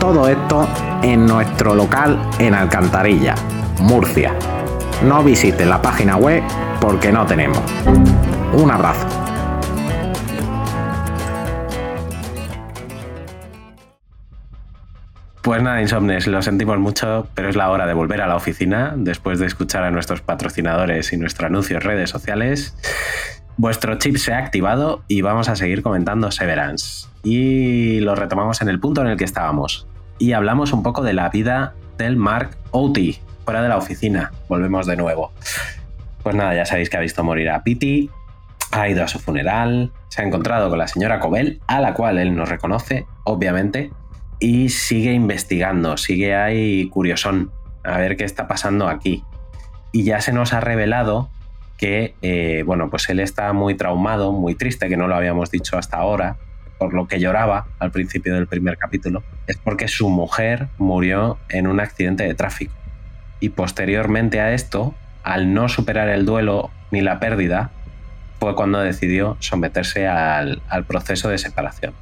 Todo esto en nuestro local en Alcantarilla, Murcia. No visites la página web porque no tenemos. Un abrazo. Pues nada, Insomnes, lo sentimos mucho, pero es la hora de volver a la oficina después de escuchar a nuestros patrocinadores y nuestro anuncio en redes sociales. Vuestro chip se ha activado y vamos a seguir comentando Severance. Y lo retomamos en el punto en el que estábamos. Y hablamos un poco de la vida del Mark Outi, fuera de la oficina. Volvemos de nuevo. Pues nada, ya sabéis que ha visto morir a Pity, ha ido a su funeral, se ha encontrado con la señora Cobel, a la cual él no reconoce, obviamente, y sigue investigando, sigue ahí curiosón, a ver qué está pasando aquí. Y ya se nos ha revelado que, eh, bueno, pues él está muy traumado, muy triste, que no lo habíamos dicho hasta ahora, por lo que lloraba al principio del primer capítulo, es porque su mujer murió en un accidente de tráfico. Y posteriormente a esto, al no superar el duelo ni la pérdida, fue cuando decidió someterse al, proceso de separación.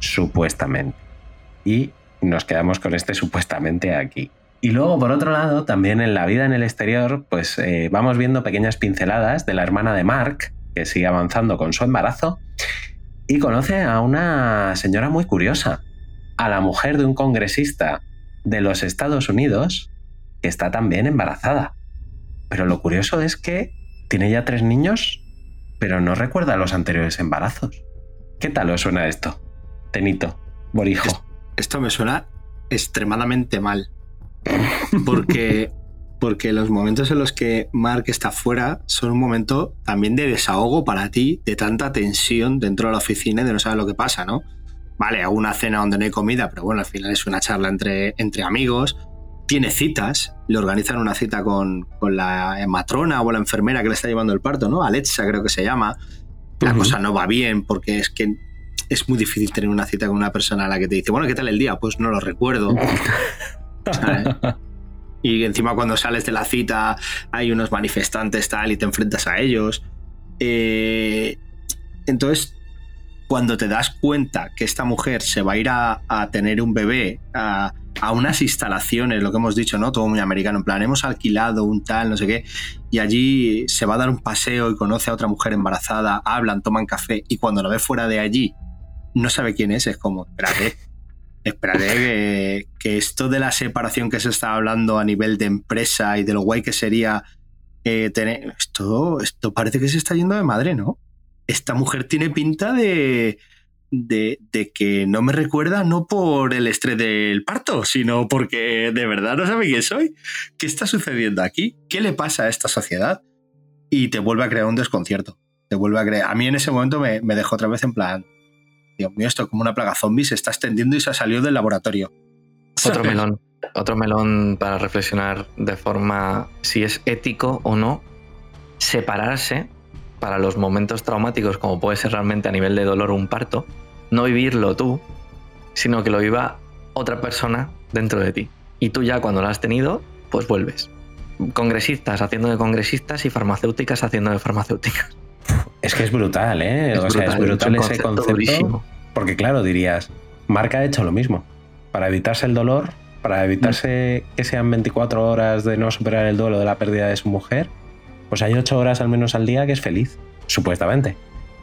Supuestamente. Y nos quedamos con este supuestamente aquí. Y luego, por otro lado, también en la vida en el exterior, pues eh, vamos viendo pequeñas pinceladas de la hermana de Mark, que sigue avanzando con su embarazo, y conoce a una señora muy curiosa, a la mujer de un congresista de los Estados Unidos, que está también embarazada. Pero lo curioso es que tiene ya tres niños, pero no recuerda los anteriores embarazos. ¿Qué tal os suena esto? Tenito, Borijo. Esto me suena extremadamente mal. Porque, porque los momentos en los que Mark está fuera son un momento también de desahogo para ti, de tanta tensión dentro de la oficina y de no saber lo que pasa, ¿no? Vale, hago una cena donde no hay comida, pero bueno, al final es una charla entre, entre amigos. Tiene citas, le organizan una cita con, con la matrona o la enfermera que le está llevando el parto, ¿no? Alexa creo que se llama. La cosa no va bien porque es que es muy difícil tener una cita con una persona a la que te dice, bueno, ¿qué tal el día? Pues no lo recuerdo. Y encima cuando sales de la cita hay unos manifestantes tal y te enfrentas a ellos. Eh, entonces, cuando te das cuenta que esta mujer se va a ir a, tener un bebé a, unas instalaciones, lo que hemos dicho, ¿no? Todo muy americano, en plan, hemos alquilado un tal, no sé qué, y allí se va a dar un paseo y conoce a otra mujer embarazada, hablan, toman café, y cuando la ve fuera de allí, no sabe quién es, es como, espérate, espérate que, esto de la separación que se está hablando a nivel de empresa y de lo guay que sería eh, tener. Esto, esto parece que se está yendo de madre, ¿no? Esta mujer tiene pinta de, de, que no me recuerda no por el estrés del parto, sino porque de verdad no sabe quién soy. ¿Qué está sucediendo aquí? ¿Qué le pasa a esta sociedad? Y te vuelve a crear un desconcierto. Te vuelve a crear. A mí en ese momento me, me dejó otra vez en plan. Dios mío, esto como una plaga zombie se está extendiendo y se ha salido del laboratorio. Otro melón, otro melón para reflexionar de forma si es ético o no separarse para los momentos traumáticos, como puede ser realmente a nivel de dolor un parto, no vivirlo tú, sino que lo viva otra persona dentro de ti. Y tú ya cuando lo has tenido, pues vuelves. Congresistas haciendo de congresistas y farmacéuticas haciendo de farmacéuticas. Es que es brutal, ¿eh? o sea, es brutal ese concepto. Porque claro, dirías, Marca ha hecho lo mismo. Para evitarse el dolor, para evitarse que sean 24 horas de no superar el duelo de la pérdida de su mujer, pues hay 8 horas al menos al día que es feliz, supuestamente.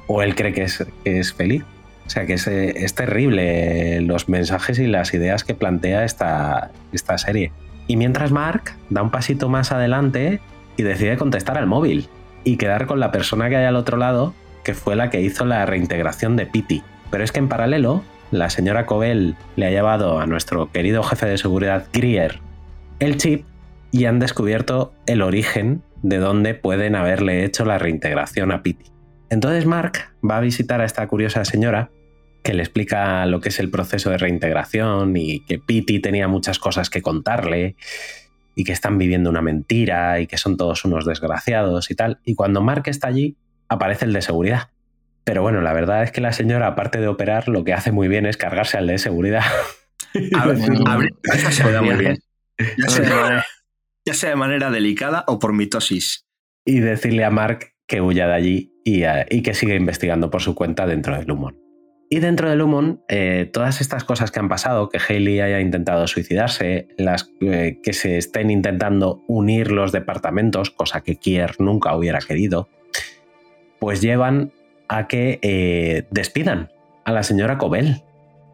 O él cree que es, es feliz. O sea que es, es, terrible los mensajes y las ideas que plantea esta, esta serie. Y mientras Mark da un pasito más adelante y decide contestar al móvil y quedar con la persona que hay al otro lado, que fue la que hizo la reintegración de Pity. Pero es que en paralelo, la señora Cobel le ha llevado a nuestro querido jefe de seguridad Grier el chip y han descubierto el origen de dónde pueden haberle hecho la reintegración a Pity. Entonces Mark va a visitar a esta curiosa señora que le explica lo que es el proceso de reintegración y que Pity tenía muchas cosas que contarle y que están viviendo una mentira y que son todos unos desgraciados y tal. Y cuando Mark está allí, aparece el de seguridad. Pero bueno, la verdad es que la señora, aparte de operar, lo que hace muy bien es cargarse al de seguridad. Ya sea, de manera delicada o por mitosis. Y decirle a Mark que huya de allí y, y que siga investigando por su cuenta dentro del humor. Y dentro de Lumon, eh, todas estas cosas que han pasado, que Haley haya intentado suicidarse, las eh, que se estén intentando unir los departamentos, cosa que Kier nunca hubiera querido, pues llevan a que eh, despidan a la señora Cobel.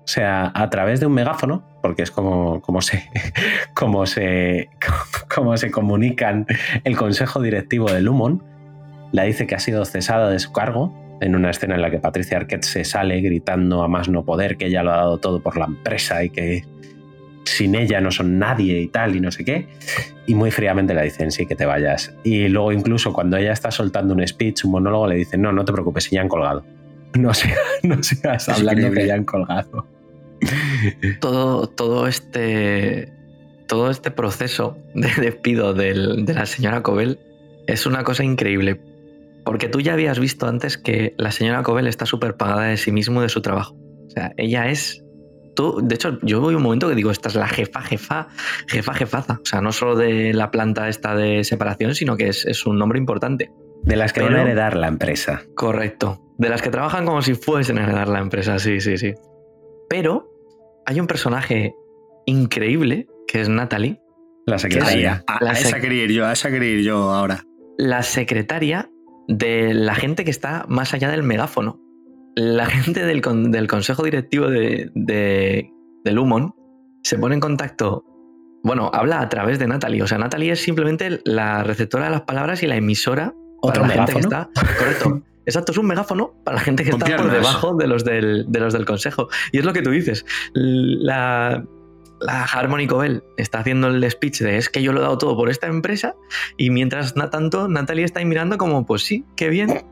O sea, a través de un megáfono, porque es como, como, se, como, se, como se comunican el consejo directivo de Lumon, la dice que ha sido cesada de su cargo en una escena en la que Patricia Arquette se sale gritando a más no poder que ella lo ha dado todo por la empresa y que sin ella no son nadie y tal y no sé qué. Y muy fríamente le dicen, sí, que te vayas. Y luego incluso cuando ella está soltando un speech, un monólogo, le dicen, no, no te preocupes, ya han colgado. No, no sigas hablando que ya han colgado. Todo, todo, este, todo este proceso de despido de la señora Cobel es una cosa increíble porque tú ya habías visto antes que la señora Cobel está súper pagada de sí mismo de su trabajo. O sea, ella es. Tú, de hecho, yo voy un momento que digo, esta es la jefa, jefa, jefa, jefaza. O sea, no solo de la planta esta de separación, sino que es, un nombre importante. De las que van a heredar la empresa. Correcto. De las que trabajan como si fuesen a heredar la empresa, sí, sí, sí. Pero hay un personaje increíble, que es Natalie, La secretaria. A, La a esa sec- quería ir yo, a esa quería ir yo ahora. La secretaria de la gente que está más allá del megáfono. La gente del, con- del consejo directivo de, de, de Lumon se pone en contacto. Bueno, habla a través de Natalie. O sea, Natalie es simplemente la receptora de las palabras y la emisora ¿Otro para la gente que megáfono? está. Correcto. Exacto, es un megáfono para la gente que está por debajo de los del, de los del consejo. Y es lo que tú dices. La, la Harmony Cobel está haciendo el speech de es que yo lo he dado todo por esta empresa y mientras tanto Natalie está ahí mirando como pues sí, qué bien.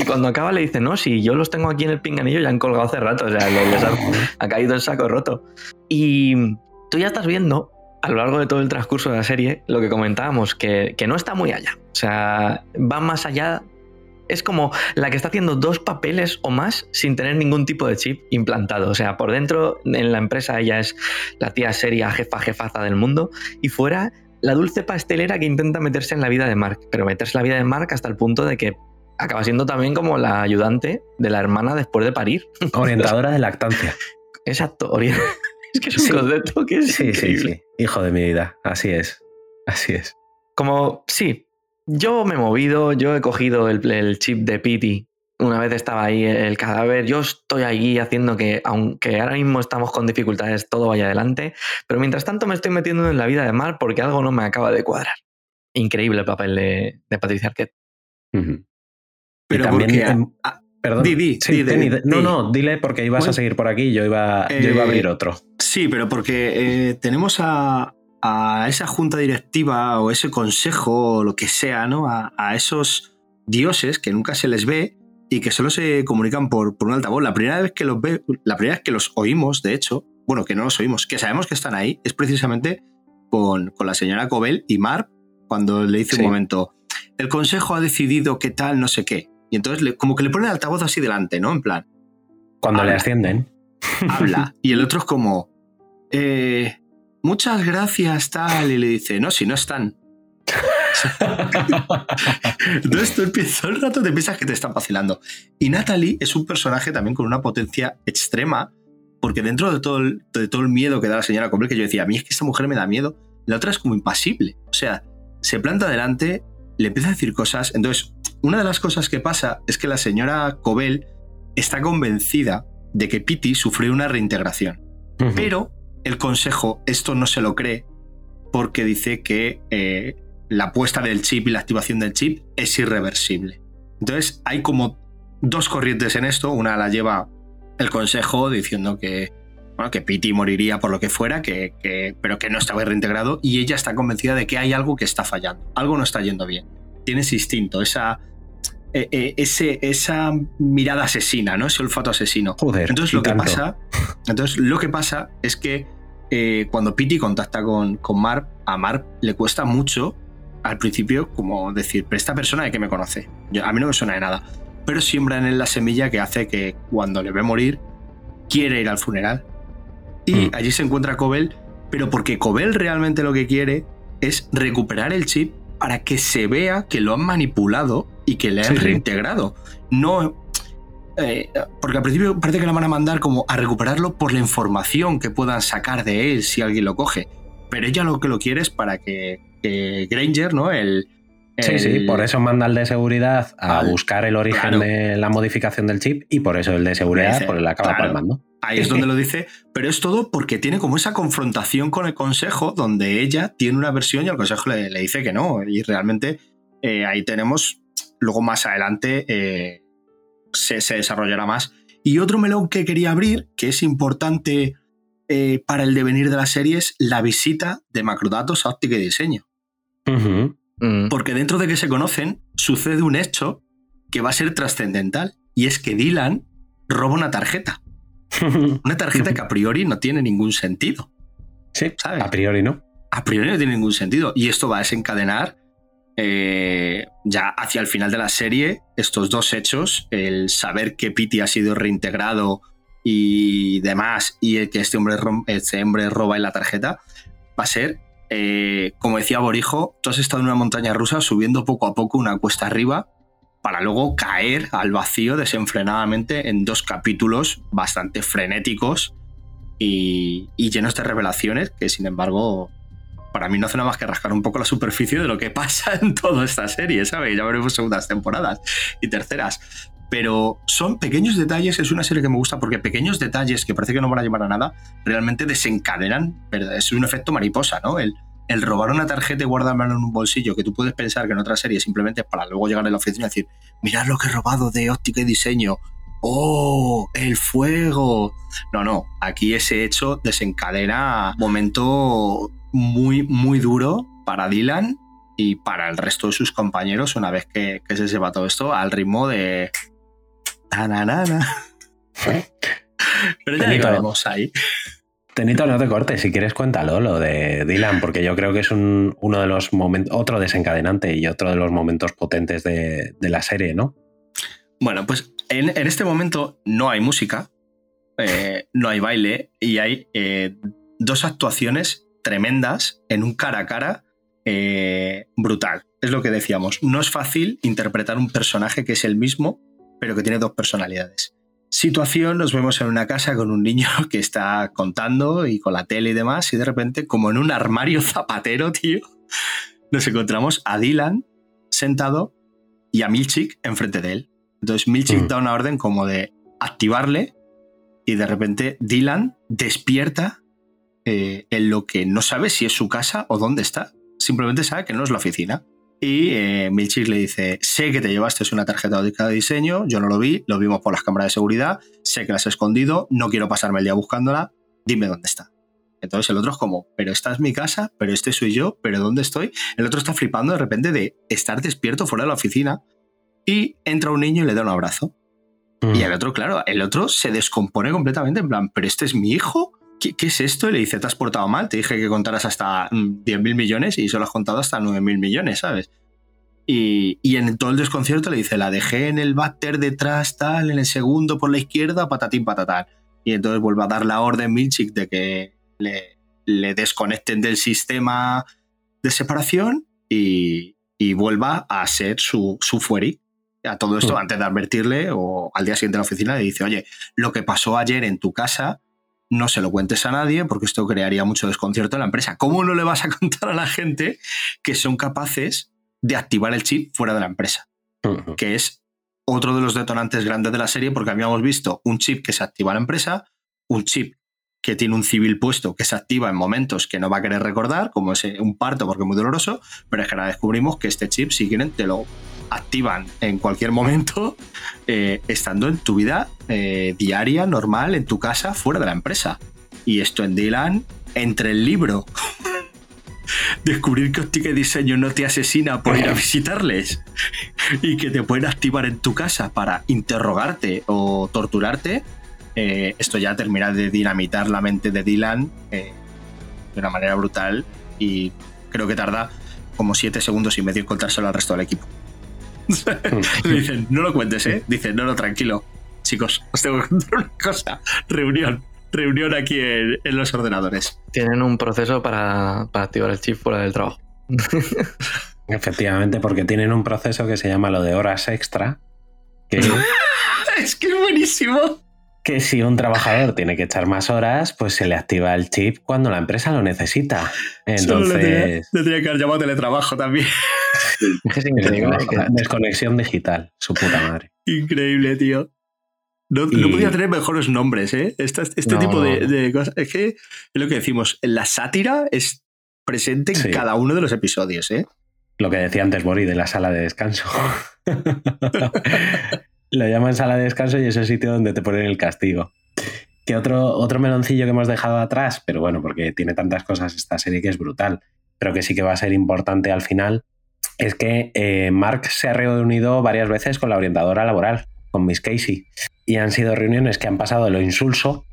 Y cuando acaba le dice, no, si yo los tengo aquí en el pinganillo ya han colgado hace rato, o sea, le- les ha, ha caído el saco roto. Y tú ya estás viendo a lo largo de todo el transcurso de la serie lo que comentábamos, que, que no está muy allá. O sea, va más allá. Es como la que está haciendo dos papeles o más sin tener ningún tipo de chip implantado. O sea, por dentro en la empresa ella es la tía seria, jefa, jefaza del mundo, y fuera la dulce pastelera que intenta meterse en la vida de Mark, pero meterse en la vida de Mark hasta el punto de que acaba siendo también como la ayudante de la hermana después de parir. Orientadora de lactancia. Exacto, es que es un Sí. concepto que es Sí, sí, sí. Hijo de mi vida. Así es. Así es. Como, sí, yo me he movido, yo he cogido el, el chip de Pity. Una vez estaba ahí el cadáver, yo estoy allí haciendo que, aunque ahora mismo estamos con dificultades, todo vaya adelante, pero mientras tanto me estoy metiendo en la vida de Mar porque algo no me acaba de cuadrar. Increíble el papel de, de Patricia Arquette. Pero también, porque- ah, perdón. di, di, Sí, di, di, Tenny, de- no, no, dile porque ibas Bueno. a seguir por aquí. Yo iba, yo iba a Eh, abrir otro. Sí, pero porque eh, tenemos a, a esa junta directiva o ese consejo o lo que sea, ¿no? A, a esos dioses que nunca se les ve y que solo se comunican por, por un altavoz. La primera vez que los ve, la primera vez que los oímos, de hecho, bueno, que no los oímos, que sabemos que están ahí, es precisamente con, con la señora Cobel y Mar, cuando le dice Sí. un momento, el consejo ha decidido qué tal, no sé qué. Y entonces le- como que le pone el altavoz así delante, ¿no? En plan, Cuando le ascienden. habla. Y el otro es como, eh, muchas gracias, tal. Y le dice, no, si no están. Entonces tú empiezas todo el rato te piensas que te están vacilando. Y Natalie es un personaje también con una potencia extrema, porque dentro de todo el, de todo el miedo que da la señora Cobel, que yo decía, a mí es que esta mujer me da miedo, la otra es como impasible. O sea, se planta delante, le empieza a decir cosas. Entonces, una de las cosas que pasa es que la señora Cobel está convencida de que Pity sufrió una reintegración. Pero el consejo esto no se lo cree porque dice que eh, la puesta del chip y la activación del chip es irreversible. Entonces hay como dos corrientes en esto. Una la lleva el consejo diciendo que, bueno, que Pity moriría por lo que fuera, que, que- pero que no estaba reintegrado y ella está convencida de que hay algo que está fallando. Algo no está yendo bien. Tiene ese instinto, esa, eh, eh, ese, esa mirada asesina, ¿no? Ese olfato asesino. Joder. Entonces lo que tanto. pasa, entonces lo que pasa es que eh, cuando Pity contacta con, con a Marv le cuesta mucho al principio como decir, pero esta persona de que me conoce. Yo- a mí no me suena de nada. Pero siembra en él la semilla que hace que cuando le ve morir, quiere ir al funeral. Y Mm. allí se encuentra Cobel, pero porque Cobel realmente lo que quiere es recuperar el chip para que se vea que lo han manipulado y que le han Sí, reintegrado. No. eh, porque al principio parece que lo van a mandar como a recuperarlo por la información que puedan sacar de él si alguien lo coge. Pero ella lo que lo quiere es para que, que Granger, ¿no? El, Sí, sí, el- por eso manda al de seguridad a Al- buscar el origen claro. de la modificación del chip y por eso el de seguridad Dice, pues, le acaba claro. palmando. Ahí es donde lo dice, pero es todo porque tiene como esa confrontación con el consejo donde ella tiene una versión y el consejo le, le dice que no. Y realmente eh, ahí tenemos, luego más adelante eh, se, se desarrollará más. Y otro melón que quería abrir, que es importante eh, para el devenir de la serie, es la visita de macrodatos a óptica y diseño. Mm. Porque dentro de que se conocen, sucede un hecho que va a ser trascendental. Y es que Dylan roba una tarjeta. Una tarjeta que a priori no tiene ningún sentido. sí, ¿Sabes? a priori no. A priori no tiene ningún sentido. Y esto va a desencadenar eh, ya hacia el final de la serie estos dos hechos. El saber que Pity ha sido reintegrado y demás, y el que este hombre, este hombre roba en la tarjeta, va a ser, eh, como decía Borijo, tú has estado en una montaña rusa subiendo poco a poco una cuesta arriba para luego caer al vacío desenfrenadamente en dos capítulos bastante frenéticos y llenos de revelaciones que sin embargo para mí no hace nada más que rascar un poco la superficie de lo que pasa en toda esta serie, ¿sabes? Ya veremos segundas temporadas y terceras. Pero son pequeños detalles, es una serie que me gusta porque pequeños detalles que parece que no van a llevar a nada, realmente desencadenan, es un efecto mariposa, ¿no? El, robar una tarjeta y guardarla en un bolsillo, que tú puedes pensar que en otra serie simplemente es para luego llegar a la oficina y decir, mirad lo que he robado de óptica y diseño, ¡Oh! ¡El fuego! No, no, aquí ese hecho desencadena momento muy, muy duro para Dylan y para el resto de sus compañeros una vez que, se sepa todo esto al ritmo de... Pero ya llegaremos ahí. Tenito, no te cortes, si quieres cuéntalo lo de Dylan, porque yo creo que es un, uno de los momentos, otro desencadenante y otro de los momentos potentes de, la serie, ¿no? Bueno, pues en, este momento no hay música, eh, no hay baile y hay eh, dos actuaciones tremendas en un cara a cara eh, brutal. Es lo que decíamos. No es fácil interpretar un personaje que es el mismo, pero que tiene dos personalidades. Situación, nos vemos en una casa con un niño que está contando y con la tele y demás, y de repente, como en un armario zapatero, tío, nos encontramos a Dylan sentado y a Milchik enfrente de él. Entonces Milchik mm. da una orden como de activarle y de repente Dylan despierta eh, en lo que no sabe si es su casa o dónde está. Simplemente sabe que no es la oficina. Y eh, Milchik le dice, sé que te llevaste una tarjeta de diseño, yo no lo vi, lo vimos por las cámaras de seguridad, sé que la has escondido, no quiero pasarme el día buscándola, dime dónde está. Entonces el otro es como, pero esta es mi casa, pero este soy yo, pero ¿dónde estoy? El otro está flipando de repente de estar despierto fuera de la oficina y entra un niño y le da un abrazo. Y mm. el otro, claro, el otro se descompone completamente en plan, pero este es mi hijo, ¿qué, es esto? Y le dice, te has portado mal, te dije que contaras hasta 10.000 mm, millones y solo has contado hasta 9.000 millones, ¿sabes? Y, en todo el desconcierto le dice, la dejé en el váter detrás, tal, en el segundo por la izquierda, patatín, patatán. Y entonces vuelve a dar la orden Milchik de que le, le desconecten del sistema de separación y, y vuelva a ser su, su fueri. A todo esto, mm. antes de advertirle o al día siguiente en la oficina, le dice, oye, lo que pasó ayer en tu casa no se lo cuentes a nadie porque esto crearía mucho desconcierto en la empresa. ¿Cómo no le vas a contar a la gente que son capaces de activar el chip fuera de la empresa? Que es otro de los detonantes grandes de la serie porque habíamos visto un chip que se activa en la empresa, un chip que tiene un civil puesto que se activa en momentos que no va a querer recordar, como es un parto porque es muy doloroso, pero es que ahora descubrimos que este chip, si quieren, te lo activan en cualquier momento, eh, estando en tu vida eh, diaria, normal, en tu casa, fuera de la empresa. Y esto en Dylan, entre el libro, descubrir que y Diseño no te asesina por ir a visitarles y que te pueden activar en tu casa para interrogarte o torturarte, eh, esto ya termina de dinamitar la mente de Dylan de una manera brutal y creo que tarda como siete segundos y medio en contárselo al resto del equipo. dicen, no lo cuentes, ¿eh? Dicen, no, no, tranquilo. Chicos, os tengo que contar una cosa. Reunión. Reunión aquí en, los ordenadores. Tienen un proceso para, activar el chip fuera del trabajo. Efectivamente, porque tienen un proceso que se llama lo de horas extra. Que es que es buenísimo. Que si un trabajador tiene que echar más horas, pues se le activa el chip cuando la empresa lo necesita. Entonces. le tenía que haber llamado teletrabajo también. Es increíble. Desconexión digital, su puta madre. Increíble, tío. No, podía tener mejores nombres, ¿eh? Este, tipo de, cosas. Es que es lo que decimos, la sátira es presente en cada uno de los episodios, ¿eh? Lo que decía antes Bori de la sala de descanso. lo llaman sala de descanso y es el sitio donde te ponen el castigo. Que otro, otro meloncillo que hemos dejado atrás, pero bueno, porque tiene tantas cosas esta serie que es brutal, pero que sí que va a ser importante al final, es que eh, Mark se ha reunido varias veces con la orientadora laboral, con Miss Casey, y han sido reuniones que han pasado de lo insulso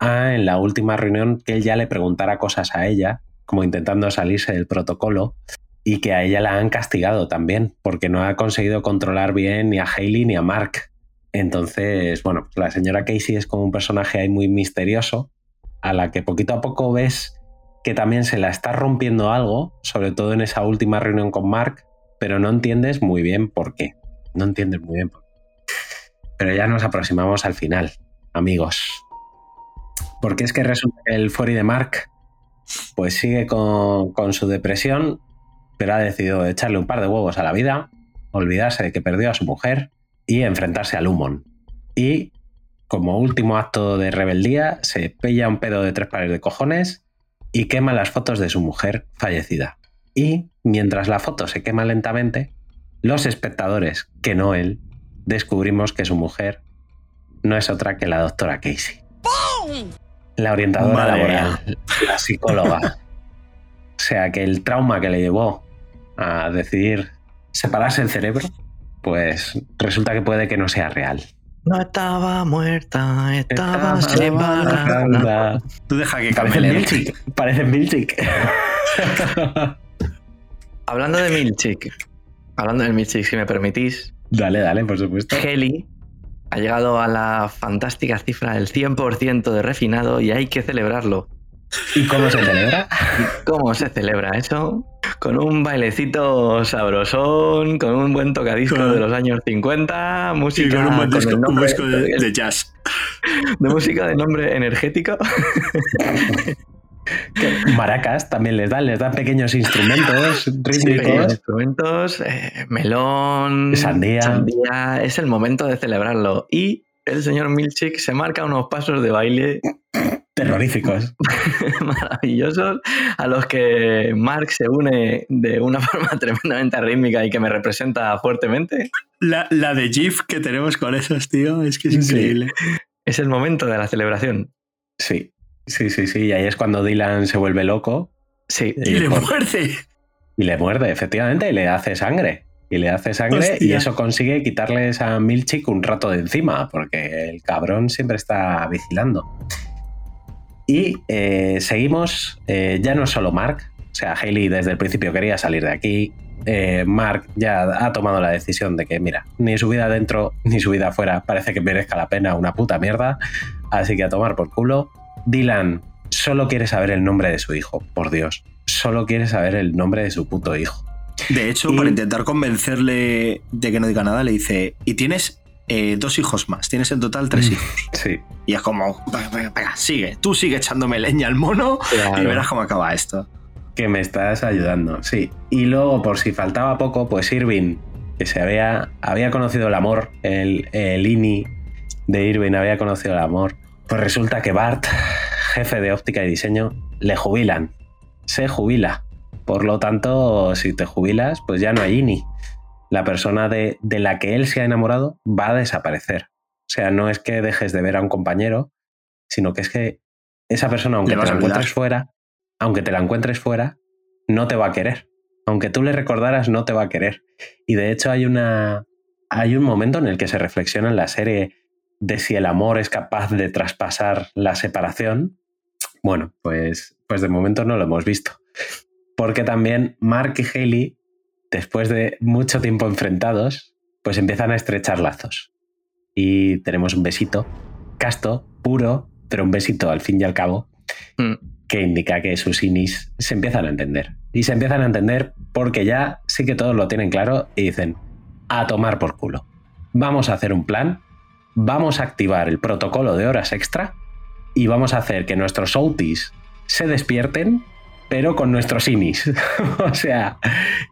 a en la última reunión que él ya le preguntara cosas a ella, como intentando salirse del protocolo, y que a ella la han castigado también, porque no ha conseguido controlar bien ni a Hailey ni a Mark. Entonces, bueno, pues la señora Casey es como un personaje ahí muy misterioso, a la que poquito a poco ves que también se la está rompiendo algo, sobre todo en esa última reunión con Mark, pero no entiendes muy bien por qué. No entiendes muy bien por qué. Pero ya nos aproximamos al final, amigos. Porque es que resulta que el Fori de Mark pues sigue con, con su depresión, pero ha decidido echarle un par de huevos a la vida, olvidarse de que perdió a su mujer y enfrentarse a Lumon. Y como último acto de rebeldía, se pella un pedo de tres pares de cojones y quema las fotos de su mujer fallecida. Y mientras la foto se quema lentamente, los espectadores, que no él, descubrimos que su mujer no es otra que la doctora Casey. La orientadora Madre laboral, la psicóloga. o sea que el trauma que le llevó a decidir separarse el cerebro, pues resulta que puede que no sea real. No estaba muerta, estaba Estaba. Tú deja que Parece camele. Milchik. Parece Milchik. Hablando de Milchik, hablando del Milchik, si me permitís, Dale, dale, por supuesto. Heli ha llegado a la fantástica cifra del 100% de refinado y hay que celebrarlo. ¿Y cómo se celebra? ¿Cómo se celebra eso? Con un bailecito sabrosón, con un buen tocadisco Con- de los años 50, Sí, música con un buen con disco, un disco de, de jazz. de música de nombre energético. Maracas también les dan, les dan pequeños instrumentos Sí, rítmicos. instrumentos, eh, melón, Sandía. sandía. Es el momento de celebrarlo. Y el señor Milchik se marca unos pasos de baile terroríficos. maravillosos a los que Mark se une de una forma tremendamente rítmica y que me representa fuertemente. La, la de GIF que tenemos con esos, tío, es que es Sí. increíble. Es el momento de la celebración. Sí, sí, sí, sí. Y ahí es cuando Dylan se vuelve loco Sí, Y le por- muerde. y le muerde, efectivamente, y le hace sangre. Y le hace sangre y eso consigue quitarles a Milchik un rato de encima, porque el cabrón siempre está vigilando. Y eh, seguimos, eh, ya no es solo Mark, o sea, Haley desde el principio quería salir de aquí. eh, Mark ya ha tomado la decisión de que, mira, ni su vida dentro ni su vida afuera parece que merezca la pena una puta mierda, así que a tomar por culo. Dylan solo quiere saber el nombre de su hijo, por Dios, solo quiere saber el nombre de su puto hijo. De hecho, Y- para intentar convencerle de que no diga nada, le dice: Y tienes eh, dos hijos más, tienes en total tres Mm. hijos. Sí, Y es como: venga, sigue, tú sigue echándome leña al mono y verás cómo acaba esto. que me estás ayudando, sí. Y luego, por si faltaba poco, pues Irving, que se había, había conocido el amor, el, el INI de Irving había conocido el amor, pues resulta que Bart, jefe de óptica y diseño, le jubilan. Se jubila. Por lo tanto, si te jubilas, pues ya no hay INI. La persona de, de la que él se ha enamorado va a desaparecer. O sea, no es que dejes de ver a un compañero, sino que es que esa persona, aunque te la encuentres fuera, aunque te la encuentres fuera, no te va a querer. Aunque tú le recordaras, no te va a querer. Y de hecho hay una. Hay un momento en el que se reflexiona en la serie de si el amor es capaz de traspasar la separación. Bueno, pues, pues de momento no lo hemos visto. Porque también Mark y Haley, después de mucho tiempo enfrentados, pues empiezan a estrechar lazos. Y tenemos un besito casto, puro, pero un besito al fin y al cabo, Mm. que indica que sus inis se empiezan a entender. Y se empiezan a entender porque ya sí que todos lo tienen claro y dicen, a tomar por culo. Vamos a hacer un plan, vamos a activar el protocolo de horas extra y vamos a hacer que nuestros outis se despierten, pero con nuestros inis. o sea,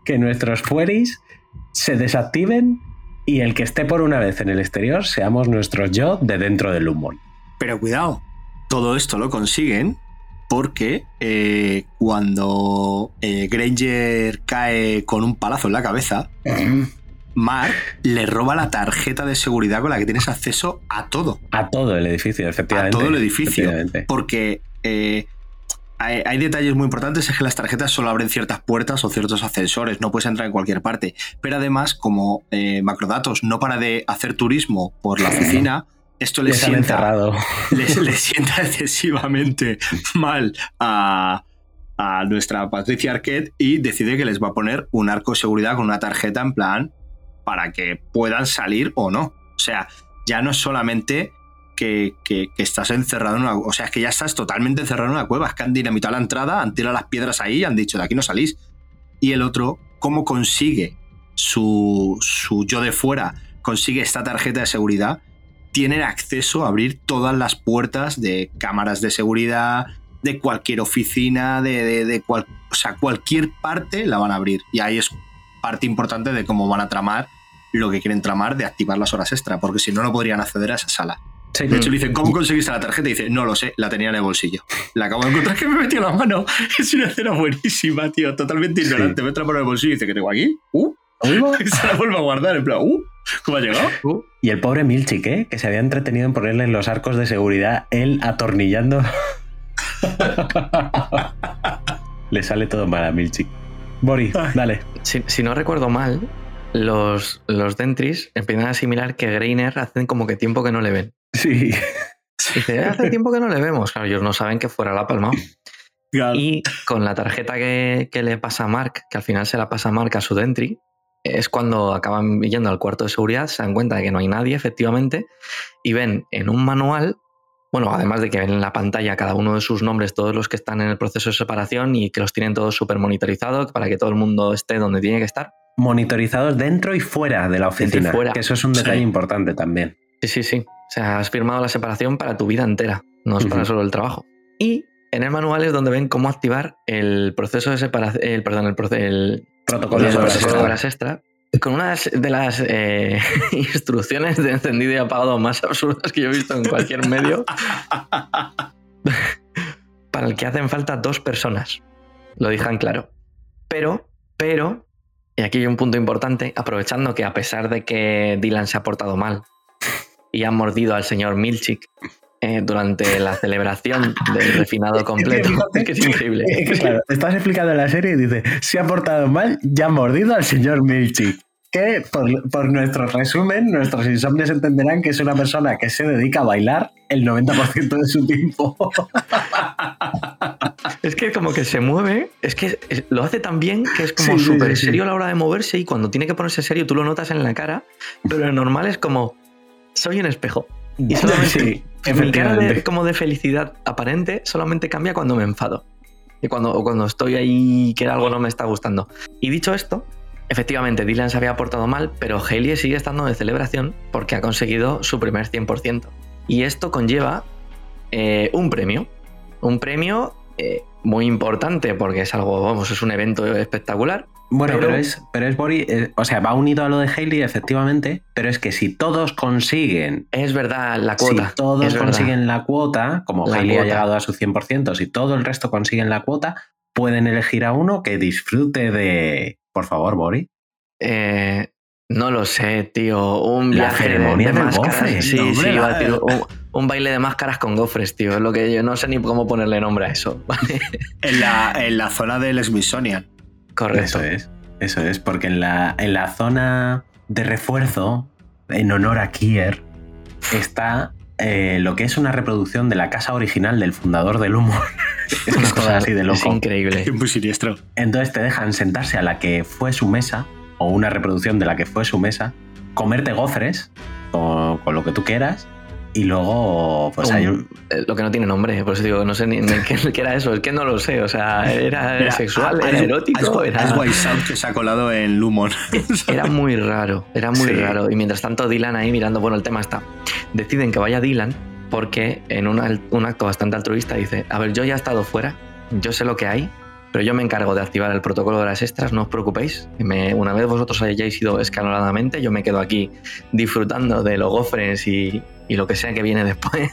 que nuestros fueris se desactiven y el que esté por una vez en el exterior seamos nuestros yo de dentro del humor. Pero cuidado, todo esto lo consiguen porque eh, cuando eh, Granger cae con un palazo en la cabeza, Mark le roba la tarjeta de seguridad con la que tienes acceso a todo. A todo el edificio, A efectivamente. todo el edificio. Porque eh, hay, hay detalles muy importantes, es que las tarjetas solo abren ciertas puertas o ciertos ascensores, no puedes entrar en cualquier parte. Pero además, como eh, Macrodatos no para de hacer turismo por la oficina, esto le sienta, les, les sienta excesivamente mal a, a nuestra Patricia Arquette y decide que les va a poner un arco de seguridad con una tarjeta en plan para que puedan salir o no. O sea, ya no es solamente que, estás encerrado en una... O sea, es que ya estás totalmente encerrado en una cueva. Es que han dinamitado la entrada, han tirado las piedras ahí y han dicho, de aquí no salís. Y el otro, ¿cómo consigue su, su yo de fuera? Consigue esta tarjeta de seguridad. Tienen acceso a abrir todas las puertas de cámaras de seguridad, de cualquier oficina, de, de, de cual, o sea, cualquier parte la van a abrir. Y ahí es parte importante de cómo van a tramar lo que quieren tramar de activar las horas extra, porque si no, no podrían acceder a esa sala. Sí. De hecho, le dicen, ¿cómo conseguiste la tarjeta? Y dice, no lo sé, la tenía en el bolsillo. La acabo de encontrar que me metió la mano. Es una escena buenísima, tío, totalmente ignorante. Mete la mano en el bolsillo y dice, ¿qué tengo aquí? Uh, y se la vuelve a guardar, en plan, uh, ¿cómo ha llegado? Uh. Y el pobre Milchik, ¿eh? que se había entretenido en ponerle en los arcos de seguridad, él atornillando. Le sale todo mal a Milchik. Boris, dale. Si, si no recuerdo mal, los, los Dentris empiezan a asimilar que Greiner hacen como que tiempo que no le ven. Sí. Dice, hace tiempo que no le vemos. Claro, ellos no saben que fuera la palma. Y con la tarjeta que, que, le pasa a Mark, que al final se la pasa a Mark a su Dentry, es cuando acaban yendo al cuarto de seguridad, se dan cuenta de que no hay nadie, efectivamente, y ven en un manual, bueno, además de que ven en la pantalla cada uno de sus nombres, todos los que están en el proceso de separación y que los tienen todos súper monitorizados para que todo el mundo esté donde tiene que estar. Monitorizados dentro y fuera de la oficina, fuera. que eso es un detalle sí. importante también. Sí, sí, sí. O sea, has firmado la separación para tu vida entera, no es uh -huh. para solo el trabajo. Y en el manual es donde ven cómo activar el proceso de separación, el, perdón, el, el protocolo de horas extra. extra. Con una de las eh, instrucciones de encendido y apagado más absurdas que yo he visto en cualquier medio, para el que hacen falta dos personas. Lo dejan claro. Pero, pero, y aquí hay un punto importante, aprovechando que a pesar de que Dylan se ha portado mal y ha mordido al señor Milchik eh, durante la celebración del refinado completo. Es que es increíble. Claro, estás explicando la serie y dice, se ha portado mal, ya ha mordido al señor Milchik. Que por, por, nuestro resumen, nuestros insomnios entenderán que es una persona que se dedica a bailar el 90% de su tiempo. es que como que se mueve, es que lo hace tan bien que es como sí, súper sí, sí, serio a la hora de moverse y cuando tiene que ponerse serio tú lo notas en la cara, pero lo normal es como, soy un espejo. Y solamente sí, mi cara de, como de felicidad aparente solamente cambia cuando me enfado. Y cuando, o cuando estoy ahí que algo no me está gustando. Y dicho esto, efectivamente Dylan se había portado mal, pero Haley sigue estando de celebración porque ha conseguido su primer 100%. Y esto conlleva eh, un premio. Un premio eh, muy importante porque es algo, vamos, es un evento espectacular. Bueno, pero, pero es, pero es Boris, eh, o sea, va unido a lo de Haley, efectivamente, pero es que si todos consiguen. Es verdad, la cuota. Si todos es consiguen verdad. la cuota, como la Haley cuota. ha llegado a su 100%, si todo el resto consiguen la cuota, pueden elegir a uno que disfrute de. Por favor, Boris. Eh, no lo sé, tío. Un la ceremonia de, de máscaras. Gofres, sí, no, sí, un, baile de máscaras con gofres, tío. Es lo que yo no sé ni cómo ponerle nombre a eso. en, la, en la zona del Smithsonian. Correcto. Eso es, eso es, porque en la, en la zona de refuerzo, en honor a Kier, está eh, lo que es una reproducción de la casa original del fundador del humor. es una cosa así de loco. Es increíble. Es muy siniestro. Entonces te dejan sentarse a la que fue su mesa, o una reproducción de la que fue su mesa, comerte gofres, con, con lo que tú quieras, y luego, pues un, hay un... Lo que no tiene nombre, por eso digo, no sé ni, ni qué, qué, era eso, es que no lo sé, o sea, era, era sexual, era erótico, es, era... Es White Sound que se ha colado en Lumon. era muy raro, era muy sí. raro, y mientras tanto Dylan ahí mirando, bueno, el tema está, deciden que vaya Dylan porque en una, un acto bastante altruista dice, a ver, yo ya he estado fuera, yo sé lo que hay, pero yo me encargo de activar el protocolo de las extras, no os preocupéis. Me, una vez vosotros hayáis ido escaloladamente, yo me quedo aquí disfrutando de los gofres y, y lo que sea que viene después.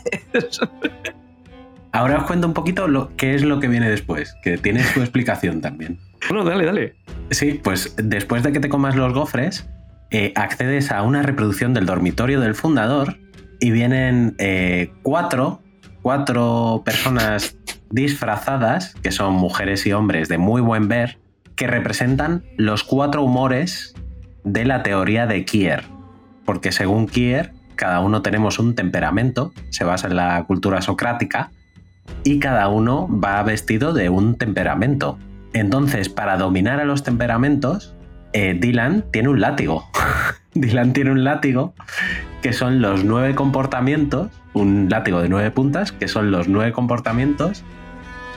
Ahora os cuento un poquito lo, qué es lo que viene después, que tiene su explicación también. Bueno, dale, dale. Sí, pues después de que te comas los gofres, eh, accedes a una reproducción del dormitorio del fundador y vienen eh, cuatro, cuatro personas disfrazadas, que son mujeres y hombres de muy buen ver, que representan los cuatro humores de la teoría de Kier. Porque según Kier, cada uno tenemos un temperamento, se basa en la cultura socrática, y cada uno va vestido de un temperamento. Entonces, para dominar a los temperamentos, eh, Dylan tiene un látigo. Dylan tiene un látigo que son los nueve comportamientos, un látigo de nueve puntas, que son los nueve comportamientos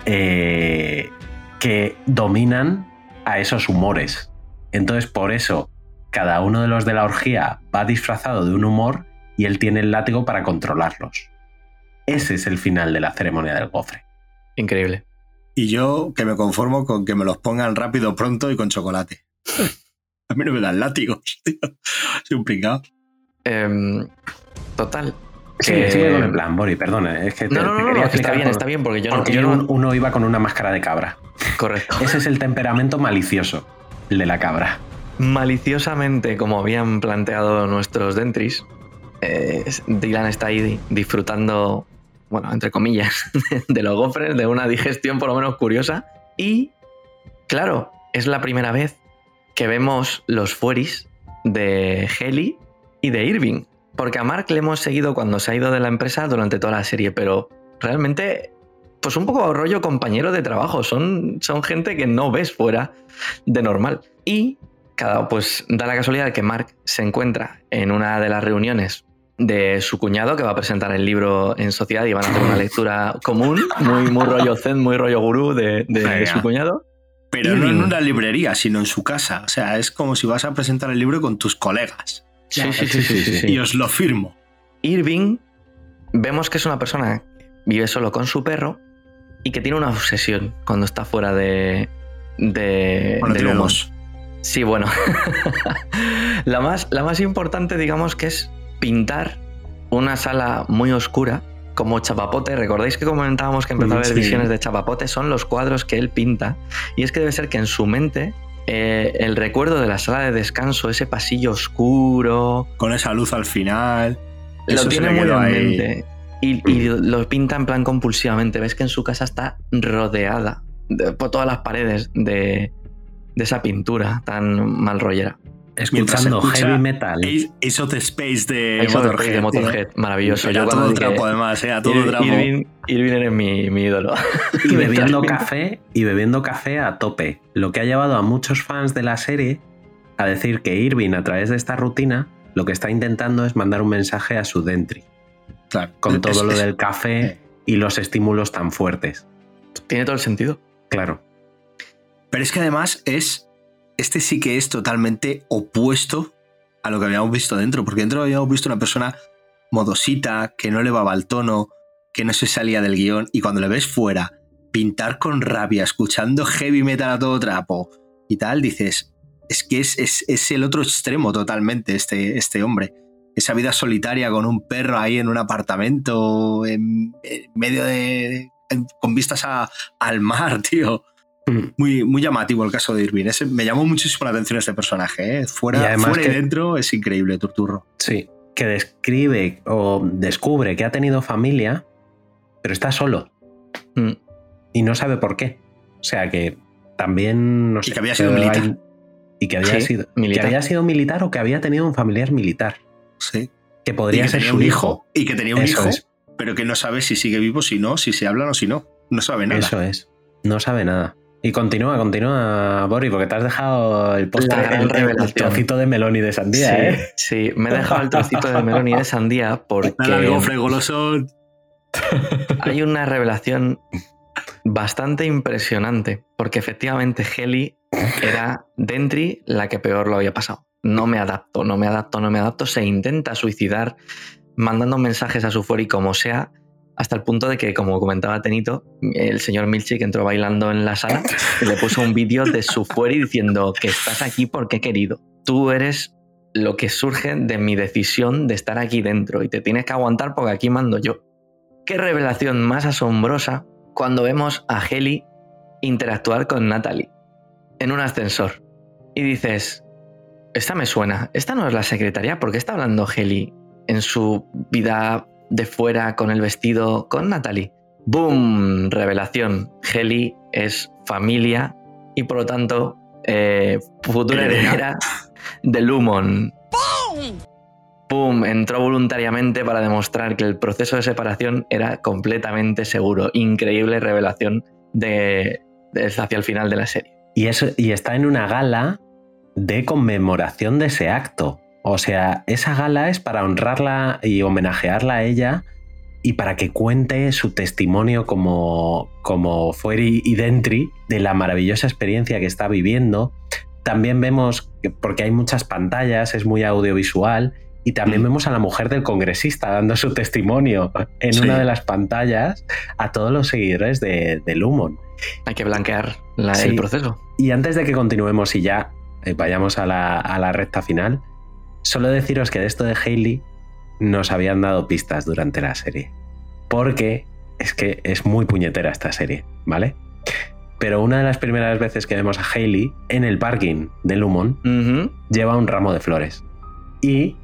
eh, que dominan a esos humores. Entonces, por eso, cada uno de los de la orgía va disfrazado de un humor y él tiene el látigo para controlarlos. Ese es el final de la ceremonia del gofre. Increíble. Y yo que me conformo con que me los pongan rápido, pronto y con chocolate. A mí no me dan látigos, tío. Soy un pringado. Em, total. Sí, que- sigue con el plan, Bori, perdona. Es que te, No, no, te no, quería no, que está bien, está bien, porque yo no- porque yo no- un- uno iba con una máscara de cabra. Correcto. Ese es el temperamento malicioso, el de la cabra. Maliciosamente, como habían planteado nuestros dentris, Dylan está ahí disfrutando, bueno, entre comillas, de los gofres, de una digestión por lo menos curiosa. Y, claro, es la primera vez que vemos los fueris de Heli y de Irving. Porque a Mark le hemos seguido cuando se ha ido de la empresa durante toda la serie, pero realmente, pues un poco rollo compañero de trabajo. Son, son gente que no ves fuera de normal. Y cada, pues da la casualidad de que Mark se encuentra en una de las reuniones de su cuñado que va a presentar el libro en sociedad y van a hacer una lectura común, muy, muy rollo zen, muy rollo gurú de, de- de su cuñado. Pero no en Irving. una librería, sino en su casa. O sea, es como si vas a presentar el libro con tus colegas. Sí, sí, sí, sí, sí, sí. Y os lo firmo. Irving, vemos que es una persona que vive solo con su perro y que tiene una obsesión cuando está fuera de. de Bueno, dos. Sí, bueno. la, más, la más importante, digamos, que es pintar una sala muy oscura como chapapote. ¿Recordáis que comentábamos que empezó a Mm, haber visiones de chapapote? Son los cuadros que él pinta. Y es que debe ser que en su mente eh, el recuerdo de la sala de descanso, ese pasillo oscuro, Con esa luz al final. lo tiene muy en mente. Y, y lo pinta en plan compulsivamente. Ves que en su casa está rodeada de- por todas las paredes de, de esa pintura tan mal rollera. Mientras Escuchando escucha heavy metal. Ace, Ace of the Space de Ace of the Motorhead. Space de Motorhead, maravilloso. Yo cuando todo dije, trapo, además, era todo Ir- trapo. Irving, Irving eres mi, mi ídolo. y bebiendo café y bebiendo café a tope, lo que ha llevado a muchos fans de la serie a decir que Irving a través de esta rutina lo que está intentando es mandar un mensaje a su dentri Claro. con Es- todo lo es- del café y los estímulos tan fuertes. Tiene todo el sentido. Claro. Pero es que además es. Este sí que es totalmente opuesto a lo que habíamos visto dentro. Porque dentro habíamos visto una persona modosita, que no le va al tono, que no se salía del guion. Y cuando le ves fuera, pintar con rabia, escuchando heavy metal a todo trapo y tal, dices. Es que es, es- es el otro extremo totalmente este, este hombre. Esa vida solitaria con un perro ahí en un apartamento, en, medio de. con vistas a- al mar, tío. Muy, muy llamativo el caso de Irving. Ese- me llamó muchísimo la atención este personaje. ¿eh? Fuera, Y fuera y dentro es increíble, Turturro. Sí. Que describe o descubre que ha tenido familia, pero está solo. Mm. Y no sabe por qué. O sea que también. No sé, que había sido militar. hay- Y que había, Sí, sido, militar. que había sido militar o que había tenido un familiar militar. Sí. Que Y podría que ser tenía su un hijo. Y que tenía un Eso hijo, es. pero que no sabe si sigue vivo, si no, si se hablan o si no. No sabe nada. Eso es. No sabe nada. Y continúa, continúa, Bori, porque te has dejado el postre, el, el trocito de melón y de sandía, sí, ¿eh? sí, me he dejado el trocito de melón y de sandía porque Dale al gofre golosón. hay una revelación bastante impresionante, porque efectivamente Heli era Dentri la que peor lo había pasado. No me adapto, no me adapto, no me adapto. Se intenta suicidar mandando mensajes a su fori como sea, hasta el punto de que, como comentaba Tenito, el señor Milchik entró bailando en la sala y le puso un vídeo de su fueri diciendo que estás aquí porque he querido. Tú eres lo que surge de mi decisión de estar aquí dentro y te tienes que aguantar porque aquí mando yo. Qué revelación más asombrosa cuando vemos a Heli interactuar con Natalie en un ascensor. Y dices, esta me suena, esta no es la secretaria, ¿por qué está hablando Heli en su vida de fuera con el vestido con Natalie? ¡Boom! Revelación. Heli es familia y por lo tanto eh, futura Heredera. de Lumon. ¡Pum! Entró voluntariamente para demostrar que el proceso de separación era completamente seguro. Increíble revelación de, de- hacia el final de la serie. Y, eso, y está en una gala de conmemoración de ese acto. O sea, esa gala es para honrarla y homenajearla a ella y para que cuente su testimonio como, como Fueri y Dentri de la maravillosa experiencia que está viviendo. También vemos, que- porque hay muchas pantallas, es muy audiovisual, Y también vemos a la mujer del congresista dando su testimonio en Sí. una de las pantallas a todos los seguidores de, de Lumon. Hay que blanquear la- Sí. el proceso. Y antes de que continuemos y ya eh, vayamos a la, a la recta final, solo deciros que de esto de Hailey nos habían dado pistas durante la serie. Porque es que es muy puñetera esta serie, ¿vale? Pero una de las primeras veces que vemos a Hailey en el parking de Lumon lleva un ramo de flores. Y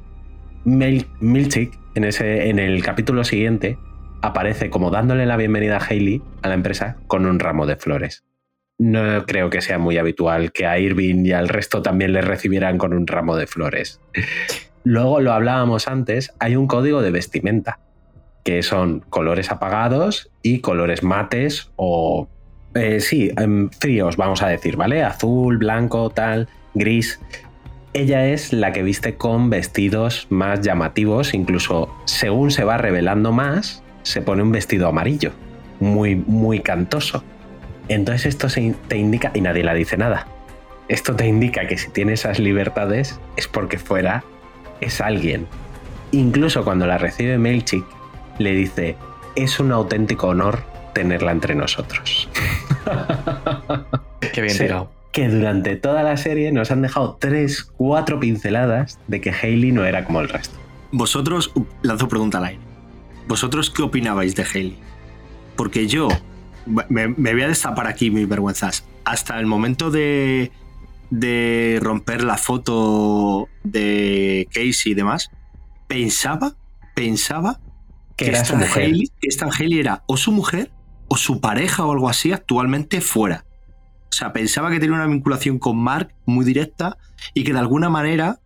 Mil Milchick, en, ese, en el capítulo siguiente, aparece como dándole la bienvenida a Hailey a la empresa con un ramo de flores. No creo que sea muy habitual que a Irving y al resto también le recibieran con un ramo de flores. Luego lo hablábamos antes, hay un código de vestimenta, que son colores apagados y colores mates o... eh, sí, em, fríos, vamos a decir, ¿vale? Azul, blanco, tal, gris. Ella es la que viste con vestidos más llamativos, incluso según se va revelando más, se pone un vestido amarillo, muy, muy cantoso. Entonces esto se in- te indica, y nadie la dice nada, esto te indica que si tiene esas libertades es porque fuera es alguien. Incluso cuando la recibe Melchik, le dice, es un auténtico honor tenerla entre nosotros. Qué bien Sí, tirado. Que durante toda la serie nos han dejado tres, cuatro pinceladas de que Hailey no era como el resto. Vosotros, lanzo pregunta al aire. ¿Vosotros qué opinabais de Haley? Porque yo me, me voy a destapar aquí mis vergüenzas. Hasta el momento de, de romper la foto de Casey y demás, pensaba, pensaba Que era esta mujer. Que esta era o su mujer o su pareja o algo así actualmente fuera. O sea, pensaba que tenía una vinculación con Mark muy directa y que de alguna manera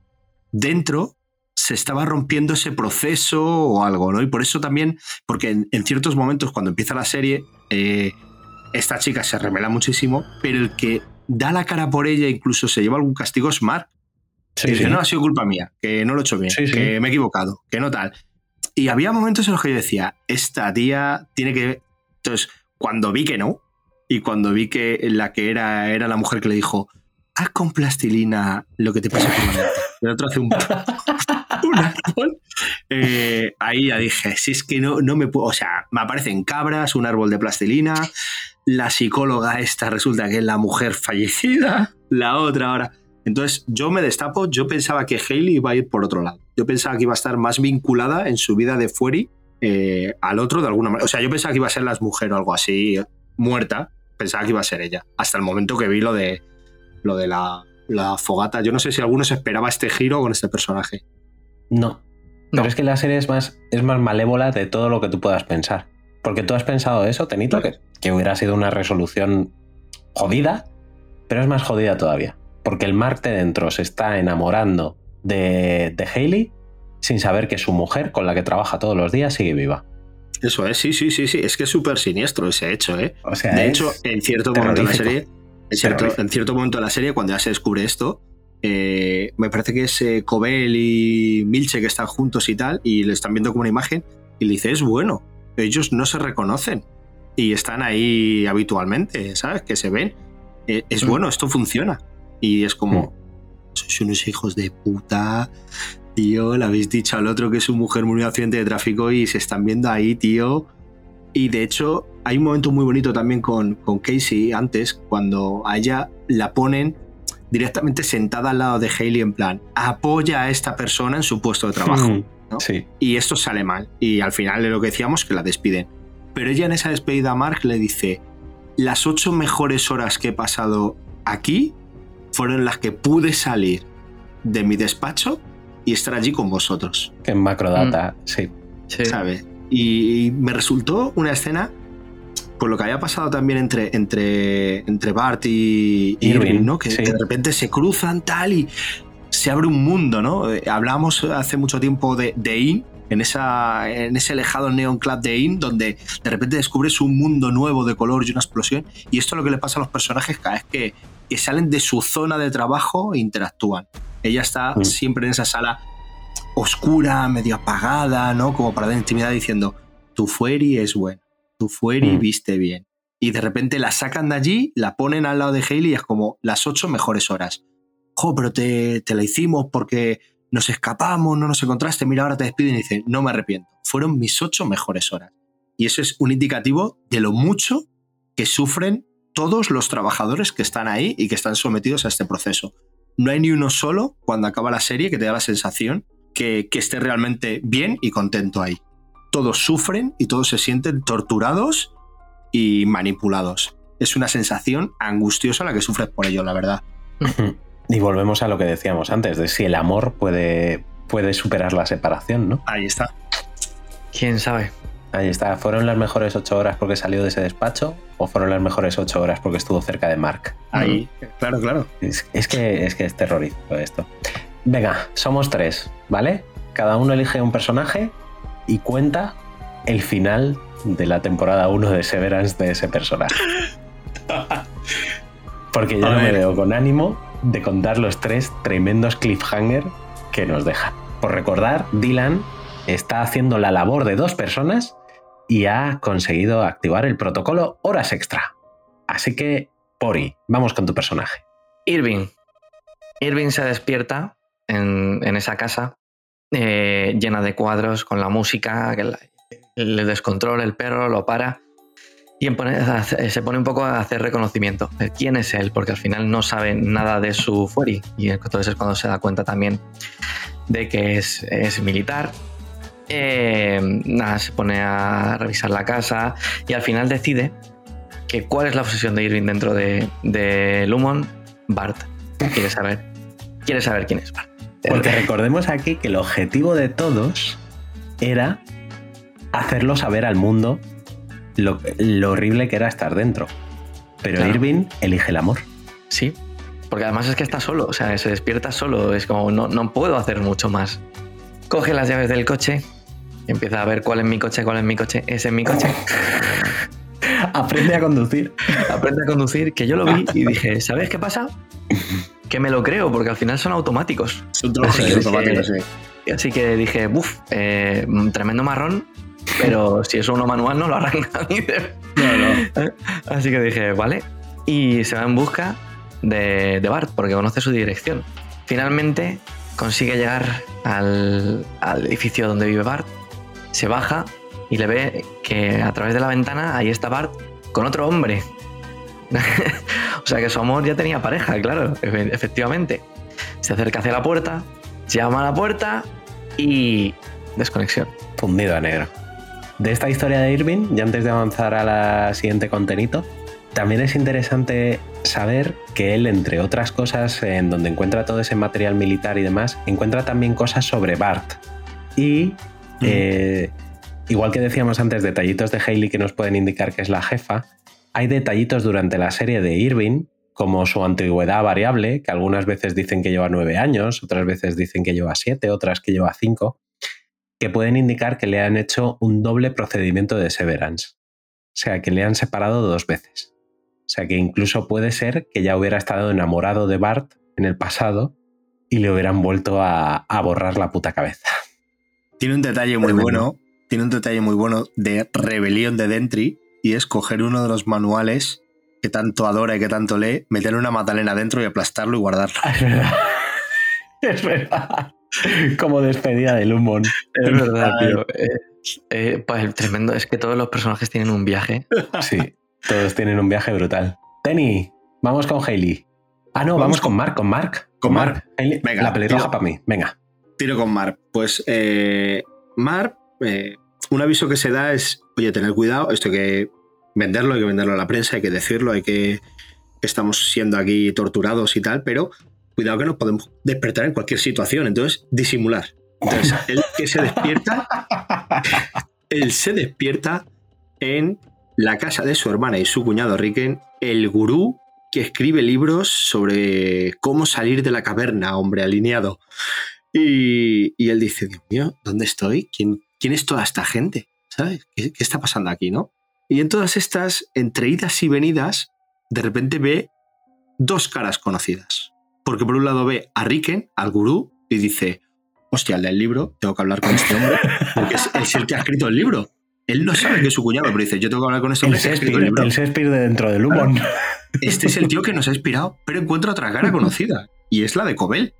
dentro se estaba rompiendo ese proceso o algo, ¿no? Y por eso también, porque en, en ciertos momentos cuando empieza la serie, eh, esta chica se revela muchísimo, pero el que da la cara por ella, incluso se lleva algún castigo, es Mark. Sí, que dice, sí. no, ha sido culpa mía, que no lo he hecho bien, Sí, que me he equivocado, que no tal. Y había momentos en los que yo decía, esta tía tiene que... Entonces, cuando vi que no, y cuando vi que la que era era la mujer que le dijo, haz con plastilina lo que te pasa por la mente. El otro hace un, árbol. Eh, ahí ya dije, si es que no, no me puedo... O sea, me aparecen cabras, un árbol de plastilina, la psicóloga esta resulta que es la mujer fallecida, la otra ahora... Entonces yo me destapo, yo pensaba que Hailey iba a ir por otro lado. Yo pensaba que iba a estar más vinculada en su vida de Fury eh, al otro de alguna manera. O sea, yo pensaba que iba a ser las mujeres o algo así, muerta. Pensaba que iba a ser ella. Hasta el momento que vi lo de, lo de la, la fogata. Yo no sé si alguno se esperaba este giro con este personaje. No. Pero es que la serie es más, es más malévola de todo lo que tú puedas pensar. Porque tú has pensado eso, Tenito, que, que hubiera sido una resolución jodida, pero es más jodida todavía. Porque el Mark de dentro se está enamorando de, de Hailey sin saber que su mujer, con la que trabaja todos los días, sigue viva. Eso es, sí, sí, sí, sí. Es que es súper siniestro ese hecho, ¿eh? O sea, de hecho, en cierto momento de la serie, en cierto, Terrorífico. en cierto momento de la serie, cuando ya se descubre esto, eh, me parece que es eh, Cobel y Milche que están juntos y tal, y le están viendo como una imagen, y le dice, es bueno, ellos no se reconocen y están ahí habitualmente, ¿sabes? Que se ven. Eh, es Mm. bueno, esto funciona. Y es como, sois unos hijos de puta, tío, le habéis dicho al otro que su mujer murió en un accidente de tráfico y se están viendo ahí, tío. Y de hecho, hay un momento muy bonito también con, con Casey antes, cuando a ella la ponen directamente sentada al lado de Hailey en plan, apoya a esta persona en su puesto de trabajo. Mm, ¿no? Sí. Y esto sale mal. Y al final de lo que decíamos, que la despiden. Pero ella en esa despedida a Mark le dice, las ocho mejores horas que he pasado aquí fueron las que pude salir de mi despacho y estar allí con vosotros. Que en macrodata, sí. ¿Sabes? Y me resultó una escena por lo que había pasado también entre, entre, entre Bart y Irving, ¿no? Que, sí. que de repente se cruzan tal y se abre un mundo, ¿no? Eh, Hablamos hace mucho tiempo de, de In, en, esa, en ese alejado Neon Club de In, donde de repente descubres un mundo nuevo de color y una explosión. Y esto es lo que le pasa a los personajes cada vez que, que salen de su zona de trabajo e interactúan. Ella está Mm. siempre en esa sala oscura, medio apagada, ¿no? Como para dar intimidad diciendo, tu fueri es bueno, tu fueri Mm. viste bien. Y de repente la sacan de allí, la ponen al lado de Hailey y es como las ocho mejores horas. Jo, pero te, te la hicimos porque nos escapamos, no nos encontraste, mira, ahora te despiden y dice, no me arrepiento. Fueron mis ocho mejores horas. Y eso es un indicativo de lo mucho que sufren todos los trabajadores que están ahí y que están sometidos a este proceso. No hay ni uno solo cuando acaba la serie que te da la sensación que, que esté realmente bien y contento ahí. Todos sufren y todos se sienten torturados y manipulados. Es una sensación angustiosa la que sufres por ello, la verdad. Y volvemos a lo que decíamos antes, de si el amor puede, puede superar la separación, ¿no? Ahí está. ¿Quién sabe? Ahí está. ¿Fueron las mejores ocho horas porque salió de ese despacho o fueron las mejores ocho horas porque estuvo cerca de Mark? Ahí, claro, claro. Es, es que, es que es terrorífico esto. Venga, somos tres, ¿vale? Cada uno elige un personaje y cuenta el final de la temporada 1 de Severance de ese personaje. Porque yo A no me veo con ánimo de contar los tres tremendos cliffhanger que nos dejan. Por recordar, Dylan está haciendo la labor de dos personas y ha conseguido activar el protocolo horas extra. Así que, Pori, vamos con tu personaje. Irving. Irving se despierta en, en esa casa eh, llena de cuadros con la música, que le descontrola el perro, lo para y se pone un poco a hacer reconocimiento. ¿Quién es él? Porque al final no sabe nada de su fueri y entonces es cuando se da cuenta también de que es, es militar. Eh, nada, se pone a revisar la casa y al final decide que cuál es la obsesión de Irving dentro de, de Lumon, Bart. Quiere saber, quiere saber quién es Bart. Porque recordemos aquí que el objetivo de todos era hacerlo saber al mundo lo, lo horrible que era estar dentro. Pero Claro. Irving elige el amor. Sí, porque además es que está solo, o sea, se despierta solo, es como no, no puedo hacer mucho más. Coge las llaves del coche empieza a ver cuál es mi coche, cuál es mi coche, ese es mi coche. Aprende a conducir. Aprende a conducir, que yo lo vi y dije, ¿sabes qué pasa? Que me lo creo, porque al final son automáticos. Son todos Así que automáticos, dije- sí. Así que dije, uff, tremendo marrón, pero si es uno manual no lo arranca ni de- Así que dije, vale. Y se va en busca de, de Bart, porque conoce su dirección. Finalmente consigue llegar al, al edificio donde vive Bart, se baja y le ve que a través de la ventana ahí está Bart con otro hombre. o sea que su amor ya tenía pareja, claro, efe- efectivamente. Se acerca hacia la puerta, llama a la puerta y desconexión. Fundido a negro. De esta historia de Irving, y antes de avanzar a la siguiente contenito, también es interesante saber que él, entre otras cosas, en donde encuentra todo ese material militar y demás, encuentra también cosas sobre Bart. Y, eh, igual que decíamos antes, detallitos de Hailey que nos pueden indicar que es la jefa, hay detallitos durante la serie de Irving, como su antigüedad variable, que algunas veces dicen que lleva nueve años, otras veces dicen que lleva siete, otras que lleva cinco que pueden indicar que le han hecho un doble procedimiento de severance. O sea, que le han separado dos veces. O sea, que incluso puede ser que ya hubiera estado enamorado de Bart en el pasado y le hubieran vuelto a, a borrar la puta cabeza. Tiene un detalle muy Tremendo. bueno, tiene un detalle muy bueno de rebelión de Dentry y es coger uno de los manuales que tanto adora y que tanto lee, meter una magdalena dentro y aplastarlo y guardarlo. Es verdad. Es verdad. Como despedida del humor. Es verdad, tío. Eh, eh, pues el tremendo es que todos los personajes tienen un viaje. Sí, todos tienen un viaje brutal. Tenny, vamos con Hailey. Ah, no, vamos, Vamos con Mark, con Mark. con Mark. Hailey, Venga, la pelirroja para mí. Venga. Tiro con Mark. Pues eh, Mark, eh, un aviso que se da es, oye, tener cuidado, esto hay que venderlo, hay que venderlo a la prensa, hay que decirlo, hay que estamos siendo aquí torturados y tal, pero cuidado que nos podemos despertar en cualquier situación, entonces disimular. Entonces, él que se despierta, él se despierta en la casa de su hermana y su cuñado Riken, el gurú que escribe libros sobre cómo salir de la caverna, hombre alineado. Y, y él dice, Dios mío, ¿dónde estoy? ¿Quién, quién es toda esta gente? ¿Sabes? ¿Qué, qué está pasando aquí, no? Y en todas estas, entre idas y venidas, de repente ve dos caras conocidas. Porque por un lado ve a Riken, al gurú, y dice, hostia, el del libro, tengo que hablar con este hombre, porque es, es el que ha escrito el libro. Él no sabe que es su cuñado, pero dice, yo tengo que hablar con este hombre el Shakespeare, libro. el Shakespeare de dentro del humor. Este es el tío que nos ha inspirado, pero encuentra otra cara conocida, y es la de Cobel,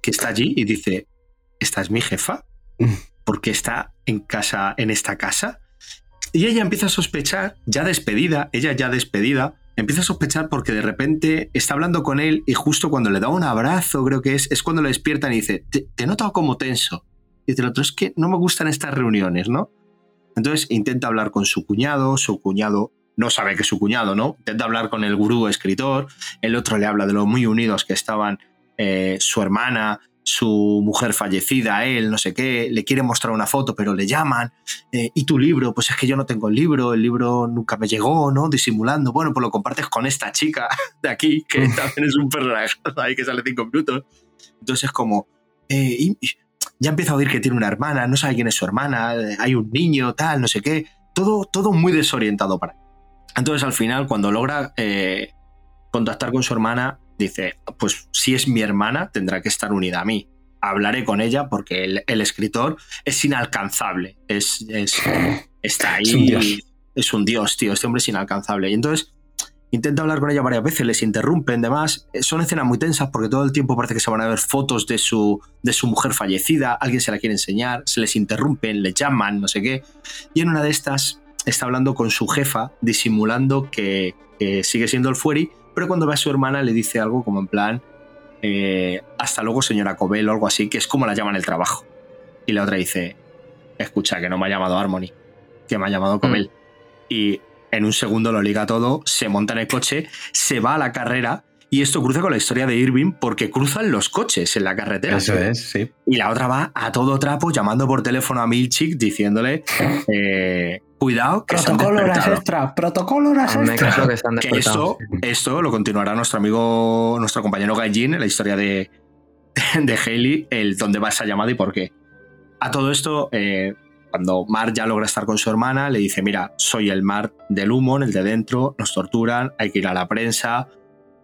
que está allí y dice, ¿esta es mi jefa? ¿Por qué está en casa, en esta casa? Y ella empieza a sospechar, ya despedida, ella ya despedida, empieza a sospechar porque de repente está hablando con él y justo cuando le da un abrazo, creo que es, es cuando le despiertan y dice, te, te he notado como tenso. Y dice el otro, es que no me gustan estas reuniones, ¿no? Entonces intenta hablar con su cuñado, su cuñado no sabe que es su cuñado, ¿no? Intenta hablar con el gurú escritor, el otro le habla de lo muy unidos que estaban eh, su hermana, su mujer fallecida, él, no sé qué, le quiere mostrar una foto, pero le llaman, eh, ¿y tu libro? Pues es que yo no tengo el libro, el libro nunca me llegó, ¿no? Disimulando, bueno, pues lo compartes con esta chica de aquí, que también es un personaje ahí que sale cinco minutos. Entonces es como, eh, y, ya empieza a oír que tiene una hermana, no sabe quién es su hermana, hay un niño, tal, no sé qué, todo, todo muy desorientado para él. Entonces al final, cuando logra eh, contactar con su hermana, dice, pues si es mi hermana, tendrá que estar unida a mí. Hablaré con ella porque el, escritor es inalcanzable. Es, está ahí. Es un, dios. es un dios, tío. Este hombre es inalcanzable. Y entonces intenta hablar con ella varias veces, les interrumpen, demás. Son escenas muy tensas porque todo el tiempo parece que se van a ver fotos de su, de su mujer fallecida, alguien se la quiere enseñar, se les interrumpen, le llaman, no sé qué. Y en una de estas está hablando con su jefa, disimulando que, sigue siendo el Fueri, pero cuando ve a su hermana le dice algo como en plan, eh, hasta luego señora Cobel o algo así, que es como la llaman el trabajo. Y la otra dice, escucha, que no me ha llamado Harmony, que me ha llamado Cobel. Mm. Y en un segundo lo liga todo, se monta en el coche, se va a la carrera y esto cruza con la historia de Irving porque cruzan los coches en la carretera. Eso es, sí. Y la otra va a todo trapo llamando por teléfono a Milchik diciéndole eh, cuidado que protocolo horas extra, protocolo horas extra. Que, que esto, esto lo continuará nuestro amigo, nuestro compañero Gaijin en la historia de, de Haley, el dónde va esa llamada y por qué. A todo esto, eh, cuando Mark ya logra estar con su hermana, le dice, mira, soy el Mark del humo, el de dentro, nos torturan, hay que ir a la prensa,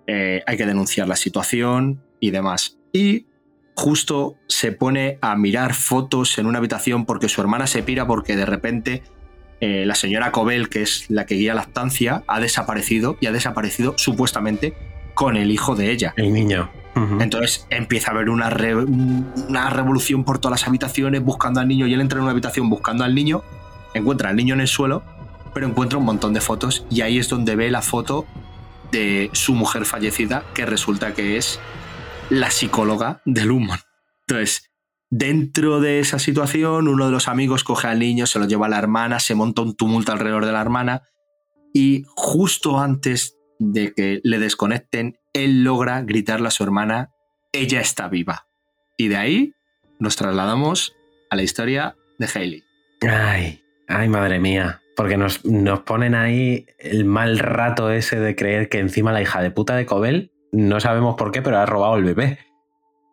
eh, hay que denunciar la situación y demás. Y justo se pone a mirar fotos en una habitación porque su hermana se pira porque de repente eh, la señora Cobel, que es la que guía la estancia, ha desaparecido y ha desaparecido supuestamente con el hijo de ella. El niño. Entonces empieza a haber una, una revolución por todas las habitaciones buscando al niño y él entra en una habitación buscando al niño, encuentra al niño en el suelo, pero encuentra un montón de fotos y ahí es donde ve la foto de su mujer fallecida, que resulta que es la psicóloga de Lumon. Entonces, dentro de esa situación, uno de los amigos coge al niño, se lo lleva a la hermana, se monta un tumulto alrededor de la hermana y justo antes de que le desconecten, él logra gritarle a su hermana, ella está viva. Y de ahí nos trasladamos a la historia de Hailey. Ay, ay, madre mía. Porque nos, nos, ponen ahí el mal rato ese de creer que encima la hija de puta de Cobel, no sabemos por qué, pero ha robado el bebé.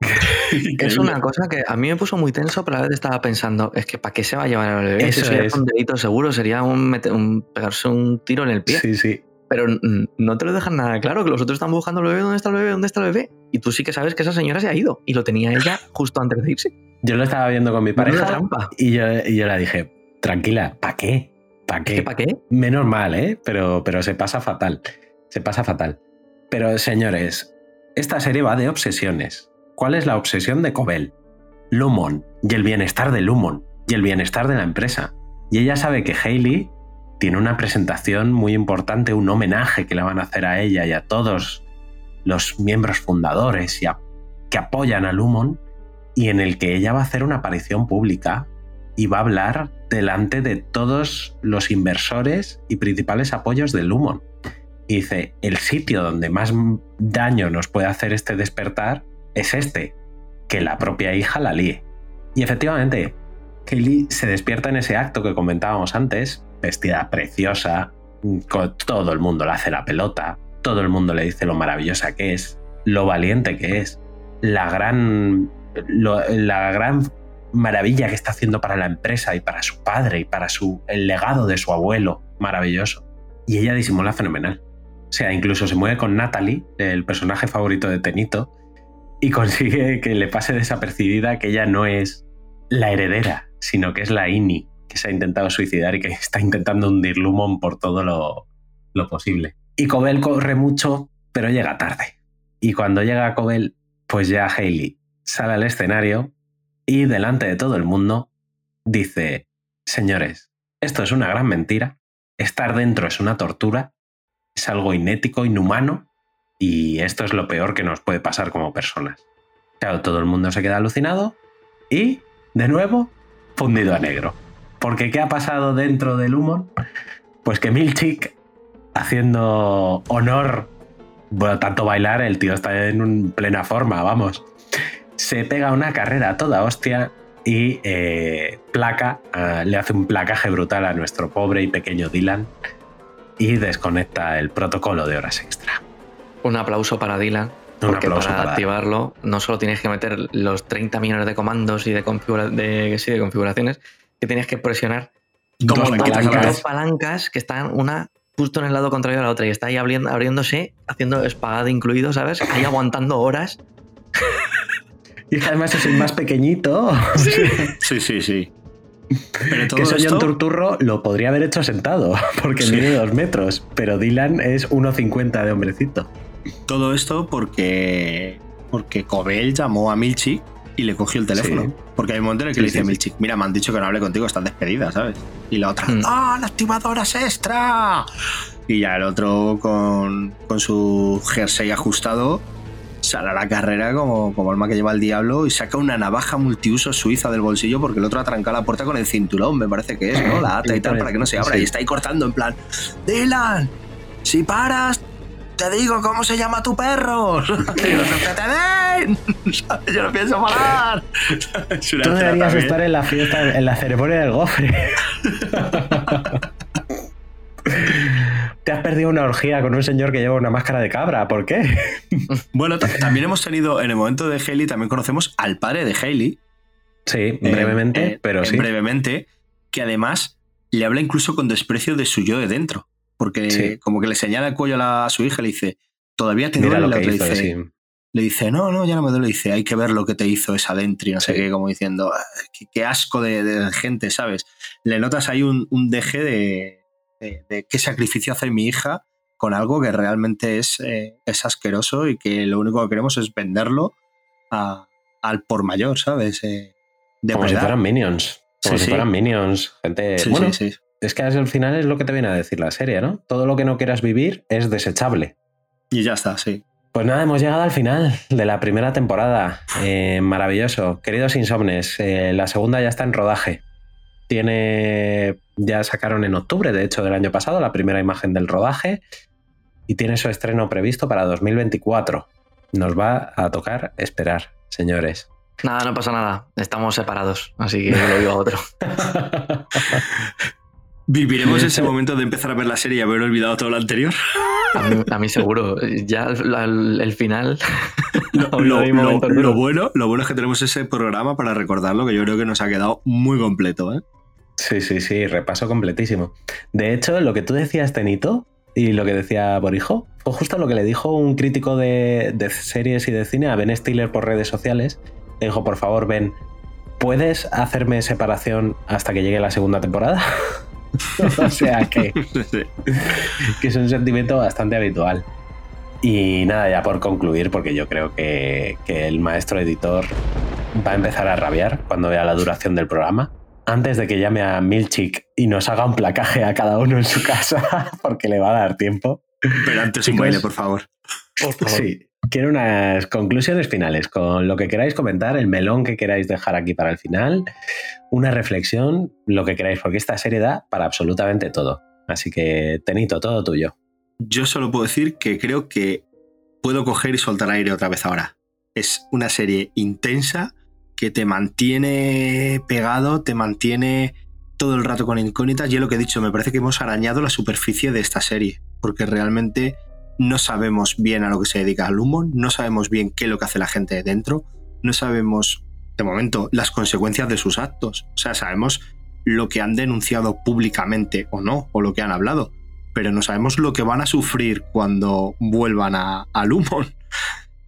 es una cosa que a mí me puso muy tenso, pero a vez estaba pensando, es que ¿para qué se va a llevar el bebé? Eso sería un delito seguro, sería un, pegarse un tiro en el pie. Sí, sí. Pero no te lo dejan nada claro, que los otros están buscando el bebé, ¿dónde está el bebé? ¿Dónde está el bebé? Y tú sí que sabes que esa señora se ha ido y lo tenía ella justo antes de irse. Yo lo estaba viendo con mi pareja trampa. Y, yo, y yo le dije, tranquila, ¿para qué? ¿Para qué? ¿Para qué? Menos mal, ¿eh? Pero, pero se pasa fatal. Se pasa fatal. Pero señores, esta serie va de obsesiones. ¿Cuál es la obsesión de Cobel? Lumon y el bienestar de Lumon y el bienestar de la empresa. Y ella sabe que Hailey tiene una presentación muy importante, un homenaje que le van a hacer a ella y a todos los miembros fundadores y que apoyan a Lumon y en el que ella va a hacer una aparición pública y va a hablar delante de todos los inversores y principales apoyos de Lumon. Y dice, el sitio donde más daño nos puede hacer este despertar es este, que la propia hija la líe. Y efectivamente, Kaylee se despierta en ese acto que comentábamos antes, vestida preciosa, con todo el mundo le hace la pelota, todo el mundo le dice lo maravillosa que es, lo valiente que es, la gran, la gran maravilla que está haciendo para la empresa y para su padre y para su, el legado de su abuelo, maravilloso. Y ella disimula fenomenal. O sea, incluso se mueve con Natalie, el personaje favorito de Tenito, y consigue que le pase desapercibida que ella no es la heredera, sino que es la Ini, que se ha intentado suicidar y que está intentando hundir Lumon por todo lo, lo posible. Y Cobel corre mucho, pero llega tarde. Y cuando llega Cobel, pues ya Hailey sale al escenario y delante de todo el mundo dice, señores, esto es una gran mentira, estar dentro es una tortura, es algo inético, inhumano y esto es lo peor que nos puede pasar como personas. Claro, todo el mundo se queda alucinado y, de nuevo, fundido a negro. Porque ¿qué ha pasado dentro del humo? Pues que Milchik, haciendo honor, bueno, tanto bailar, el tío está en plena forma, vamos. Se pega una carrera a toda hostia y eh, placa, ah, le hace un placaje brutal a nuestro pobre y pequeño Dylan y desconecta el protocolo de horas extra. Un aplauso para Dylan. Porque para, activarlo no solo tienes que meter los 30 millones de comandos y de, de, configuraciones, que tienes que presionar dos palancas. palancas que están una justo en el lado contrario de la otra y está ahí abriéndose, haciendo espada incluido, ¿sabes? Ahí aguantando horas. Y además es el más pequeñito. Sí, sí, sí. Pero todo que soy esto... Turturro lo podría haber hecho sentado, porque mide dos metros, pero Dylan es 1,50 de hombrecito. Todo esto porque, porque Cobel llamó a Milchik y le cogió el teléfono. Porque hay un momento en el que le dice a Milchik, mira, me han dicho que no hable contigo, estás despedida, ¿sabes? Y la otra, ¡ah, la activadora es extra! Y ya el otro con, con su jersey ajustado sale a la carrera como, como alma que lleva el diablo y saca una navaja multiuso suiza del bolsillo porque el otro ha trancado la puerta con el cinturón, me parece que es, ¿no? La ata y tal para que no se abra. Y está ahí cortando en plan, Dylan, si paras, te digo cómo se llama tu perro. Yo no pienso parar. Tú deberías estar en la fiesta, en la ceremonia del gofre. Te has perdido una orgía con un señor que lleva una máscara de cabra. ¿Por qué? bueno, también hemos tenido, en el momento de Haley, también conocemos al padre de Haley. Sí, brevemente, pero sí. Brevemente, que además le habla incluso con desprecio de su yo de dentro. Porque como que le señala el cuello a, su hija, le dice, todavía te duele. Lo que hizo, dice, Le dice, no, no, ya no me duele. Le dice, hay que ver lo que te hizo esa dentro y no sé qué, como diciendo, ah, qué, asco de, gente, ¿sabes? Le notas ahí un deje de, de, qué sacrificio hace mi hija con algo que realmente es, eh, es asqueroso y que lo único que queremos es venderlo al por mayor, ¿sabes? Eh, de Como si fueran minions. Como si fueran minions. Gente. bueno, es que al final es lo que te viene a decir la serie, ¿no? Todo lo que no quieras vivir es desechable. Y ya está, sí. Pues nada, hemos llegado al final de la primera temporada. Eh, maravilloso. Queridos insomnes, la segunda ya está en rodaje tiene, ya sacaron en octubre, de hecho, del año pasado, la primera imagen del rodaje y tiene su estreno previsto para 2024. Nos va a tocar esperar, señores. Nada, no pasa nada. Estamos separados, así que lo digo a otro. ¿Viviremos ese momento de empezar a ver la serie y haber olvidado todo lo anterior? A mí, seguro. Ya el, final. Lo, bueno, lo bueno es que tenemos ese programa para recordarlo, que yo creo que nos ha quedado muy completo. ¿eh? Sí, sí, sí, repaso completísimo. De hecho, lo que tú decías, Tenito, y lo que decía Borijo, fue justo lo que le dijo un crítico de, series y de cine a Ben Stiller por redes sociales. Le dijo, por favor, Ben, ¿puedes hacerme separación hasta que llegue la segunda temporada? o sea que, que es un sentimiento bastante habitual. Y nada, ya por concluir, porque yo creo que, que el maestro editor va a empezar a rabiar cuando vea la duración del programa antes de que llame a Milchik y nos haga un placaje a cada uno en su casa, porque le va a dar tiempo. Pero antes un baile, por favor. Por favor. Sí. Quiero unas conclusiones finales con lo que queráis comentar, el melón que queráis dejar aquí para el final, una reflexión, lo que queráis, porque esta serie da para absolutamente todo. Así que, Tenito, todo tuyo. Yo solo puedo decir que creo que puedo coger y soltar aire otra vez ahora. Es una serie intensa, que te mantiene pegado, te mantiene todo el rato con incógnitas. Y es lo que he dicho, me parece que hemos arañado la superficie de esta serie, porque realmente no sabemos bien a lo que se dedica al humo, no sabemos bien qué es lo que hace la gente de dentro, no sabemos, de momento, las consecuencias de sus actos. O sea, sabemos lo que han denunciado públicamente o no, o lo que han hablado, pero no sabemos lo que van a sufrir cuando vuelvan al humo.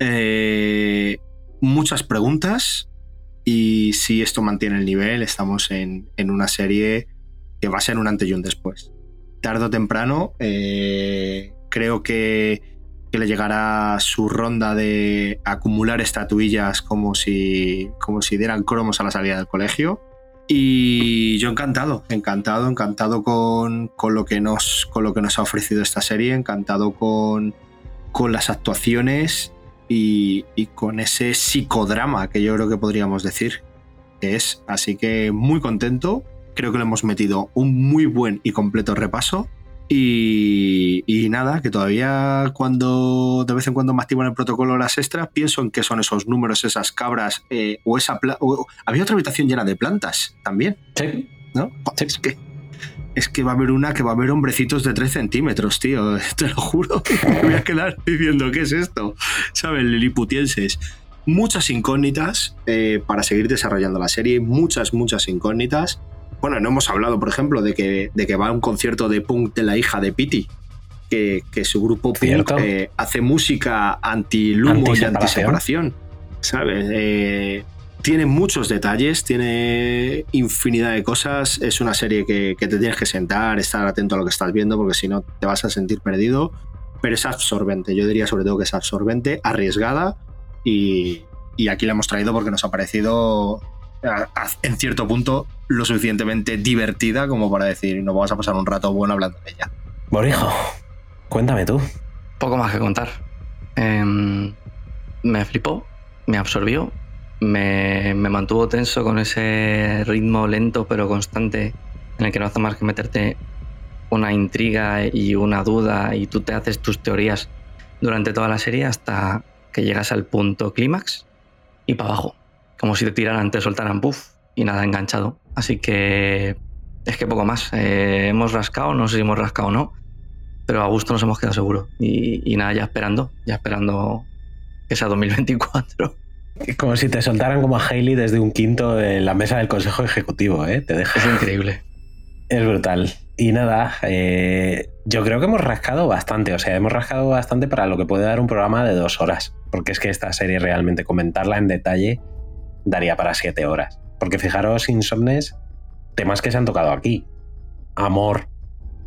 Eh, muchas preguntas, y si esto mantiene el nivel, estamos en, una serie que va a ser un antes y un después. Tardo o temprano, eh, creo que que le llegará su ronda de acumular estatuillas como si, como si dieran cromos a la salida del colegio. Y yo encantado, encantado, encantado con, con, lo, que nos, con lo que nos ha ofrecido esta serie, encantado con, con las actuaciones y, y, con ese psicodrama que yo creo que podríamos decir que es. Así que muy contento, creo que le hemos metido un muy buen y completo repaso. Y, y, nada, que todavía cuando de vez en cuando me activan el protocolo las extras, pienso en qué son esos números, esas cabras, eh, o esa... O, había otra habitación llena de plantas también. Sí. ¿No? Sí. Es que, es que va a haber una que va a haber hombrecitos de 3 centímetros, tío. Te lo juro. Me voy a quedar diciendo, ¿qué es esto? ¿Sabes? Liliputienses. Muchas incógnitas eh, para seguir desarrollando la serie. Muchas, muchas incógnitas. Bueno, no hemos hablado, por ejemplo, de que, de que va a un concierto de punk de la hija de Pity. Que, que, su grupo punk eh, hace música anti-lumo y anti-separación. ¿Sabes? Eh, tiene muchos detalles, tiene infinidad de cosas. Es una serie que, que, te tienes que sentar, estar atento a lo que estás viendo, porque si no te vas a sentir perdido. Pero es absorbente. Yo diría sobre todo que es absorbente, arriesgada. Y, y aquí la hemos traído porque nos ha parecido en cierto punto lo suficientemente divertida como para decir nos vamos a pasar un rato bueno hablando de ella. Borijo, cuéntame tú. Poco más que contar. Eh, me flipó, me absorbió, me, me, mantuvo tenso con ese ritmo lento pero constante en el que no hace más que meterte una intriga y una duda y tú te haces tus teorías durante toda la serie hasta que llegas al punto clímax y para abajo como si te tiraran, te soltaran puff y nada enganchado. Así que es que poco más. Eh, hemos rascado, no sé si hemos rascado o no, pero a gusto nos hemos quedado seguro. Y, y, nada, ya esperando, ya esperando que sea 2024. Como si te soltaran como a Hailey desde un quinto en la mesa del Consejo Ejecutivo, ¿eh? Te deja. Es increíble. Es brutal. Y nada, eh, yo creo que hemos rascado bastante, o sea, hemos rascado bastante para lo que puede dar un programa de dos horas, porque es que esta serie realmente comentarla en detalle daría para siete horas. Porque fijaros, Insomnes, temas que se han tocado aquí. Amor,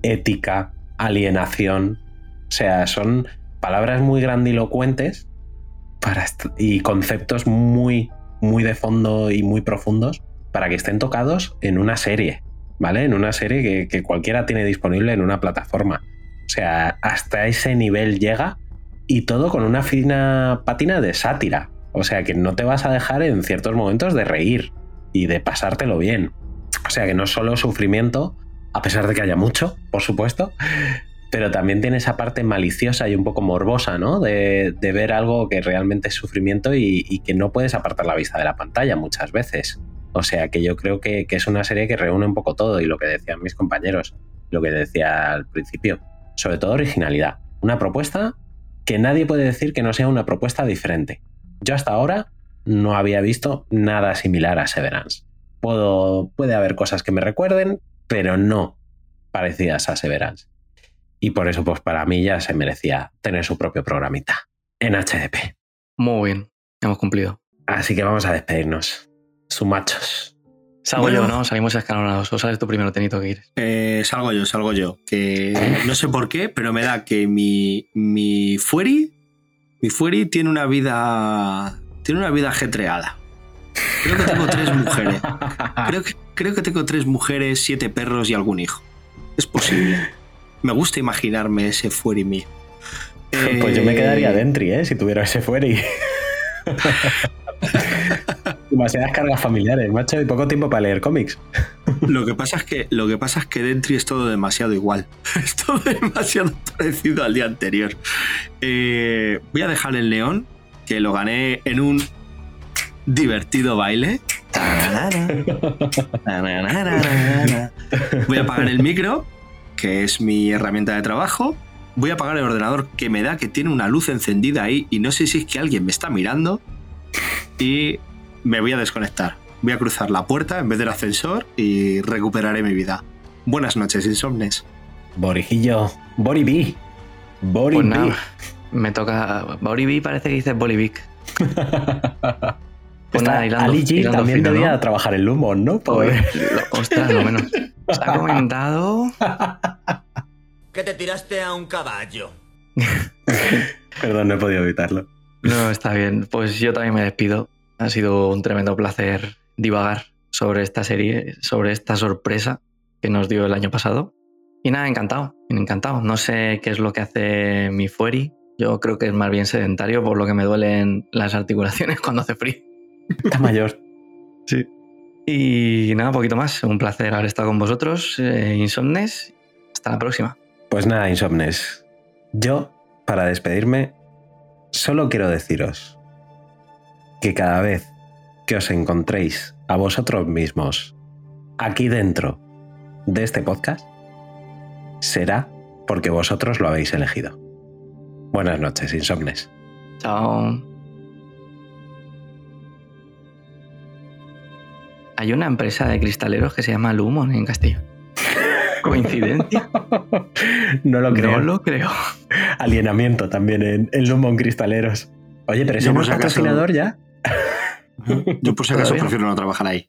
ética, alienación. O sea, son palabras muy grandilocuentes y conceptos muy, muy de fondo y muy profundos para que estén tocados en una serie, ¿vale? En una serie que, que cualquiera tiene disponible en una plataforma. O sea, hasta ese nivel llega y todo con una fina pátina de sátira. O sea que no te vas a dejar en ciertos momentos de reír y de pasártelo bien. O sea que no es solo sufrimiento, a pesar de que haya mucho, por supuesto, pero también tiene esa parte maliciosa y un poco morbosa, ¿no? De, ver algo que realmente es sufrimiento y, y, que no puedes apartar la vista de la pantalla muchas veces. O sea que yo creo que, que es una serie que reúne un poco todo y lo que decían mis compañeros, lo que decía al principio, sobre todo originalidad. Una propuesta que nadie puede decir que no sea una propuesta diferente. Yo hasta ahora no había visto nada similar a Severance. Puedo, puede haber cosas que me recuerden, pero no parecidas a Severance. Y por eso, pues para mí ya se merecía tener su propio programita en HDP. Muy bien, hemos cumplido. Así que vamos a despedirnos. Sumachos. Salgo bueno, yo, ¿no? Salimos escalonados. ¿O sales tú primero, Tenito, que quieres? Eh, salgo yo, salgo yo. Que no sé por qué, pero me da que mi, mi Fueri mi Fueri tiene una vida. Tiene una vida ajetreada. Creo que tengo tres mujeres. Creo que, creo que tengo tres mujeres, siete perros y algún hijo. Es posible. Me gusta imaginarme ese Fueri mío. Pues yo me quedaría dentro, ¿eh? Si tuviera ese Fueri. Demasiadas cargas familiares, macho, y poco tiempo para leer cómics. Lo que pasa es que, lo que, pasa es que Dentry es todo demasiado igual. Es todo demasiado parecido al día anterior. Eh, voy a dejar el león, que lo gané en un divertido baile. Voy a apagar el micro, que es mi herramienta de trabajo. Voy a apagar el ordenador que me da que tiene una luz encendida ahí y no sé si es que alguien me está mirando. Y me voy a desconectar. Voy a cruzar la puerta en vez del ascensor y recuperaré mi vida. Buenas noches, insomnes. Borijillo. Boribi. Boribi. Pues me toca. Boribi parece que dices Bolivic. Nada, hilando, Ali G también fino, debía ¿no? trabajar en Lumos, ¿no? Lo, ostras, lo menos. Se ha comentado. Que te tiraste a un caballo. Perdón, no he podido evitarlo. No, está bien. Pues yo también me despido. Ha sido un tremendo placer divagar sobre esta serie, sobre esta sorpresa que nos dio el año pasado. Y nada, encantado, encantado. No sé qué es lo que hace mi Fueri. Yo creo que es más bien sedentario, por lo que me duelen las articulaciones cuando hace frío. Está mayor. Sí. Y nada, un poquito más. Un placer haber estado con vosotros, eh, Insomnes. Hasta la próxima. Pues nada, Insomnes. Yo, para despedirme, solo quiero deciros que cada vez que os encontréis a vosotros mismos aquí dentro de este podcast, será porque vosotros lo habéis elegido. Buenas noches, insomnes. Chao. Hay una empresa de cristaleros que se llama Lumon en Castillo. ¿Coincidencia? no lo creo. No lo creo. Alienamiento también en, en Lumon Cristaleros. Oye, pero ese no es patrocinador ya. Yo por si acaso prefiero no trabajar ahí.